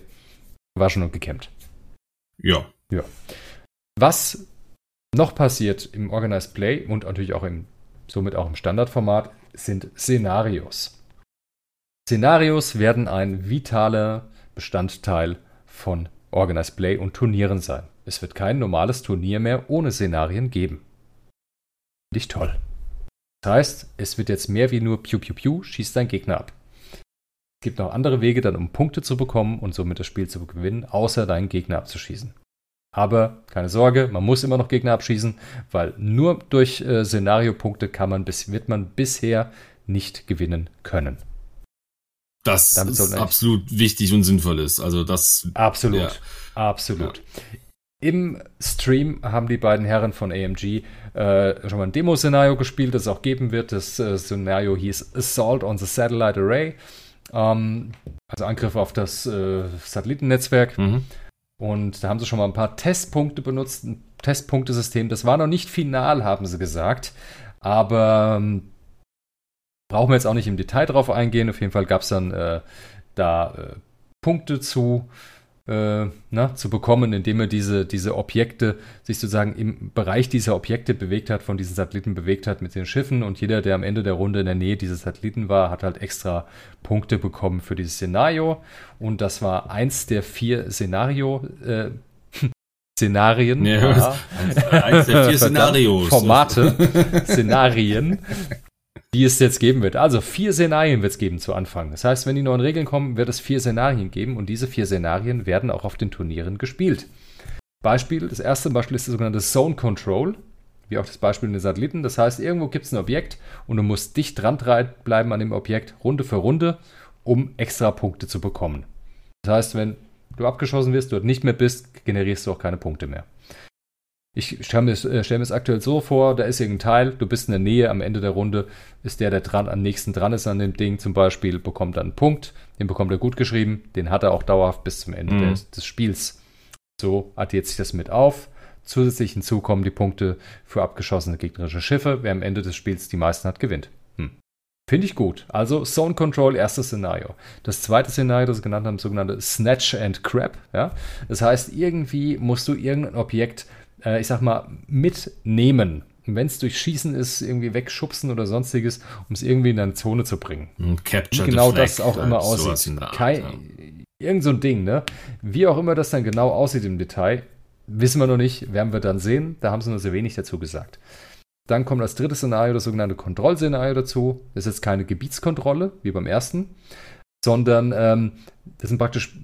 gewaschen und gekämmt. Ja. Ja. Was noch passiert im Organized Play und natürlich auch im, somit auch im Standardformat, sind Szenarios. Szenarios werden ein vitaler Bestandteil von Organized Play und Turnieren sein. Es wird kein normales Turnier mehr ohne Szenarien geben. Finde ich toll. Das heißt, es wird jetzt mehr wie nur Piu Piu Piu, schießt dein Gegner ab. Es gibt noch andere Wege dann, um Punkte zu bekommen und somit das Spiel zu gewinnen, außer deinen Gegner abzuschießen. Aber keine Sorge, man muss immer noch Gegner abschießen, weil nur durch äh, Szenariopunkte kann man bis, wird man bisher nicht gewinnen können. Das ist absolut wichtig und sinnvoll ist. Also das absolut, ja. absolut. Ja. Im Stream haben die beiden Herren von AMG äh, schon mal ein Demo-Szenario gespielt, das es auch geben wird. Das äh, Szenario hieß Assault on the Satellite Array. Ähm, also Angriff auf das äh, Satellitennetzwerk. Mhm. Und da haben sie schon mal ein paar Testpunkte benutzt, ein Testpunktesystem. Das war noch nicht final, haben sie gesagt. Aber ähm, brauchen wir jetzt auch nicht im Detail drauf eingehen. Auf jeden Fall gab es dann äh, da äh, Punkte zu äh, na, zu bekommen, indem er diese, diese Objekte sich sozusagen im Bereich dieser Objekte bewegt hat, von diesen Satelliten bewegt hat mit den Schiffen und jeder, der am Ende der Runde in der Nähe dieses Satelliten war, hat halt extra Punkte bekommen für dieses Szenario und das war eins der vier Szenario, äh, Szenarien. Ja, ja. Eins der vier Szenarios. Formate, Szenarien, die es jetzt geben wird. Also vier Szenarien wird es geben zu Anfang. Das heißt, wenn die neuen Regeln kommen, wird es vier Szenarien geben und diese vier Szenarien werden auch auf den Turnieren gespielt. Beispiel, das erste Beispiel ist das sogenannte Zone Control, wie auch das Beispiel in den Satelliten. Das heißt, irgendwo gibt es ein Objekt und du musst dicht dran bleiben an dem Objekt, Runde für Runde, um extra Punkte zu bekommen. Das heißt, wenn du abgeschossen wirst, dort nicht mehr bist, generierst du auch keine Punkte mehr. Ich stelle mir, äh, stell mir es aktuell so vor, da ist irgendein Teil, du bist in der Nähe, am Ende der Runde ist der, der dran, am nächsten dran ist an dem Ding zum Beispiel, bekommt dann einen Punkt, den bekommt er gut geschrieben, den hat er auch dauerhaft bis zum Ende mhm. des, des, Spiels. So addiert sich das mit auf. Zusätzlich hinzu kommen die Punkte für abgeschossene gegnerische Schiffe. Wer am Ende des Spiels die meisten hat, gewinnt. Hm. Finde ich gut. Also Zone Control, erstes Szenario. Das zweite Szenario, das wir genannt haben, sogenannte Snatch and Crab. Ja? Das heißt, irgendwie musst du irgendein Objekt äh, ich sag mal, mitnehmen. Wenn es durch Schießen ist, irgendwie wegschubsen oder sonstiges, um es irgendwie in eine Zone zu bringen. Capture Wie genau das auch immer aussieht. Art, Kein, ja. Irgend so ein Ding, ne? Wie auch immer das dann genau aussieht im Detail, Wissen wir noch nicht, werden wir dann sehen. Da haben sie nur sehr wenig dazu gesagt. Dann kommt das dritte Szenario, das sogenannte Kontrollszenario dazu. Das ist jetzt keine Gebietskontrolle, wie beim ersten, sondern ähm, das sind praktisch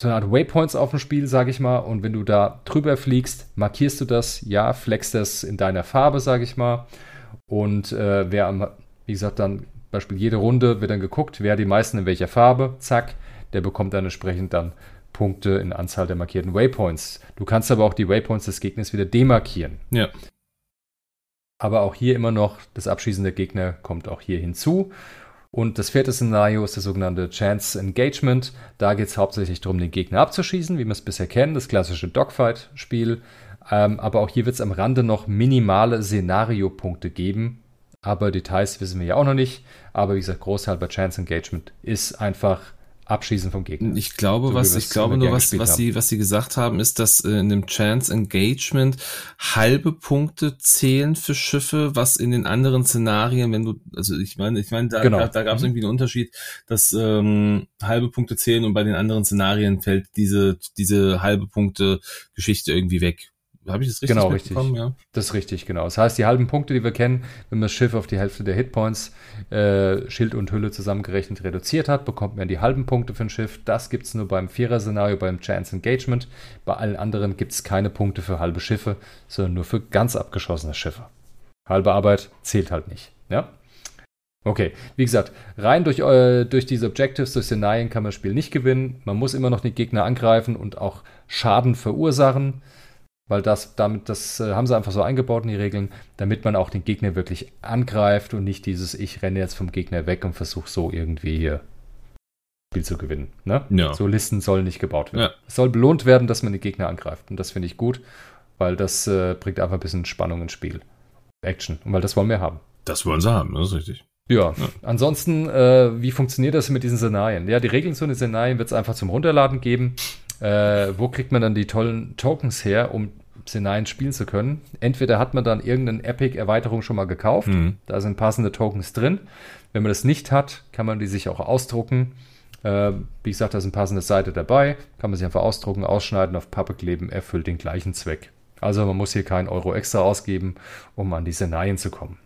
so eine Art Waypoints auf dem Spiel, sage ich mal. Und wenn du da drüber fliegst, markierst du das, ja, flex das in deiner Farbe, sage ich mal. Und äh, wer am, wie gesagt, dann Beispiel jede Runde wird dann geguckt, wer die meisten in welcher Farbe, zack, der bekommt dann entsprechend dann Punkte in Anzahl der markierten Waypoints. Du kannst aber auch die Waypoints des Gegners wieder demarkieren. Ja. Aber auch hier immer noch das Abschießen der Gegner kommt auch hier hinzu. Und das vierte Szenario ist das sogenannte Chance Engagement. Da geht es hauptsächlich darum, den Gegner abzuschießen, wie wir es bisher kennen, das klassische Dogfight-Spiel. Ähm, aber auch hier wird es am Rande noch minimale Szenariopunkte geben. Aber Details wissen wir ja auch noch nicht. Aber wie gesagt, Großteil bei Chance Engagement ist einfach Abschießen vom Gegner. Ich glaube, so was, ich glaube nur, was, was sie, was sie gesagt haben, ist, dass äh, in dem Chance Engagement halbe Punkte zählen für Schiffe, was in den anderen Szenarien, wenn du, also ich meine, ich meine, da, genau. da, da gab es mhm. irgendwie einen Unterschied, dass ähm, halbe Punkte zählen und bei den anderen Szenarien fällt diese, diese halbe Punkte Geschichte irgendwie weg. Habe ich das richtig Genau, richtig. Ja. Das ist richtig, genau. Das heißt, die halben Punkte, die wir kennen, wenn man das Schiff auf die Hälfte der Hitpoints, äh, Schild und Hülle zusammengerechnet reduziert hat, bekommt man die halben Punkte für ein Schiff. Das gibt es nur beim Vierer-Szenario, beim Chance Engagement. Bei allen anderen gibt es keine Punkte für halbe Schiffe, sondern nur für ganz abgeschossene Schiffe. Halbe Arbeit zählt halt nicht. Ja? Okay, wie gesagt, rein durch, äh, durch diese Objectives, durch Szenarien kann man das Spiel nicht gewinnen. Man muss immer noch den Gegner angreifen und auch Schaden verursachen weil das damit das äh, haben sie einfach so eingebaut in die Regeln, damit man auch den Gegner wirklich angreift und nicht dieses ich renne jetzt vom Gegner weg und versuche so irgendwie hier Spiel zu gewinnen. Ne? Ja. So Listen sollen nicht gebaut werden. Ja. Es soll belohnt werden, dass man die Gegner angreift und das finde ich gut, weil das äh, bringt einfach ein bisschen Spannung ins Spiel, Action und weil das wollen wir haben. Das wollen sie haben, das ist richtig. Ja, ja. ansonsten, äh, wie funktioniert das mit diesen Szenarien? Ja, die Regeln zu den Szenarien wird es einfach zum Runterladen geben. Äh, wo kriegt man dann die tollen Tokens her, um Szenarien spielen zu können? Entweder hat man dann irgendeine Epic-Erweiterung schon mal gekauft, mhm. da sind passende Tokens drin. Wenn man das nicht hat, kann man die sich auch ausdrucken. Äh, wie gesagt, da ist eine passende Seite dabei, kann man sich einfach ausdrucken, ausschneiden, auf Pappe kleben, erfüllt den gleichen Zweck. Also man muss hier keinen Euro extra ausgeben, um an die Szenarien zu kommen.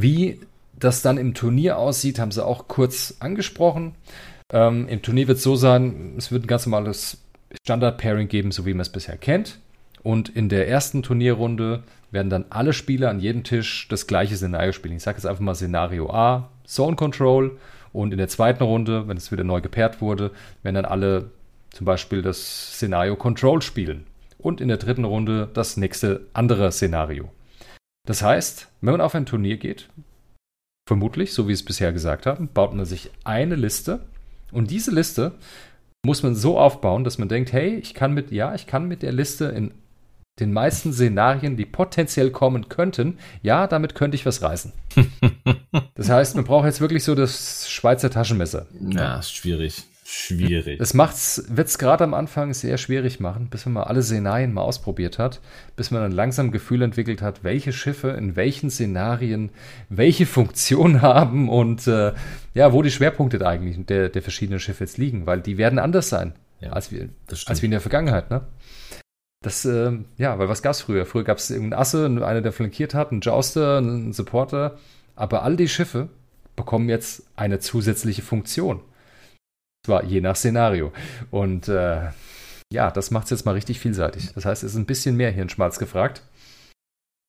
Wie das dann im Turnier aussieht, haben sie auch kurz angesprochen. Ähm, Im Turnier wird es so sein, es wird ein ganz normales Standard-Pairing geben, so wie man es bisher kennt. Und in der ersten Turnierrunde werden dann alle Spieler an jedem Tisch das gleiche Szenario spielen. Ich sage jetzt einfach mal Szenario A, Zone Control. Und in der zweiten Runde, wenn es wieder neu gepaart wurde, werden dann alle zum Beispiel das Szenario Control spielen. Und in der dritten Runde das nächste andere Szenario. Das heißt, wenn man auf ein Turnier geht, vermutlich, so wie es bisher gesagt haben, baut man sich eine Liste und diese Liste muss man so aufbauen, dass man denkt, hey, ich kann mit, ja, ich kann mit der Liste in den meisten Szenarien, die potenziell kommen könnten, ja, damit könnte ich was reißen. das heißt, man braucht jetzt wirklich so das Schweizer Taschenmesser. Ja, ist schwierig. Schwierig. Das wird es gerade am Anfang sehr schwierig machen, bis man mal alle Szenarien mal ausprobiert hat, bis man dann langsam Gefühl entwickelt hat, welche Schiffe in welchen Szenarien welche Funktion haben und äh, ja, wo die Schwerpunkte eigentlich der, der verschiedenen Schiffe jetzt liegen, weil die werden anders sein ja, als, wir, als wie in der Vergangenheit, ne? Das, äh, ja, weil was gab es früher? Früher gab es irgendeinen Asse, einer, der flankiert hat, einen Jouster, einen Supporter, aber all die Schiffe bekommen jetzt eine zusätzliche Funktion. Zwar je nach Szenario. Und äh, ja, das macht es jetzt mal richtig vielseitig. Das heißt, es ist ein bisschen mehr Hirnschmalz gefragt.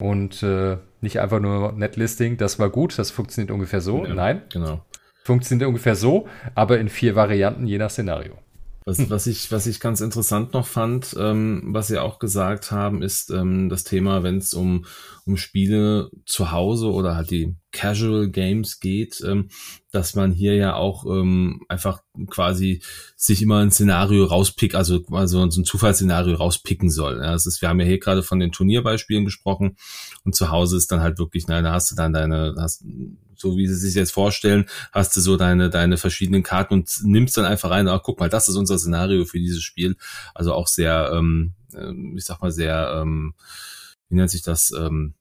Und äh, nicht einfach nur Netlisting, das war gut, das funktioniert ungefähr so. Ja, Nein. Genau. Funktioniert ungefähr so, aber in vier Varianten je nach Szenario. Was, was, ich, was ich ganz interessant noch fand, ähm, was Sie auch gesagt haben, ist ähm, das Thema, wenn es um, um Spiele zu Hause oder halt die Casual Games geht, ähm, dass man hier ja auch ähm, einfach quasi sich immer ein Szenario rauspickt, also, also so ein Zufallsszenario rauspicken soll. Ja, das ist, wir haben ja hier gerade von den Turnierbeispielen gesprochen und zu Hause ist dann halt wirklich, nein, da hast du dann deine, hast, so wie sie sich jetzt vorstellen, hast du so deine, deine verschiedenen Karten und nimmst dann einfach rein, ach, guck mal, das ist unser Szenario für dieses Spiel. Also auch sehr, ähm, ähm ich sag mal, sehr, ähm, wie nennt sich das, ähm,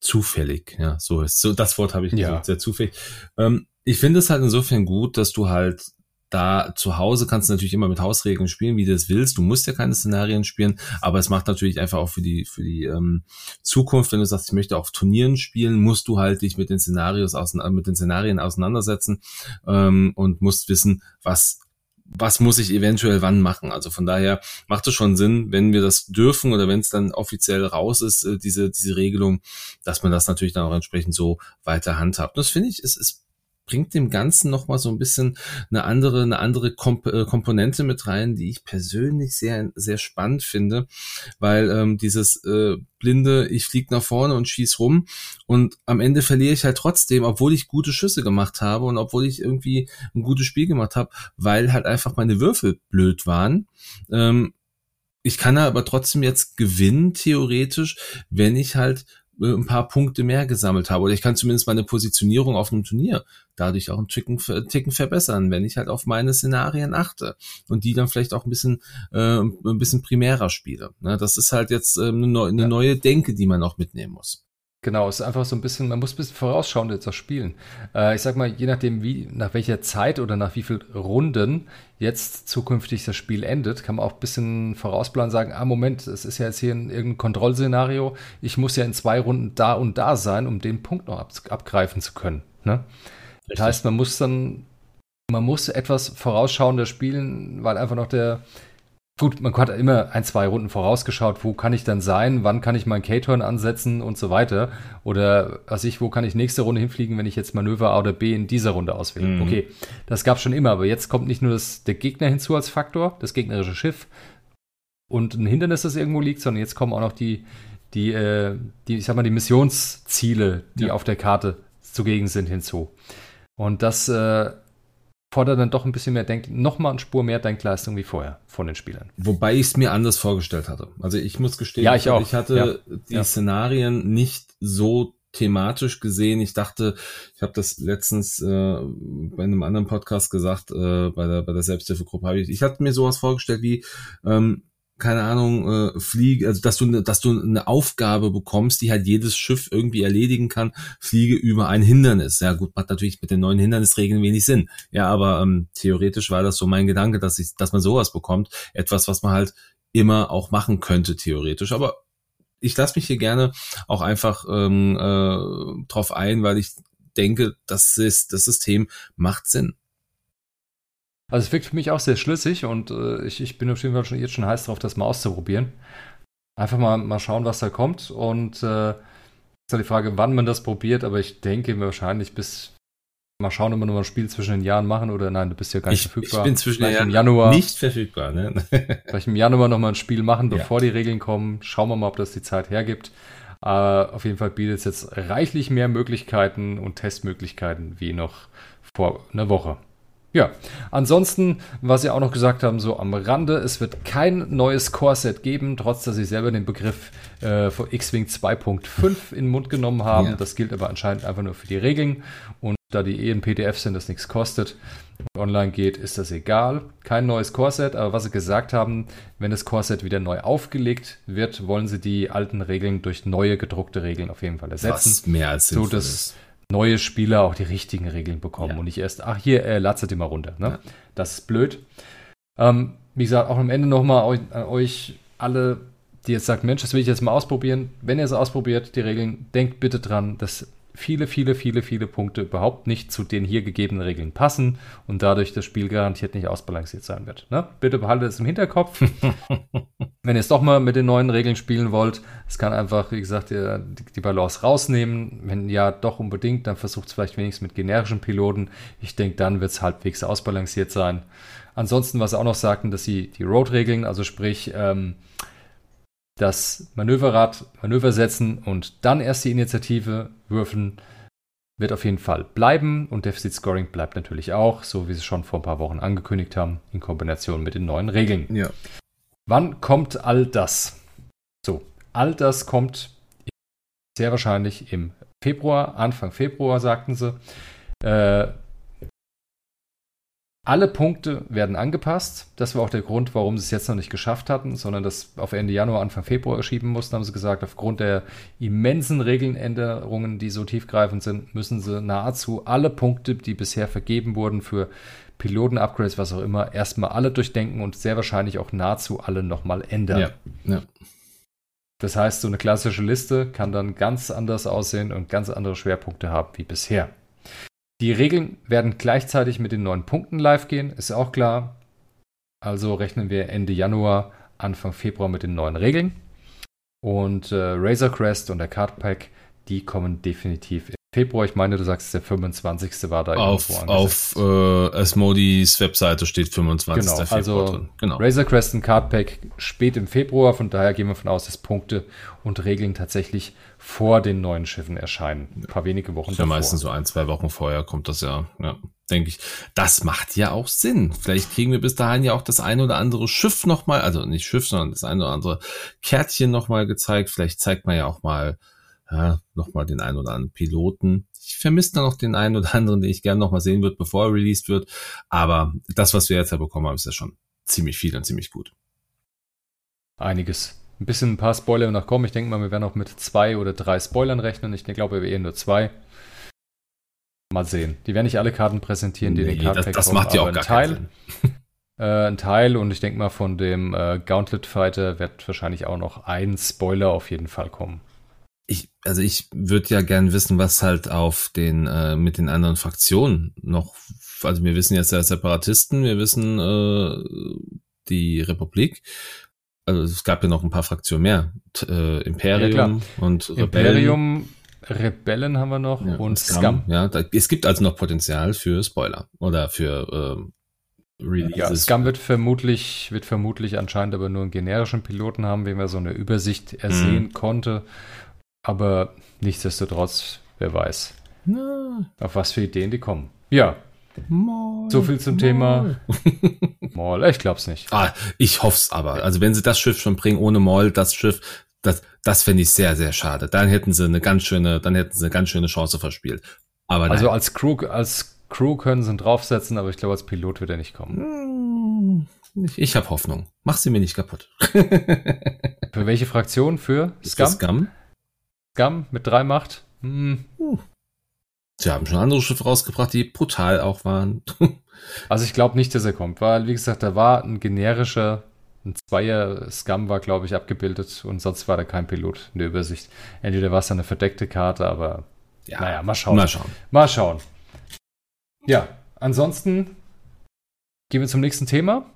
zufällig, ja, so ist, so, das Wort habe ich gesagt, ja. sehr zufällig. Ähm, ich finde es halt insofern gut, dass du halt da zu Hause kannst du natürlich immer mit Hausregeln spielen, wie du es willst. Du musst ja keine Szenarien spielen, aber es macht natürlich einfach auch für die für die ähm, Zukunft, wenn du sagst, ich möchte auf Turnieren spielen, musst du halt dich mit den Szenarios mit den Szenarien auseinandersetzen ähm, und musst wissen, was was muss ich eventuell wann machen. Also von daher macht es schon Sinn, wenn wir das dürfen oder wenn es dann offiziell raus ist, äh, diese, diese Regelung, dass man das natürlich dann auch entsprechend so weiter handhabt. das finde ich, es ist bringt dem Ganzen nochmal so ein bisschen eine andere, eine andere Komp äh, Komponente mit rein, die ich persönlich sehr, sehr spannend finde, weil ähm, dieses äh, blinde, ich flieg nach vorne und schieß rum und am Ende verliere ich halt trotzdem, obwohl ich gute Schüsse gemacht habe und obwohl ich irgendwie ein gutes Spiel gemacht habe, weil halt einfach meine Würfel blöd waren. Ähm, ich kann aber trotzdem jetzt gewinnen, theoretisch, wenn ich halt ein paar Punkte mehr gesammelt habe. Oder ich kann zumindest meine Positionierung auf einem Turnier dadurch auch einen Ticken, Ticken verbessern, wenn ich halt auf meine Szenarien achte und die dann vielleicht auch ein bisschen, äh, ein bisschen primärer spiele. Ne? Das ist halt jetzt äh, eine, neu, eine ja. neue Denke, die man auch mitnehmen muss. Genau, es ist einfach so ein bisschen, man muss ein bisschen vorausschauend jetzt auch spielen. Äh, ich sag mal, je nachdem, wie, nach welcher Zeit oder nach wie viel Runden jetzt zukünftig das Spiel endet, kann man auch ein bisschen vorausplanen sagen, ah, Moment, es ist ja jetzt hier ein, irgendein Kontrollszenario, ich muss ja in zwei Runden da und da sein, um den Punkt noch ab, abgreifen zu können. Ne? Das heißt, man muss dann, man muss etwas vorausschauender spielen, weil einfach noch der, Gut, man hat immer ein, zwei Runden vorausgeschaut, wo kann ich dann sein, wann kann ich meinen K-Turn ansetzen und so weiter. Oder was ich, wo kann ich nächste Runde hinfliegen, wenn ich jetzt Manöver A oder B in dieser Runde auswähle. Mhm. Okay, das gab schon immer, aber jetzt kommt nicht nur das, der Gegner hinzu als Faktor, das gegnerische Schiff und ein Hindernis, das irgendwo liegt, sondern jetzt kommen auch noch die, die, äh, die ich sag mal, die Missionsziele, die ja. auf der Karte zugegen sind, hinzu. Und das äh, fordert dann doch ein bisschen mehr Denk, noch mal eine Spur mehr Denkleistung wie vorher von den Spielern. Wobei ich es mir anders vorgestellt hatte. Also ich muss gestehen, ja, ich, auch. ich hatte ja. die ja. Szenarien nicht so thematisch gesehen. Ich dachte, ich habe das letztens äh, bei einem anderen Podcast gesagt, äh, bei der bei der Selbsthilfegruppe habe ich, ich hatte mir sowas vorgestellt wie ähm, keine Ahnung, äh, fliege, also dass du, dass du eine Aufgabe bekommst, die halt jedes Schiff irgendwie erledigen kann, fliege über ein Hindernis. Ja gut, macht natürlich mit den neuen Hindernisregeln wenig Sinn. Ja, aber ähm, theoretisch war das so mein Gedanke, dass ich, dass man sowas bekommt. Etwas, was man halt immer auch machen könnte, theoretisch. Aber ich lasse mich hier gerne auch einfach ähm, äh, drauf ein, weil ich denke, das, ist, das System macht Sinn. Also es wirkt für mich auch sehr schlüssig und äh, ich, ich bin auf jeden Fall schon, jetzt schon heiß drauf, das mal auszuprobieren. Einfach mal, mal schauen, was da kommt. Und äh, ist halt die Frage, wann man das probiert, aber ich denke wahrscheinlich bis mal schauen, ob wir nur ein Spiel zwischen den Jahren machen oder nein, du bist ja gar nicht ich, verfügbar. Ich bin zwischen den Jahren Januar, nicht verfügbar. Ne? vielleicht im Januar nochmal ein Spiel machen, bevor ja. die Regeln kommen. Schauen wir mal, ob das die Zeit hergibt. Aber auf jeden Fall bietet es jetzt reichlich mehr Möglichkeiten und Testmöglichkeiten wie noch vor einer Woche. Ja, ansonsten, was Sie auch noch gesagt haben, so am Rande, es wird kein neues Core-Set geben, trotz dass Sie selber den Begriff äh, von X-Wing 2.5 in den Mund genommen haben. Ja. Das gilt aber anscheinend einfach nur für die Regeln. Und da die eh in PDF sind, das nichts kostet und online geht, ist das egal. Kein neues Core-Set, aber was Sie gesagt haben, wenn das Core-Set wieder neu aufgelegt wird, wollen Sie die alten Regeln durch neue gedruckte Regeln auf jeden Fall ersetzen. Was mehr als so, dass, ist neue Spieler auch die richtigen Regeln bekommen ja. und nicht erst, ach hier, äh, latzert immer runter. Ne? Ja. Das ist blöd. Ähm, wie gesagt, auch am Ende nochmal an euch alle, die jetzt sagt, Mensch, das will ich jetzt mal ausprobieren. Wenn ihr es ausprobiert, die Regeln, denkt bitte dran, dass viele, viele, viele, viele Punkte überhaupt nicht zu den hier gegebenen Regeln passen und dadurch das Spiel garantiert nicht ausbalanciert sein wird. Ne? Bitte behaltet es im Hinterkopf. Wenn ihr es doch mal mit den neuen Regeln spielen wollt, es kann einfach, wie gesagt, die Balance rausnehmen. Wenn ja, doch unbedingt, dann versucht es vielleicht wenigstens mit generischen Piloten. Ich denke, dann wird es halbwegs ausbalanciert sein. Ansonsten, was sie auch noch sagten, dass sie die Road-Regeln, also sprich, ähm, das Manöverrad Manöver setzen und dann erst die Initiative würfeln, wird auf jeden Fall bleiben und Deficit Scoring bleibt natürlich auch, so wie sie schon vor ein paar Wochen angekündigt haben, in Kombination mit den neuen Regeln. Ja. Wann kommt all das? So, all das kommt sehr wahrscheinlich im Februar, Anfang Februar, sagten sie. Äh, Alle Punkte werden angepasst. Das war auch der Grund, warum sie es jetzt noch nicht geschafft hatten, sondern das auf Ende Januar, Anfang Februar schieben mussten, haben sie gesagt. Aufgrund der immensen Regeländerungen, die so tiefgreifend sind, müssen sie nahezu alle Punkte, die bisher vergeben wurden für Piloten-Upgrades, was auch immer, erstmal alle durchdenken und sehr wahrscheinlich auch nahezu alle nochmal ändern. Ja, ja. Das heißt, so eine klassische Liste kann dann ganz anders aussehen und ganz andere Schwerpunkte haben wie bisher. Die Regeln werden gleichzeitig mit den neuen Punkten live gehen, ist auch klar. Also rechnen wir Ende Januar, Anfang Februar mit den neuen Regeln. Und äh, Razor Crest und der Card Pack, die kommen definitiv Februar, ich meine, du sagst, der 25. war da auf, Auf äh, Asmodis Webseite steht 25. Genau, Februar also drin. Genau. Razor Crest und Card Pack spät im Februar, von daher gehen wir von aus, dass Punkte und Regeln tatsächlich vor den neuen Schiffen erscheinen. Ein paar wenige Wochen ja, meistens so ein, zwei Wochen vorher kommt das ja, ja, denke ich. Das macht ja auch Sinn. Vielleicht kriegen wir bis dahin ja auch das ein oder andere Schiff nochmal, also nicht Schiff, sondern das ein oder andere Kärtchen nochmal gezeigt. Vielleicht zeigt man ja auch mal ja, nochmal den einen oder anderen Piloten. Ich vermisse da noch den einen oder anderen, den ich gerne nochmal sehen würde, bevor er released wird. Aber das, was wir jetzt ja bekommen haben, ist ja schon ziemlich viel und ziemlich gut. Einiges. Ein bisschen ein paar Spoiler noch kommen. Ich denke mal, wir werden auch mit zwei oder drei Spoilern rechnen. Ich glaube, wir eher nur zwei. Mal sehen. Die werden nicht alle Karten präsentieren, die nee, den Kartenpack Das, das macht ja auch gar Teil, keinen Sinn. äh, ein Teil und ich denke mal, von dem äh, Gauntlet Fighter wird wahrscheinlich auch noch ein Spoiler auf jeden Fall kommen ich, also ich würde ja gern wissen, was halt auf den, äh, mit den anderen Fraktionen noch, also wir wissen jetzt ja Separatisten, wir wissen äh, die Republik, also es gab ja noch ein paar Fraktionen mehr, äh, Imperium ja, und Rebellen. Imperium, Rebellen haben wir noch ja, und Scum. Scum. Ja, da, es gibt also noch Potenzial für Spoiler oder für ähm, Releases. Ja, Scum wird vermutlich, wird vermutlich anscheinend aber nur einen generischen Piloten haben, wie man so eine Übersicht ersehen mhm. konnte. Aber nichtsdestotrotz, wer weiß, Na. auf was für Ideen die kommen. Ja. Mal, so viel zum mal. Thema Maul. Ich glaub's nicht. Ah, ich hoff's aber. Also wenn sie das Schiff schon bringen ohne Maul, das Schiff, das, das fände ich sehr, sehr schade. Dann hätten sie eine ganz schöne, dann hätten sie eine ganz schöne Chance verspielt. Aber also als Crew, als Crew können sie ihn draufsetzen, aber ich glaube, als Pilot wird er nicht kommen. Hm, ich, ich habe Hoffnung. Mach sie mir nicht kaputt. Für welche Fraktion? Für Scum? Für Scum? Scum mit drei Macht. Hm. Sie haben schon andere Schiffe rausgebracht, die brutal auch waren. also ich glaube nicht, dass er kommt, weil, wie gesagt, da war ein generischer, ein Zweier Scum war, glaube ich, abgebildet und sonst war da kein Pilot in der Übersicht. Entweder war es eine verdeckte Karte, aber ja, naja, mal schauen. Mal schauen. Mal schauen. Ja, ansonsten gehen wir zum nächsten Thema.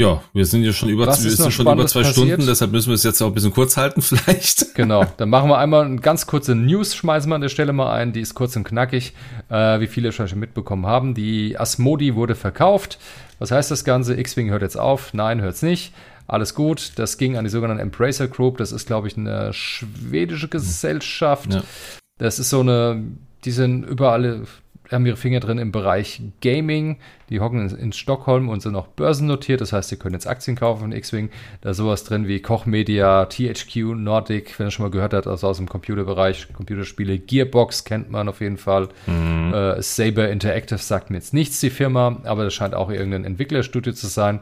Ja, wir sind ja schon über, wir sind schon über zwei passiert? Stunden, deshalb müssen wir es jetzt auch ein bisschen kurz halten vielleicht. Genau, dann machen wir einmal eine ganz kurze News, schmeißen wir an der Stelle mal ein, die ist kurz und knackig, äh, wie viele schon mitbekommen haben. Die Asmodi wurde verkauft. Was heißt das Ganze? X-Wing hört jetzt auf? Nein, hört es nicht. Alles gut. Das ging an die sogenannte Embracer Group. Das ist, glaube ich, eine schwedische Gesellschaft. Ja. Das ist so eine, die sind überall haben ihre Finger drin im Bereich Gaming. Die hocken in, in, Stockholm und sind auch börsennotiert. Das heißt, sie können jetzt Aktien kaufen von X-Wing. Da ist sowas drin wie Koch Media, THQ, Nordic, wenn ihr schon mal gehört habt, also aus dem Computerbereich, Computerspiele. Gearbox kennt man auf jeden Fall. Mhm. Äh, Saber Interactive sagt mir jetzt nichts, die Firma, aber das scheint auch irgendein Entwicklerstudio zu sein.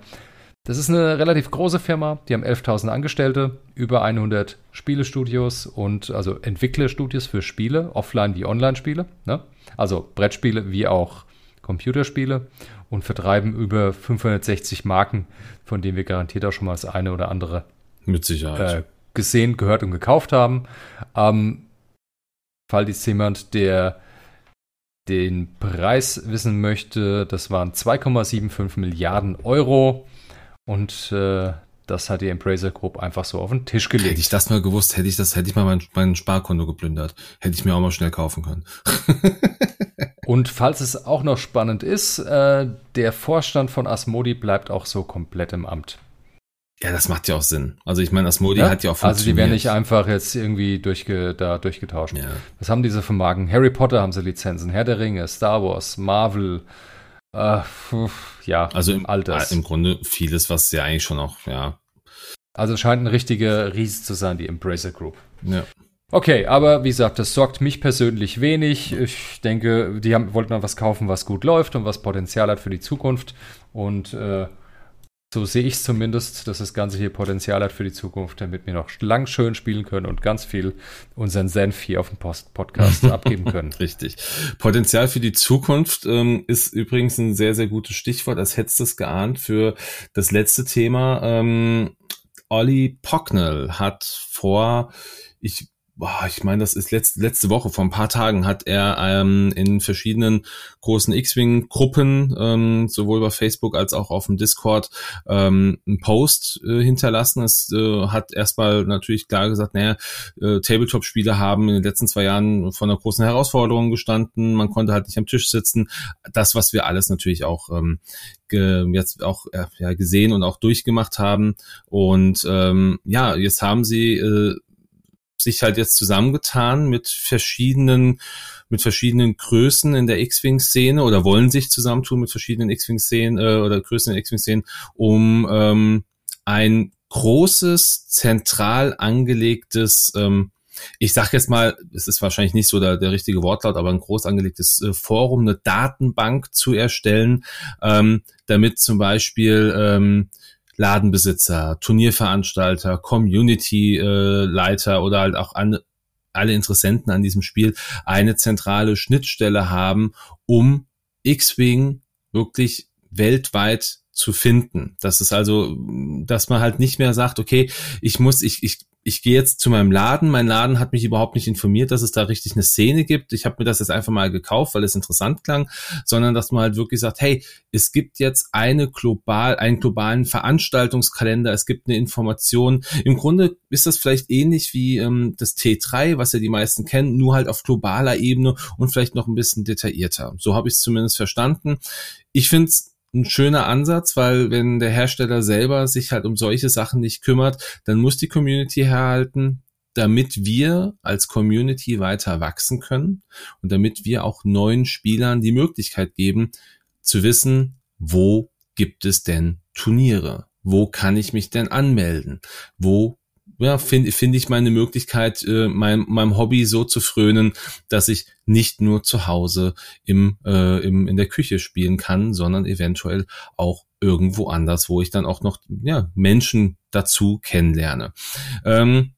Das ist eine relativ große Firma, die haben 11.000 Angestellte, über 100 Spielestudios und also Entwicklerstudios für Spiele, offline wie Online-Spiele. Ne? Also Brettspiele wie auch Computerspiele und vertreiben über 560 Marken, von denen wir garantiert auch schon mal das eine oder andere mit Sicherheit äh, gesehen, gehört und gekauft haben. Ähm, Fall ist jemand, der den Preis wissen möchte, das waren 2,75 Milliarden Euro und äh, das hat die Embracer Group einfach so auf den Tisch gelegt. Hätte ich das mal gewusst, hätte ich das, hätte ich mal mein, mein Sparkonto geplündert. Hätte ich mir auch mal schnell kaufen können. Und falls es auch noch spannend ist, äh, der Vorstand von Asmodi bleibt auch so komplett im Amt. Ja, das macht ja auch Sinn. Also ich meine, Asmodi ja? hat ja auch funktioniert. Also die werden nicht einfach jetzt irgendwie durchge da durchgetauscht. Ja. Was haben diese für Marken? Harry Potter haben sie Lizenzen, Herr der Ringe, Star Wars, Marvel, äh, ja, also im, Alters. im Grunde vieles, was ja eigentlich schon auch, ja. Also scheint ein richtiger Riese zu sein, die Embracer Group. Ja. Okay, aber wie gesagt, das sorgt mich persönlich wenig. Ich denke, die haben, wollten mal was kaufen, was gut läuft und was Potenzial hat für die Zukunft. Und äh, so sehe ich es zumindest, dass das Ganze hier Potenzial hat für die Zukunft, damit wir noch lang schön spielen können und ganz viel unseren Senf hier auf dem Post Podcast abgeben können. Richtig. Potenzial für die Zukunft ähm, ist übrigens ein sehr, sehr gutes Stichwort, als hättest du es geahnt für das letzte Thema. Ähm, Olli Pocknell hat vor, ich boah, ich meine, das ist letzte, letzte Woche, vor ein paar Tagen hat er ähm, in verschiedenen großen X-Wing-Gruppen, ähm, sowohl bei Facebook als auch auf dem Discord, ähm, einen Post äh, hinterlassen. Es äh, hat erstmal natürlich klar gesagt, naja, äh, Tabletop-Spiele haben in den letzten zwei Jahren vor einer großen Herausforderung gestanden. Man konnte halt nicht am Tisch sitzen. Das, was wir alles natürlich auch ähm, jetzt auch äh, ja, gesehen und auch durchgemacht haben. Und ähm, ja, jetzt haben sie äh, sich halt jetzt zusammengetan mit verschiedenen mit verschiedenen Größen in der X-Wing-Szene oder wollen sich zusammentun mit verschiedenen X-Wing-Szenen äh, oder Größen in X-Wing-Szenen, um ähm, ein großes, zentral angelegtes ähm, ich sage jetzt mal, es ist wahrscheinlich nicht so der, der richtige Wortlaut, aber ein groß angelegtes äh, Forum, eine Datenbank zu erstellen, ähm, damit zum Beispiel ähm, Ladenbesitzer, Turnierveranstalter, Community-Leiter äh, oder halt auch an, alle Interessenten an diesem Spiel eine zentrale Schnittstelle haben, um X-Wing wirklich weltweit zu finden. Das ist also, dass man halt nicht mehr sagt, okay, ich muss, ich, ich ich gehe jetzt zu meinem Laden. Mein Laden hat mich überhaupt nicht informiert, dass es da richtig eine Szene gibt. Ich habe mir das jetzt einfach mal gekauft, weil es interessant klang, sondern dass man halt wirklich sagt, hey, es gibt jetzt eine global, einen globalen Veranstaltungskalender, es gibt eine Information. Im Grunde ist das vielleicht ähnlich wie ähm, das T3, was ja die meisten kennen, nur halt auf globaler Ebene und vielleicht noch ein bisschen detaillierter. So habe ich es zumindest verstanden. Ich finde es ein schöner Ansatz, weil wenn der Hersteller selber sich halt um solche Sachen nicht kümmert, dann muss die Community herhalten, damit wir als Community weiter wachsen können und damit wir auch neuen Spielern die Möglichkeit geben, zu wissen, wo gibt es denn Turniere? Wo kann ich mich denn anmelden? Wo ja, finde find ich meine Möglichkeit, äh, mein, meinem Hobby so zu frönen, dass ich nicht nur zu Hause im, äh, im, in der Küche spielen kann, sondern eventuell auch irgendwo anders, wo ich dann auch noch ja, Menschen dazu kennenlerne. Ähm,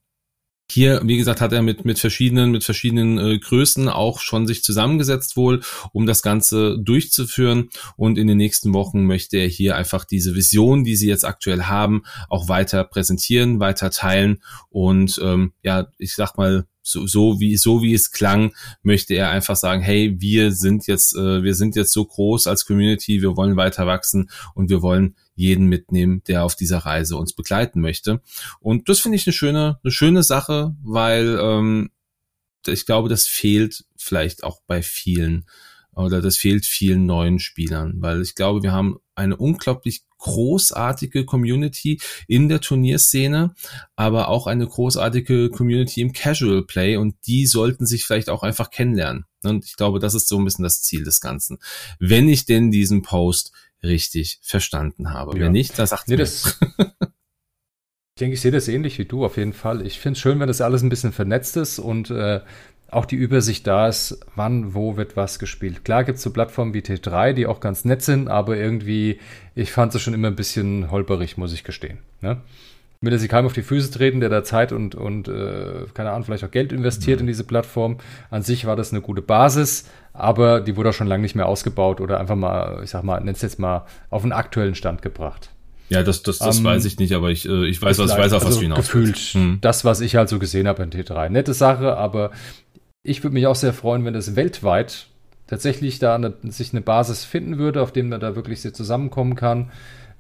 hier, wie gesagt, hat er mit, mit verschiedenen, mit verschiedenen äh, Größen auch schon sich zusammengesetzt wohl, um das Ganze durchzuführen. Und in den nächsten Wochen möchte er hier einfach diese Vision, die sie jetzt aktuell haben, auch weiter präsentieren, weiter teilen. Und ähm, ja, ich sag mal, so, so wie so wie es klang, möchte er einfach sagen, hey, wir sind jetzt äh, wir sind jetzt so groß als Community, wir wollen weiter wachsen und wir wollen jeden mitnehmen, der auf dieser Reise uns begleiten möchte. Und das finde ich eine schöne eine schöne Sache, weil ähm, ich glaube, das fehlt vielleicht auch bei vielen oder das fehlt vielen neuen Spielern, weil ich glaube, wir haben eine unglaublich großartige Community in der Turnierszene, aber auch eine großartige Community im Casual Play und die sollten sich vielleicht auch einfach kennenlernen. Und ich glaube, das ist so ein bisschen das Ziel des Ganzen. Wenn ich denn diesen Post richtig verstanden habe. Ja. Wenn nicht, dann sagt nee, mir. Das ich denke, ich sehe das ähnlich wie du auf jeden Fall. Ich finde es schön, wenn das alles ein bisschen vernetzt ist und äh, auch die Übersicht da ist, wann, wo wird was gespielt. Klar gibt es so Plattformen wie T3, die auch ganz nett sind, aber irgendwie, ich fand es schon immer ein bisschen holperig, muss ich gestehen. Ne? Will sie keinem auf die Füße treten, der da Zeit und, und äh, keine Ahnung, vielleicht auch Geld investiert mhm. in diese Plattform. An sich war das eine gute Basis, aber die wurde auch schon lange nicht mehr ausgebaut oder einfach mal, ich sag mal, nenn's jetzt mal, auf einen aktuellen Stand gebracht. Ja, das, das, das um, weiß ich nicht, aber ich, äh, ich weiß, was, ich weiß auch, was also du hinaus Gefühlt, hm. das, was ich halt so gesehen habe in T3. Nette Sache, aber ich würde mich auch sehr freuen, wenn es weltweit tatsächlich da eine, sich eine Basis finden würde, auf dem man da wirklich sehr zusammenkommen kann.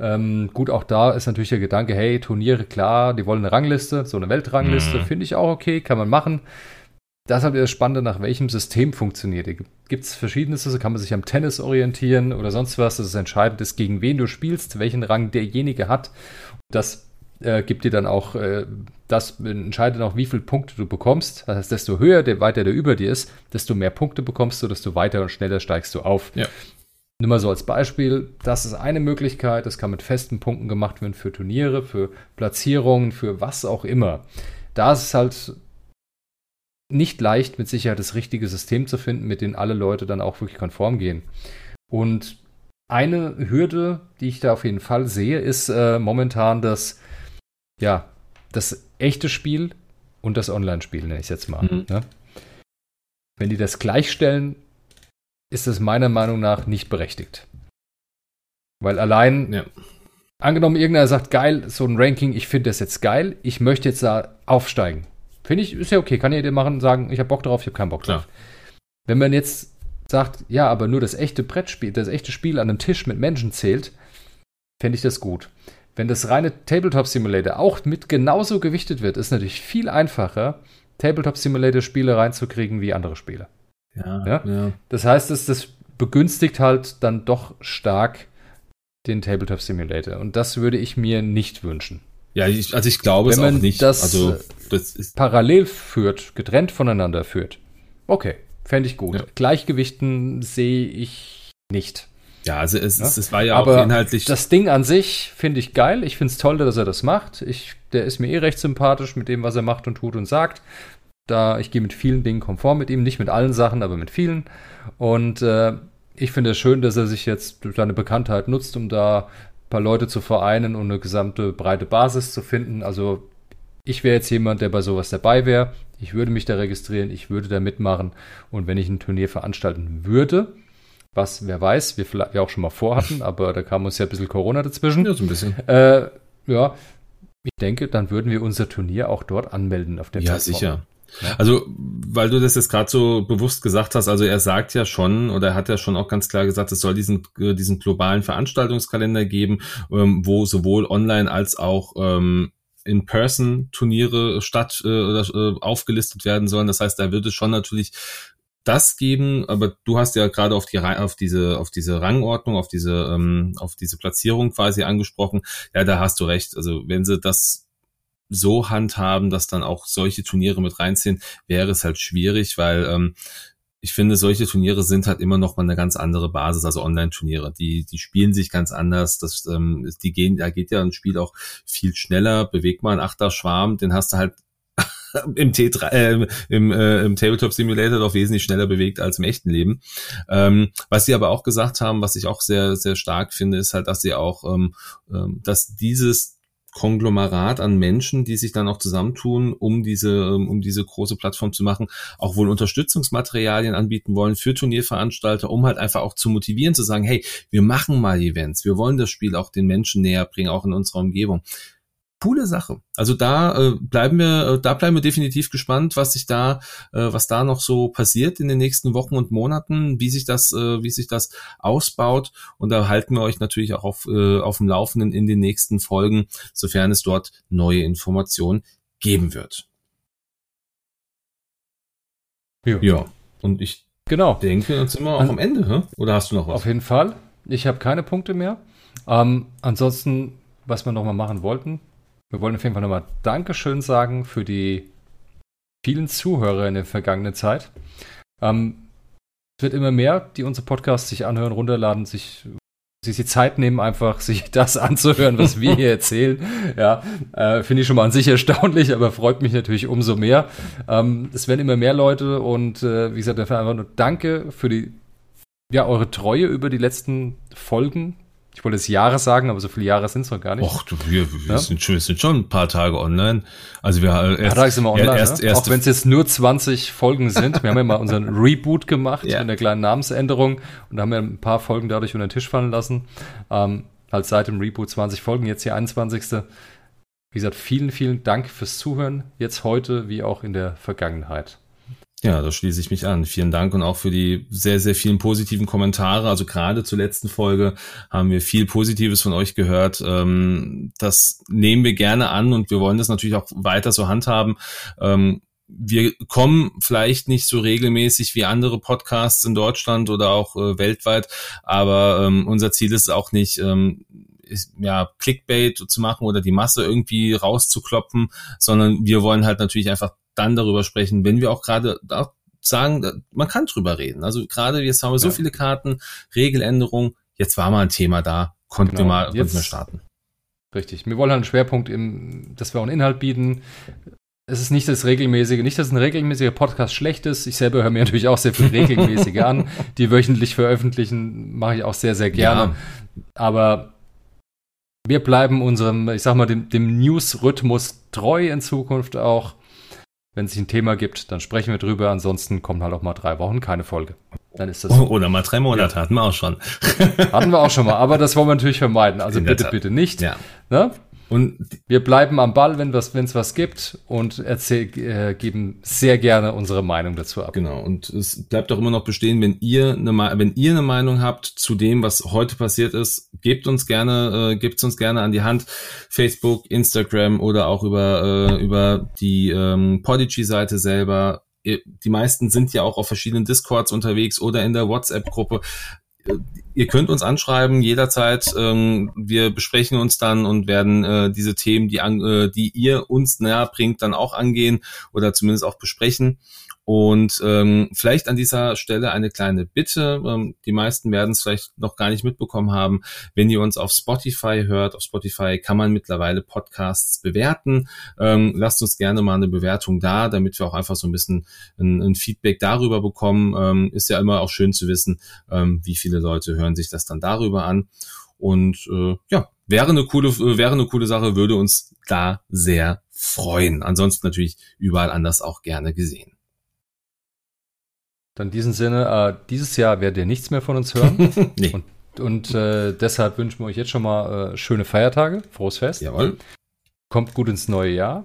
Ähm, gut, auch da ist natürlich der Gedanke, hey, Turniere, klar, die wollen eine Rangliste, so eine Weltrangliste, mhm. finde ich auch okay, kann man machen. Das ist halt das Spannende, nach welchem System funktioniert. Gibt es verschiedenes, also kann man sich am Tennis orientieren oder sonst was. Das ist entscheidend, ist, gegen wen du spielst, welchen Rang derjenige hat. Das äh, gibt dir dann auch, äh, das entscheidet auch, wie viele Punkte du bekommst. Das heißt, desto höher, der weiter der über dir ist, desto mehr Punkte bekommst du, desto weiter und schneller steigst du auf. Ja. Nur mal so als Beispiel, das ist eine Möglichkeit, das kann mit festen Punkten gemacht werden für Turniere, für Platzierungen, für was auch immer. Da ist es halt nicht leicht, mit Sicherheit das richtige System zu finden, mit dem alle Leute dann auch wirklich konform gehen. Und eine Hürde, die ich da auf jeden Fall sehe, ist äh, momentan das, ja, das echte Spiel und das Online-Spiel, nenne ich es jetzt mal. Mhm. Ne? Wenn die das gleichstellen, ist es meiner Meinung nach nicht berechtigt. Weil allein, ja. angenommen, irgendeiner sagt, geil, so ein Ranking, ich finde das jetzt geil, ich möchte jetzt da aufsteigen. Finde ich, ist ja okay, kann jeder machen, sagen, ich habe Bock drauf, ich habe keinen Bock drauf. Klar. Wenn man jetzt sagt, ja, aber nur das echte Brettspiel, das echte Spiel an einem Tisch mit Menschen zählt, fände ich das gut. Wenn das reine Tabletop Simulator auch mit genauso gewichtet wird, ist natürlich viel einfacher, Tabletop Simulator Spiele reinzukriegen wie andere Spiele. Ja, ja? ja. Das heißt, dass das begünstigt halt dann doch stark den Tabletop Simulator. Und das würde ich mir nicht wünschen. Ja, ich, also ich glaube Wenn es auch nicht. Das also das ist parallel führt, getrennt voneinander führt. Okay, fände ich gut. Ja. Gleichgewichten sehe ich nicht. Ja, also es, ja? es war ja Aber auch inhaltlich. Das Ding an sich finde ich geil. Ich finde es toll, dass er das macht. Ich, der ist mir eh recht sympathisch mit dem, was er macht und tut und sagt. Da ich gehe mit vielen Dingen konform mit ihm, nicht mit allen Sachen, aber mit vielen. Und äh, ich finde es schön, dass er sich jetzt seine Bekanntheit nutzt, um da ein paar Leute zu vereinen und eine gesamte breite Basis zu finden. Also ich wäre jetzt jemand, der bei sowas dabei wäre. Ich würde mich da registrieren, ich würde da mitmachen. Und wenn ich ein Turnier veranstalten würde, was wer weiß, wir vielleicht auch schon mal vorhatten, aber da kam uns ja ein bisschen Corona dazwischen. Ja, so ein bisschen. Äh, ja, ich denke, dann würden wir unser Turnier auch dort anmelden auf der ja, Plattform. Ja, sicher. Also, weil du das jetzt gerade so bewusst gesagt hast, also er sagt ja schon oder er hat ja schon auch ganz klar gesagt, es soll diesen, äh, diesen globalen Veranstaltungskalender geben, ähm, wo sowohl online als auch ähm, in-Person-Turniere statt äh, oder äh, aufgelistet werden sollen. Das heißt, da wird es schon natürlich das geben, aber du hast ja gerade auf die auf diese auf diese Rangordnung, auf diese ähm, auf diese Platzierung quasi angesprochen. Ja, da hast du recht. Also wenn sie das so handhaben, dass dann auch solche Turniere mit reinziehen, wäre es halt schwierig, weil ähm, ich finde, solche Turniere sind halt immer noch mal eine ganz andere Basis, also Online-Turniere. Die, die spielen sich ganz anders. Das, ähm, die gehen, da geht ja ein Spiel auch viel schneller. Bewegt mal einen Achter-Schwarm, den hast du halt im T3, äh, im, äh, im Tabletop Simulator doch wesentlich schneller bewegt als im echten Leben. Ähm, was sie aber auch gesagt haben, was ich auch sehr, sehr stark finde, ist halt, dass sie auch, ähm, ähm, dass dieses Konglomerat an Menschen, die sich dann auch zusammentun, um diese, ähm, um diese große Plattform zu machen, auch wohl Unterstützungsmaterialien anbieten wollen für Turnierveranstalter, um halt einfach auch zu motivieren, zu sagen, hey, wir machen mal Events, wir wollen das Spiel auch den Menschen näher bringen, auch in unserer Umgebung coole Sache. Also da äh, bleiben wir, äh, da bleiben wir definitiv gespannt, was sich da, äh, was da noch so passiert in den nächsten Wochen und Monaten, wie sich das, äh, wie sich das ausbaut. Und da halten wir euch natürlich auch auf, äh, auf dem Laufenden in den nächsten Folgen, sofern es dort neue Informationen geben wird. Ja. ja. Und ich genau. denke, jetzt sind wir auch am Ende, hä? oder hast du noch was? Auf jeden Fall. Ich habe keine Punkte mehr. Ähm, ansonsten, was wir noch mal machen wollten, wir wollen auf jeden Fall nochmal Dankeschön sagen für die vielen Zuhörer in der vergangenen Zeit. Ähm, es wird immer mehr, die unsere Podcasts sich anhören, runterladen, sich, sich die Zeit nehmen, einfach sich das anzuhören, was wir hier erzählen. Ja, äh, finde ich schon mal an sich erstaunlich, aber freut mich natürlich umso mehr. Ähm, es werden immer mehr Leute und äh, wie gesagt, dafür einfach nur Danke für die ja, eure Treue über die letzten Folgen, ich wollte es Jahre sagen, aber so viele Jahre sind es noch gar nicht. Och, du, wir, wir, ja? sind schon, wir sind schon ein paar Tage online. Also wir erst, Tage sind wir online, erst, ne? auch wenn es jetzt nur 20 Folgen sind. Wir haben ja mal unseren Reboot gemacht ja. mit einer kleinen Namensänderung und haben ja ein paar Folgen dadurch unter den Tisch fallen lassen. Ähm, halt seit dem Reboot 20 Folgen, jetzt hier 21. Wie gesagt, vielen, vielen Dank fürs Zuhören, jetzt heute wie auch in der Vergangenheit. Ja, da schließe ich mich an. Vielen Dank und auch für die sehr, sehr vielen positiven Kommentare. Also gerade zur letzten Folge haben wir viel Positives von euch gehört. Ähm, das nehmen wir gerne an und wir wollen das natürlich auch weiter so handhaben. Ähm, wir kommen vielleicht nicht so regelmäßig wie andere Podcasts in Deutschland oder auch äh, weltweit, aber ähm, unser Ziel ist auch nicht, ja, Clickbait zu machen oder die Masse irgendwie rauszukloppen, sondern wir wollen halt natürlich einfach dann darüber sprechen, wenn wir auch gerade sagen, man kann drüber reden. Also gerade jetzt haben wir so ja. viele Karten, Regeländerungen, jetzt war mal ein Thema da, konnten genau. wir mal konnten wir starten. Richtig. Wir wollen halt einen Schwerpunkt im, dass wir auch einen Inhalt bieten. es ist nicht das regelmäßige, nicht, dass ein regelmäßiger Podcast schlecht ist. Ich selber höre mir natürlich auch sehr viel regelmäßige an. Die wöchentlich veröffentlichen mache ich auch sehr, sehr gerne. Ja. Aber wir bleiben unserem, ich sag mal, dem, dem News-Rhythmus treu in Zukunft auch. Wenn es sich ein Thema gibt, dann sprechen wir drüber. Ansonsten kommen halt auch mal drei Wochen keine Folge. Dann ist das. Oder mal drei Monate ja. hatten wir auch schon. hatten wir auch schon mal, aber das wollen wir natürlich vermeiden. Also bitte, bitte nicht. Ja. Ne? Und wir bleiben am Ball, wenn es was, was gibt und erzähl, äh, geben sehr gerne unsere Meinung dazu ab. Genau. Und es bleibt auch immer noch bestehen, wenn ihr eine, wenn ihr eine Meinung habt zu dem, was heute passiert ist, gebt uns gerne, äh, gebt uns gerne an die Hand. Facebook, Instagram oder auch über, äh, über die ähm, Podigy-Seite selber die meisten sind ja auch auf verschiedenen Discords unterwegs oder in der WhatsApp-Gruppe ihr könnt uns anschreiben jederzeit. Ähm, wir besprechen uns dann und werden äh, diese Themen, die, äh, die ihr uns näher bringt, dann auch angehen oder zumindest auch besprechen. Und ähm, vielleicht an dieser Stelle eine kleine Bitte. Ähm, die meisten werden es vielleicht noch gar nicht mitbekommen haben. Wenn ihr uns auf Spotify hört, auf Spotify kann man mittlerweile Podcasts bewerten. Ähm, lasst uns gerne mal eine Bewertung da, damit wir auch einfach so ein bisschen ein, ein Feedback darüber bekommen. Ähm, ist ja immer auch schön zu wissen, ähm, wie viele Leute hören sich das dann darüber an. Und äh, ja, wäre eine coole, wäre eine coole Sache, würde uns da sehr freuen. Ansonsten natürlich überall anders auch gerne gesehen. Dann in diesem Sinne, äh, dieses Jahr werdet ihr nichts mehr von uns hören. nee. Und, und äh, deshalb wünschen wir euch jetzt schon mal äh, schöne Feiertage, frohes Fest. Jawohl. Kommt gut ins neue Jahr.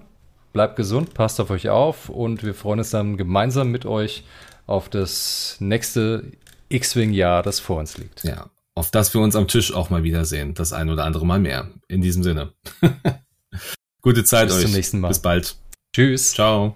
Bleibt gesund, passt auf euch auf und wir freuen uns dann gemeinsam mit euch auf das nächste X-Wing-Jahr, das vor uns liegt. Ja, auf das wir uns am Tisch auch mal wiedersehen. Das ein oder andere Mal mehr. In diesem Sinne. Gute Zeit Bis euch. Bis zum nächsten Mal. Bis bald. Tschüss. Ciao.